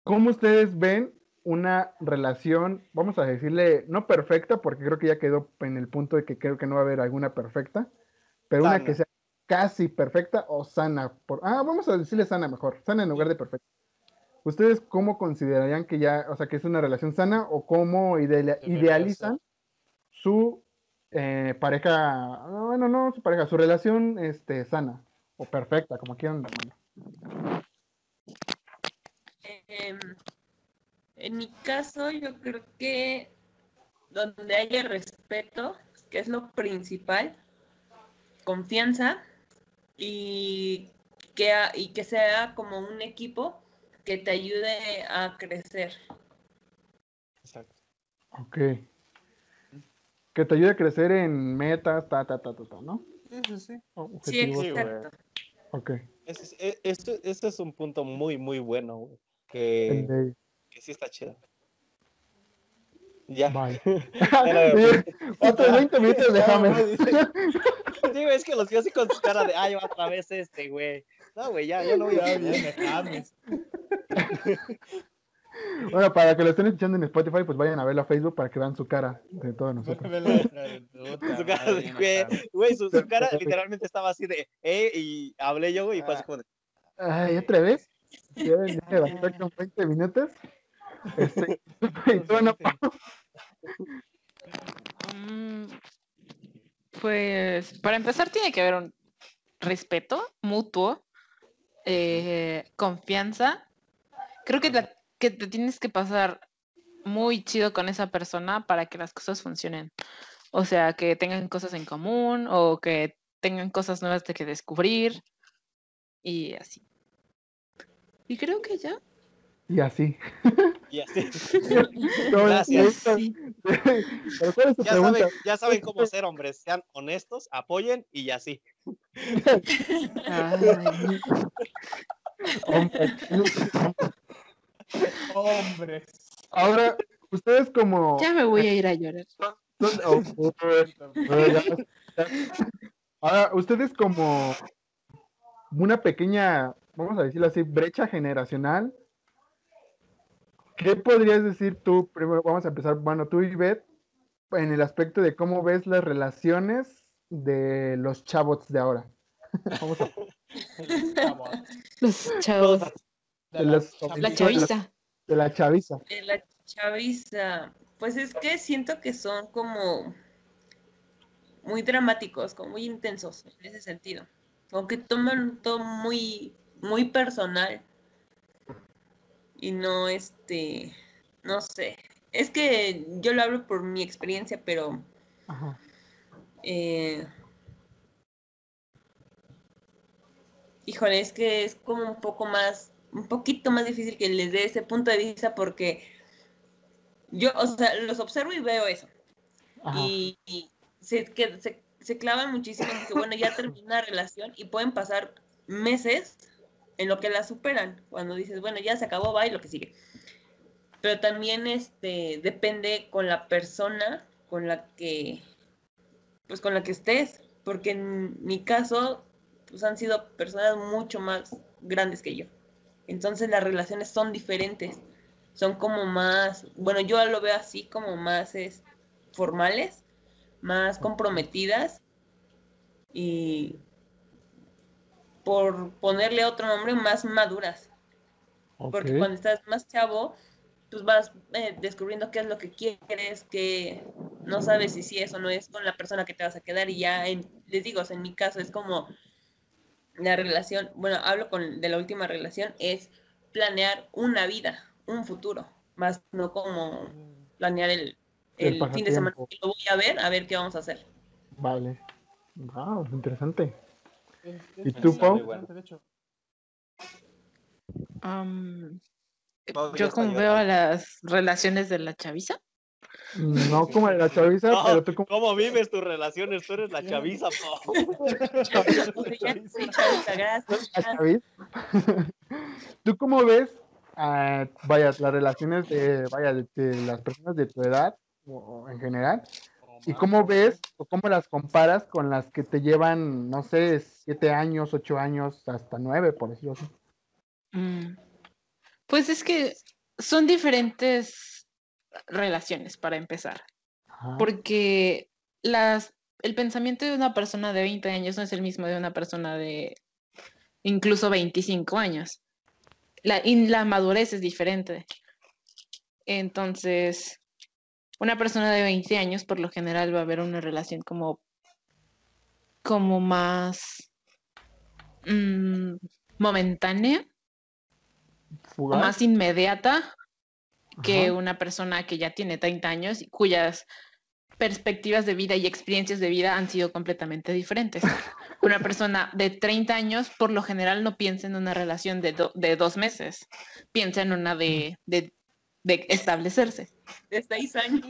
[SPEAKER 3] ¿cómo ustedes ven una relación, vamos a decirle, no perfecta, porque creo que ya quedó en el punto de que creo que no va a haber alguna perfecta, pero una que sea casi perfecta o sana? Por, ah, vamos a decirle sana mejor, sana en lugar de perfecta. ¿Ustedes cómo considerarían que ya, o sea, que es una relación sana o cómo idealizan su eh, pareja, no, bueno, no su pareja, su relación este, sana o perfecta, como quieran llamarlo.
[SPEAKER 1] Em, en mi caso, yo creo que donde haya respeto, que es lo principal, confianza y que, y que sea como un equipo que te ayude a crecer.
[SPEAKER 4] Exacto.
[SPEAKER 3] Ok. Que te ayude a crecer en metas, ta, ta, ta, ta, ta, ¿no?
[SPEAKER 5] Sí, sí,
[SPEAKER 3] objetivos.
[SPEAKER 4] sí,
[SPEAKER 1] exacto.
[SPEAKER 3] Ok.
[SPEAKER 4] Ese es, e- esto, este es un punto muy, muy bueno, güey. Que, que sí está chido. Ya.
[SPEAKER 3] Sí, Otros 20 minutos déjame.
[SPEAKER 4] Sí, güey, es que los vio así con su cara de, ay, otra vez este, güey. No, güey, ya, ya no voy a
[SPEAKER 5] viene James.
[SPEAKER 3] Bueno, para que lo estén escuchando en Spotify, pues vayan a verlo a Facebook para que vean su cara de todos nosotros.
[SPEAKER 4] Su cara de, güey, güey, su, su cara literalmente estaba así de, eh, y hablé yo, güey, y así como de,
[SPEAKER 3] Ay, ¿otra vez? Ya venía de con 20 minutos. Este, y
[SPEAKER 2] Mm, Pues para empezar tiene que haber un respeto mutuo, eh, confianza. Creo que, la- que te tienes que pasar muy chido con esa persona para que las cosas funcionen. O sea, que tengan cosas en común o que tengan cosas nuevas de que descubrir y así. Y creo que ya.
[SPEAKER 3] Y así.
[SPEAKER 4] y así.
[SPEAKER 3] No,
[SPEAKER 4] Gracias.
[SPEAKER 3] sí. Pero ¿cuál es tu
[SPEAKER 4] Ya
[SPEAKER 3] pregunta?
[SPEAKER 4] saben, ya saben cómo ser hombres, sean honestos, apoyen y así.
[SPEAKER 3] Hombre,
[SPEAKER 5] Hombres.
[SPEAKER 3] Ahora, ustedes como...
[SPEAKER 2] Ya me voy a ir a llorar.
[SPEAKER 3] oh, oh, oh. Ahora, ustedes como una pequeña, vamos a decirlo así, brecha generacional, ¿qué podrías decir tú? Primero vamos a empezar, bueno, tú y Beth, en el aspecto de cómo ves las relaciones de los chavos de ahora. Vamos a
[SPEAKER 5] Chavos.
[SPEAKER 2] Los chavos.
[SPEAKER 5] De
[SPEAKER 3] De
[SPEAKER 5] la chaviza.
[SPEAKER 3] De la chaviza.
[SPEAKER 1] De la chaviza. Pues es que siento que son como muy dramáticos, como muy intensos en ese sentido. Como que toman todo muy, muy personal. Y no este, no sé. Es que yo lo hablo por mi experiencia, pero
[SPEAKER 3] Ajá.
[SPEAKER 1] eh, híjole, es que es como un poco más, un poquito más difícil que les dé ese punto de vista porque yo, o sea, los observo y veo eso.
[SPEAKER 3] Ajá.
[SPEAKER 1] Y, y se, que, se, se clavan muchísimo en que, bueno, ya termina una relación y pueden pasar meses en lo que la superan. Cuando dices, bueno, ya se acabó, va y lo que sigue. Pero también este, depende con la persona con la que, pues con la que estés. Porque en mi caso, pues han sido personas mucho más grandes que yo. Entonces las relaciones son diferentes. Son como más, bueno, yo lo veo así como más es, formales, más comprometidas y por ponerle otro nombre, más maduras. Porque
[SPEAKER 3] Ok.
[SPEAKER 1] cuando estás más chavo, pues vas eh, descubriendo qué es lo que quieres, que no sabes si sí es o no es con la persona que te vas a quedar y ya, en, les digo, o sea, en mi caso es como la relación, bueno, hablo con de la última relación, es planear una vida, un futuro, más no como planear el,
[SPEAKER 3] El
[SPEAKER 1] el fin de semana que lo voy a ver, a ver qué vamos a hacer.
[SPEAKER 3] Vale. Wow, interesante.
[SPEAKER 5] Es-
[SPEAKER 3] ¿Y tú, Pau?
[SPEAKER 2] yo como veo a las relaciones de la chaviza.
[SPEAKER 3] No como de la chaviza,
[SPEAKER 4] No,
[SPEAKER 3] pero tú como
[SPEAKER 4] ¿Cómo vives tus relaciones? Tú eres la chaviza, Pau.
[SPEAKER 1] Gracias.
[SPEAKER 3] chaviza. ¿Tú cómo ves, vaya, las relaciones de, vaya, de, de las personas de tu edad o en general? ¿Y cómo ves o cómo las comparas con las que te llevan, no sé, siete años, ocho años, hasta nueve, por decirlo así?
[SPEAKER 2] Mm, Pues es que son diferentes relaciones para empezar.
[SPEAKER 3] Ajá.
[SPEAKER 2] Porque las, el pensamiento de una persona de 20 años no es el mismo de una persona de incluso 25 años. La, y la madurez es diferente. Entonces, una persona de 20 años, por lo general, va a haber una relación como, como más mm, momentánea o más inmediata que
[SPEAKER 3] Ajá.
[SPEAKER 2] una persona que ya tiene 30 años y cuyas perspectivas de vida y experiencias de vida han sido completamente diferentes. Una persona de 30 años por lo general no piensa en una relación de, do- de dos meses, piensa en una de, de, de establecerse.
[SPEAKER 1] De seis años.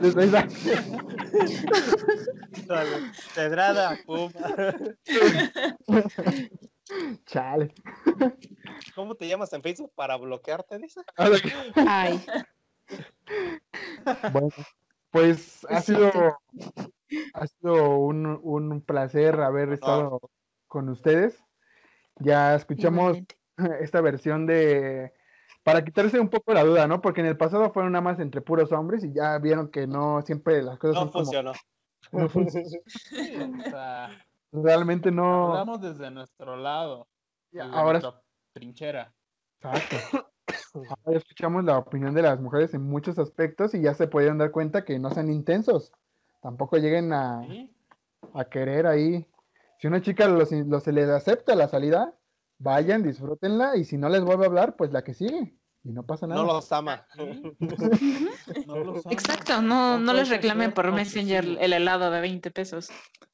[SPEAKER 3] Desde esa-
[SPEAKER 4] Dale, Pedrada, pum.
[SPEAKER 3] Chale.
[SPEAKER 4] ¿Cómo te llamas en Facebook para bloquearte, dice?
[SPEAKER 2] Ay,
[SPEAKER 3] Bueno, pues ha
[SPEAKER 2] Pues
[SPEAKER 3] sido, ha sido un, un placer haber estado con ustedes. Ya escuchamos
[SPEAKER 2] igualmente.
[SPEAKER 3] esta versión de, para quitarse un poco la duda, ¿no? Porque en el pasado fueron nada más entre puros hombres y ya vieron que no siempre las cosas
[SPEAKER 4] No
[SPEAKER 3] son como,
[SPEAKER 4] funcionó.
[SPEAKER 3] no fun-
[SPEAKER 5] Sí, o sea,
[SPEAKER 3] realmente no.
[SPEAKER 5] hablamos desde nuestro lado,
[SPEAKER 3] Ya,
[SPEAKER 5] desde
[SPEAKER 3] ahora
[SPEAKER 5] nuestra trinchera.
[SPEAKER 3] Exacto. Ahora escuchamos la opinión de las mujeres en muchos aspectos y ya se pudieron dar cuenta que no sean intensos. Tampoco lleguen a,
[SPEAKER 5] ¿sí?
[SPEAKER 3] a querer ahí. Si una chica los, los- se les acepta la salida, vayan, disfrútenla y si no les vuelve a hablar, pues la que sigue. Y no pasa nada.
[SPEAKER 4] No los ama.
[SPEAKER 5] No.
[SPEAKER 2] Exacto, no, no les reclamen por Messenger el helado de 20 pesos.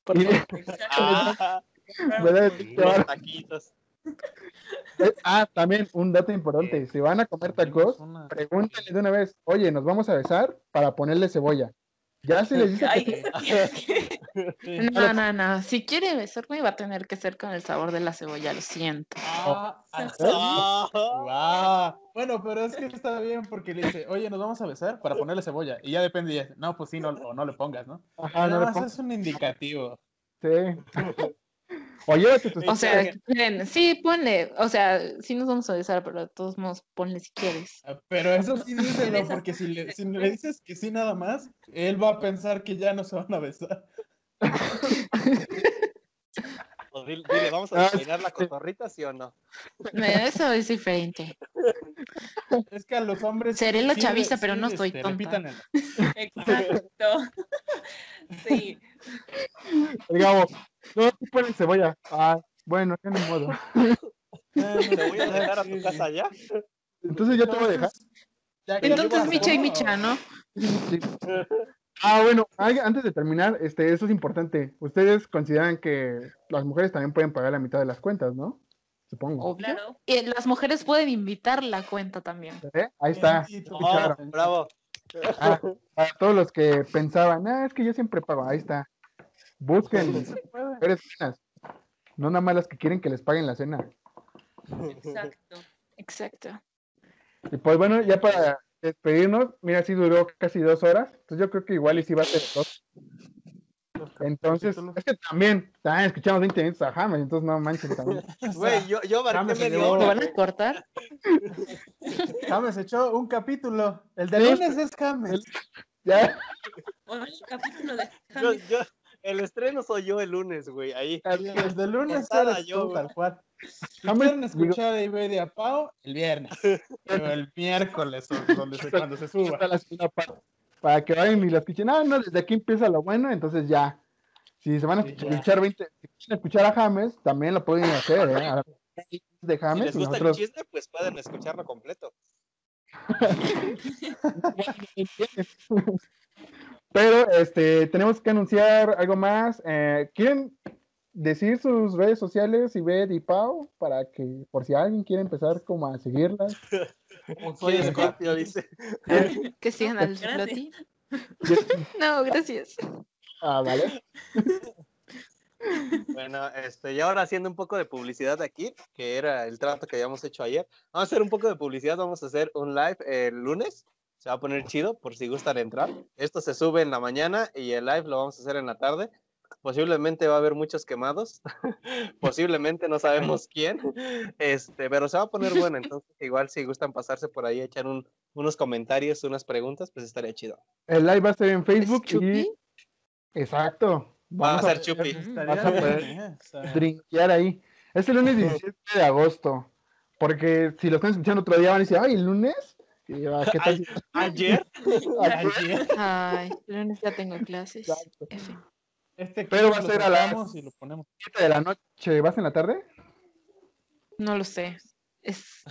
[SPEAKER 2] Por
[SPEAKER 3] Y-
[SPEAKER 2] favor.
[SPEAKER 4] Ah,
[SPEAKER 3] ¿Verdad?
[SPEAKER 4] los taquitos.
[SPEAKER 3] Eh, Ah, también un dato importante. Si van a comer tacos, pregúntenle de una vez, oye, nos vamos a besar para ponerle cebolla. Ya si les dice que
[SPEAKER 2] No, no, no. Si quiere besarme, va a tener que ser con el sabor de la cebolla, lo siento.
[SPEAKER 5] Ah.
[SPEAKER 4] Ah,
[SPEAKER 5] Ah, Bueno, pero es que está bien porque le dice, oye, nos vamos a besar para ponerle cebolla. Y ya depende, y dice, no, pues sí, no, o no le pongas, ¿no?
[SPEAKER 3] Ajá, no
[SPEAKER 5] Nada
[SPEAKER 3] le
[SPEAKER 5] más
[SPEAKER 3] pongas.
[SPEAKER 5] es un indicativo.
[SPEAKER 3] Sí. O llévate tus
[SPEAKER 2] O sea, sí, ponle, o sea, sí nos vamos a besar, pero de todos modos, ponle si quieres.
[SPEAKER 5] Ah, Pero eso sí díselo, porque si le, si
[SPEAKER 1] después.
[SPEAKER 5] le dices que sí nada más, él va a pensar que ya no se van a besar.
[SPEAKER 4] O dile, dile, ¿vamos a
[SPEAKER 3] Ah,
[SPEAKER 4] despeinar la cotorrita, sí o no?
[SPEAKER 2] Eso es diferente.
[SPEAKER 5] Es que a los hombres.
[SPEAKER 2] Seré la
[SPEAKER 5] sí
[SPEAKER 2] chaviza,
[SPEAKER 5] le-
[SPEAKER 2] pero
[SPEAKER 5] sí
[SPEAKER 2] no
[SPEAKER 5] les,
[SPEAKER 2] soy
[SPEAKER 5] este,
[SPEAKER 2] tonta.
[SPEAKER 5] el-
[SPEAKER 1] Exacto. Sí.
[SPEAKER 3] Digamos, no, tú pones cebolla. Ah, bueno, ya ni modo.
[SPEAKER 4] ¿Te voy a dejar a tu casa ya?
[SPEAKER 3] Entonces yo te voy a dejar.
[SPEAKER 5] Ya
[SPEAKER 2] Entonces, Micha y Micha, ¿no?
[SPEAKER 3] Sí. Ah, bueno, antes de terminar, este, eso es importante. Ustedes consideran que las mujeres también pueden pagar la mitad de las cuentas, ¿no? Supongo.
[SPEAKER 2] Obvio.
[SPEAKER 1] Claro.
[SPEAKER 2] Y las mujeres pueden invitar la cuenta también.
[SPEAKER 3] ¿Eh? Ahí está.
[SPEAKER 4] Oh, bravo.
[SPEAKER 3] Ah, para todos los que pensaban, ah, es que yo siempre pago, ahí está. Busquen mujeres buenas. No nada más las que quieren que les paguen la cena.
[SPEAKER 1] Exacto.
[SPEAKER 2] Exacto.
[SPEAKER 3] Y pues bueno, ya para despedirnos, mira, sí duró casi dos horas. Entonces yo creo que igual y sí va a ser dos. Entonces, es que también, también escuchamos 20 minutos a James, entonces no manchen también.
[SPEAKER 4] Güey, yo, yo
[SPEAKER 5] llevó-
[SPEAKER 4] hora,
[SPEAKER 2] ¿Lo van a cortar?
[SPEAKER 5] James echó un capítulo. El de
[SPEAKER 3] Sí.
[SPEAKER 5] lunes es James.
[SPEAKER 3] Ya,
[SPEAKER 1] Bueno, el capítulo de
[SPEAKER 4] Yo,
[SPEAKER 1] James.
[SPEAKER 4] yo, el estreno soy yo el lunes, güey. Ahí.
[SPEAKER 5] El de lunes
[SPEAKER 4] Portada
[SPEAKER 5] eres
[SPEAKER 4] yo,
[SPEAKER 5] tú, tal cual. Si quieren escuchar a Iberia Pau, el viernes. Pero el miércoles, o donde se, cuando se suba.
[SPEAKER 3] Para que vayan y la escuchen. Ah, no, desde aquí empieza lo bueno, entonces ya. Si se van a
[SPEAKER 5] Sí,
[SPEAKER 3] escuchar,
[SPEAKER 5] ya.
[SPEAKER 3] escuchar 20, si quieren escuchar a James, también lo pueden hacer, ¿eh? A- De
[SPEAKER 4] Si
[SPEAKER 3] James
[SPEAKER 4] les
[SPEAKER 3] y
[SPEAKER 4] gusta el
[SPEAKER 3] nosotros.
[SPEAKER 4] chisme, pues pueden escucharlo completo.
[SPEAKER 3] Pero este, tenemos que anunciar algo más. Eh, ¿Quieren decir sus redes sociales, Ivette y Pau? Para que, por si alguien quiere empezar como a seguirlas.
[SPEAKER 4] Soy. Scorpio, dice.
[SPEAKER 2] Que sigan al. Floti. No, gracias.
[SPEAKER 3] Ah, vale.
[SPEAKER 4] Bueno, este, y ahora haciendo un poco de publicidad aquí, que era el trato que habíamos hecho ayer. Vamos a hacer un poco de publicidad, vamos a hacer un live el lunes. Se va a poner chido por si gustan entrar. Esto se sube en la mañana y el live lo vamos a hacer en la tarde. Posiblemente va a haber muchos quemados. Posiblemente no sabemos quién. Este, pero se va a poner bueno. Entonces, igual si gustan pasarse por ahí, echar un- unos comentarios, unas preguntas, pues estaría chido.
[SPEAKER 3] El live va a ser en Facebook
[SPEAKER 2] ¿Es Chupi?
[SPEAKER 3] y. Exacto.
[SPEAKER 4] Va a
[SPEAKER 3] Vamos
[SPEAKER 4] ser chupi.
[SPEAKER 3] Vas a poder drinkear ahí. Es el lunes 17 de agosto. Porque si lo están escuchando otro día van a decir, ay, ¿el lunes? "Ah,
[SPEAKER 4] Ayer,
[SPEAKER 5] ayer,
[SPEAKER 2] Ay, el lunes ya tengo clases.
[SPEAKER 5] Este
[SPEAKER 3] Pero va a ser a las-
[SPEAKER 5] sacamos y lo ponemos.
[SPEAKER 3] 7 de la noche, ¿vas en la tarde?
[SPEAKER 2] No lo sé. Es,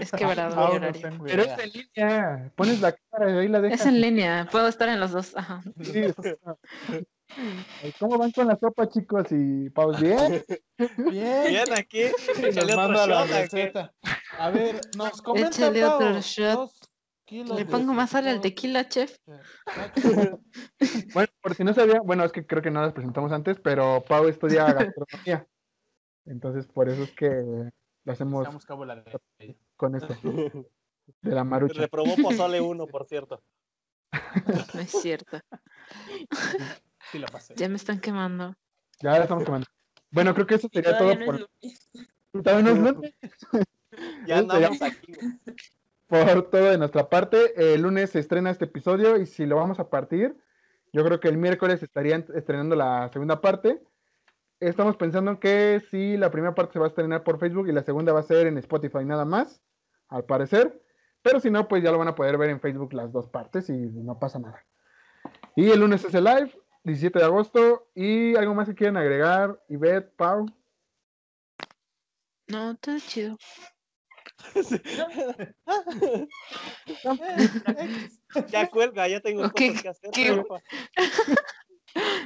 [SPEAKER 2] es quebrado mi
[SPEAKER 5] no
[SPEAKER 2] horario.
[SPEAKER 3] Pero es en línea. Pones la cámara y ahí la dejas.
[SPEAKER 2] Es en línea, puedo estar en los dos. Ajá.
[SPEAKER 3] Sí, ¿Cómo van con la sopa, chicos? Y Pau, bien.
[SPEAKER 5] Bien,
[SPEAKER 4] bien aquí. Échale otro
[SPEAKER 5] manda la receta. A ver, nos comenta
[SPEAKER 2] Échale otro shot. ¿Le pongo más sal al tequila, chef?
[SPEAKER 3] Bueno, por si no sabía, bueno, es que creo que no las presentamos antes, pero Pau estudia gastronomía. Entonces, por eso es que lo hacemos con esto. De la marucha.
[SPEAKER 4] Reprobó Pozole 1, por cierto.
[SPEAKER 2] No es cierto.
[SPEAKER 5] Sí, pasé.
[SPEAKER 2] Ya me están quemando.
[SPEAKER 3] Ya la estamos tomando. Bueno, creo que eso sería todo
[SPEAKER 1] no
[SPEAKER 3] por,
[SPEAKER 1] es lunes.
[SPEAKER 3] todavía no es lunes.
[SPEAKER 4] Ya andamos aquí. güey.
[SPEAKER 3] por todo de nuestra parte. El lunes se estrena este episodio y si lo vamos a partir, yo creo que el miércoles estarían estrenando la segunda parte. Estamos pensando que si la primera parte se va a estrenar por Facebook y la segunda va a ser en Spotify nada más, al parecer. Pero si no, pues ya lo van a poder ver en Facebook las dos partes y no pasa nada. Y el lunes es el live, 17 de agosto. ¿Y algo más que quieran agregar? Ivette, Pau.
[SPEAKER 2] No, todo chido.
[SPEAKER 4] Ya cuelga, ya tengo cosas que hacer.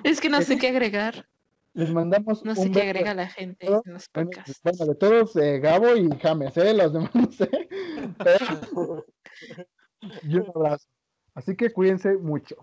[SPEAKER 2] Es que no sé qué agregar.
[SPEAKER 3] Les mandamos
[SPEAKER 2] No sé
[SPEAKER 3] un
[SPEAKER 2] qué
[SPEAKER 3] beso.
[SPEAKER 2] agrega la gente en los podcasts.
[SPEAKER 3] bueno, de todos, eh, Gabo y James, ¿eh? Los demás no sé. Pero- y un abrazo. Así que cuídense mucho.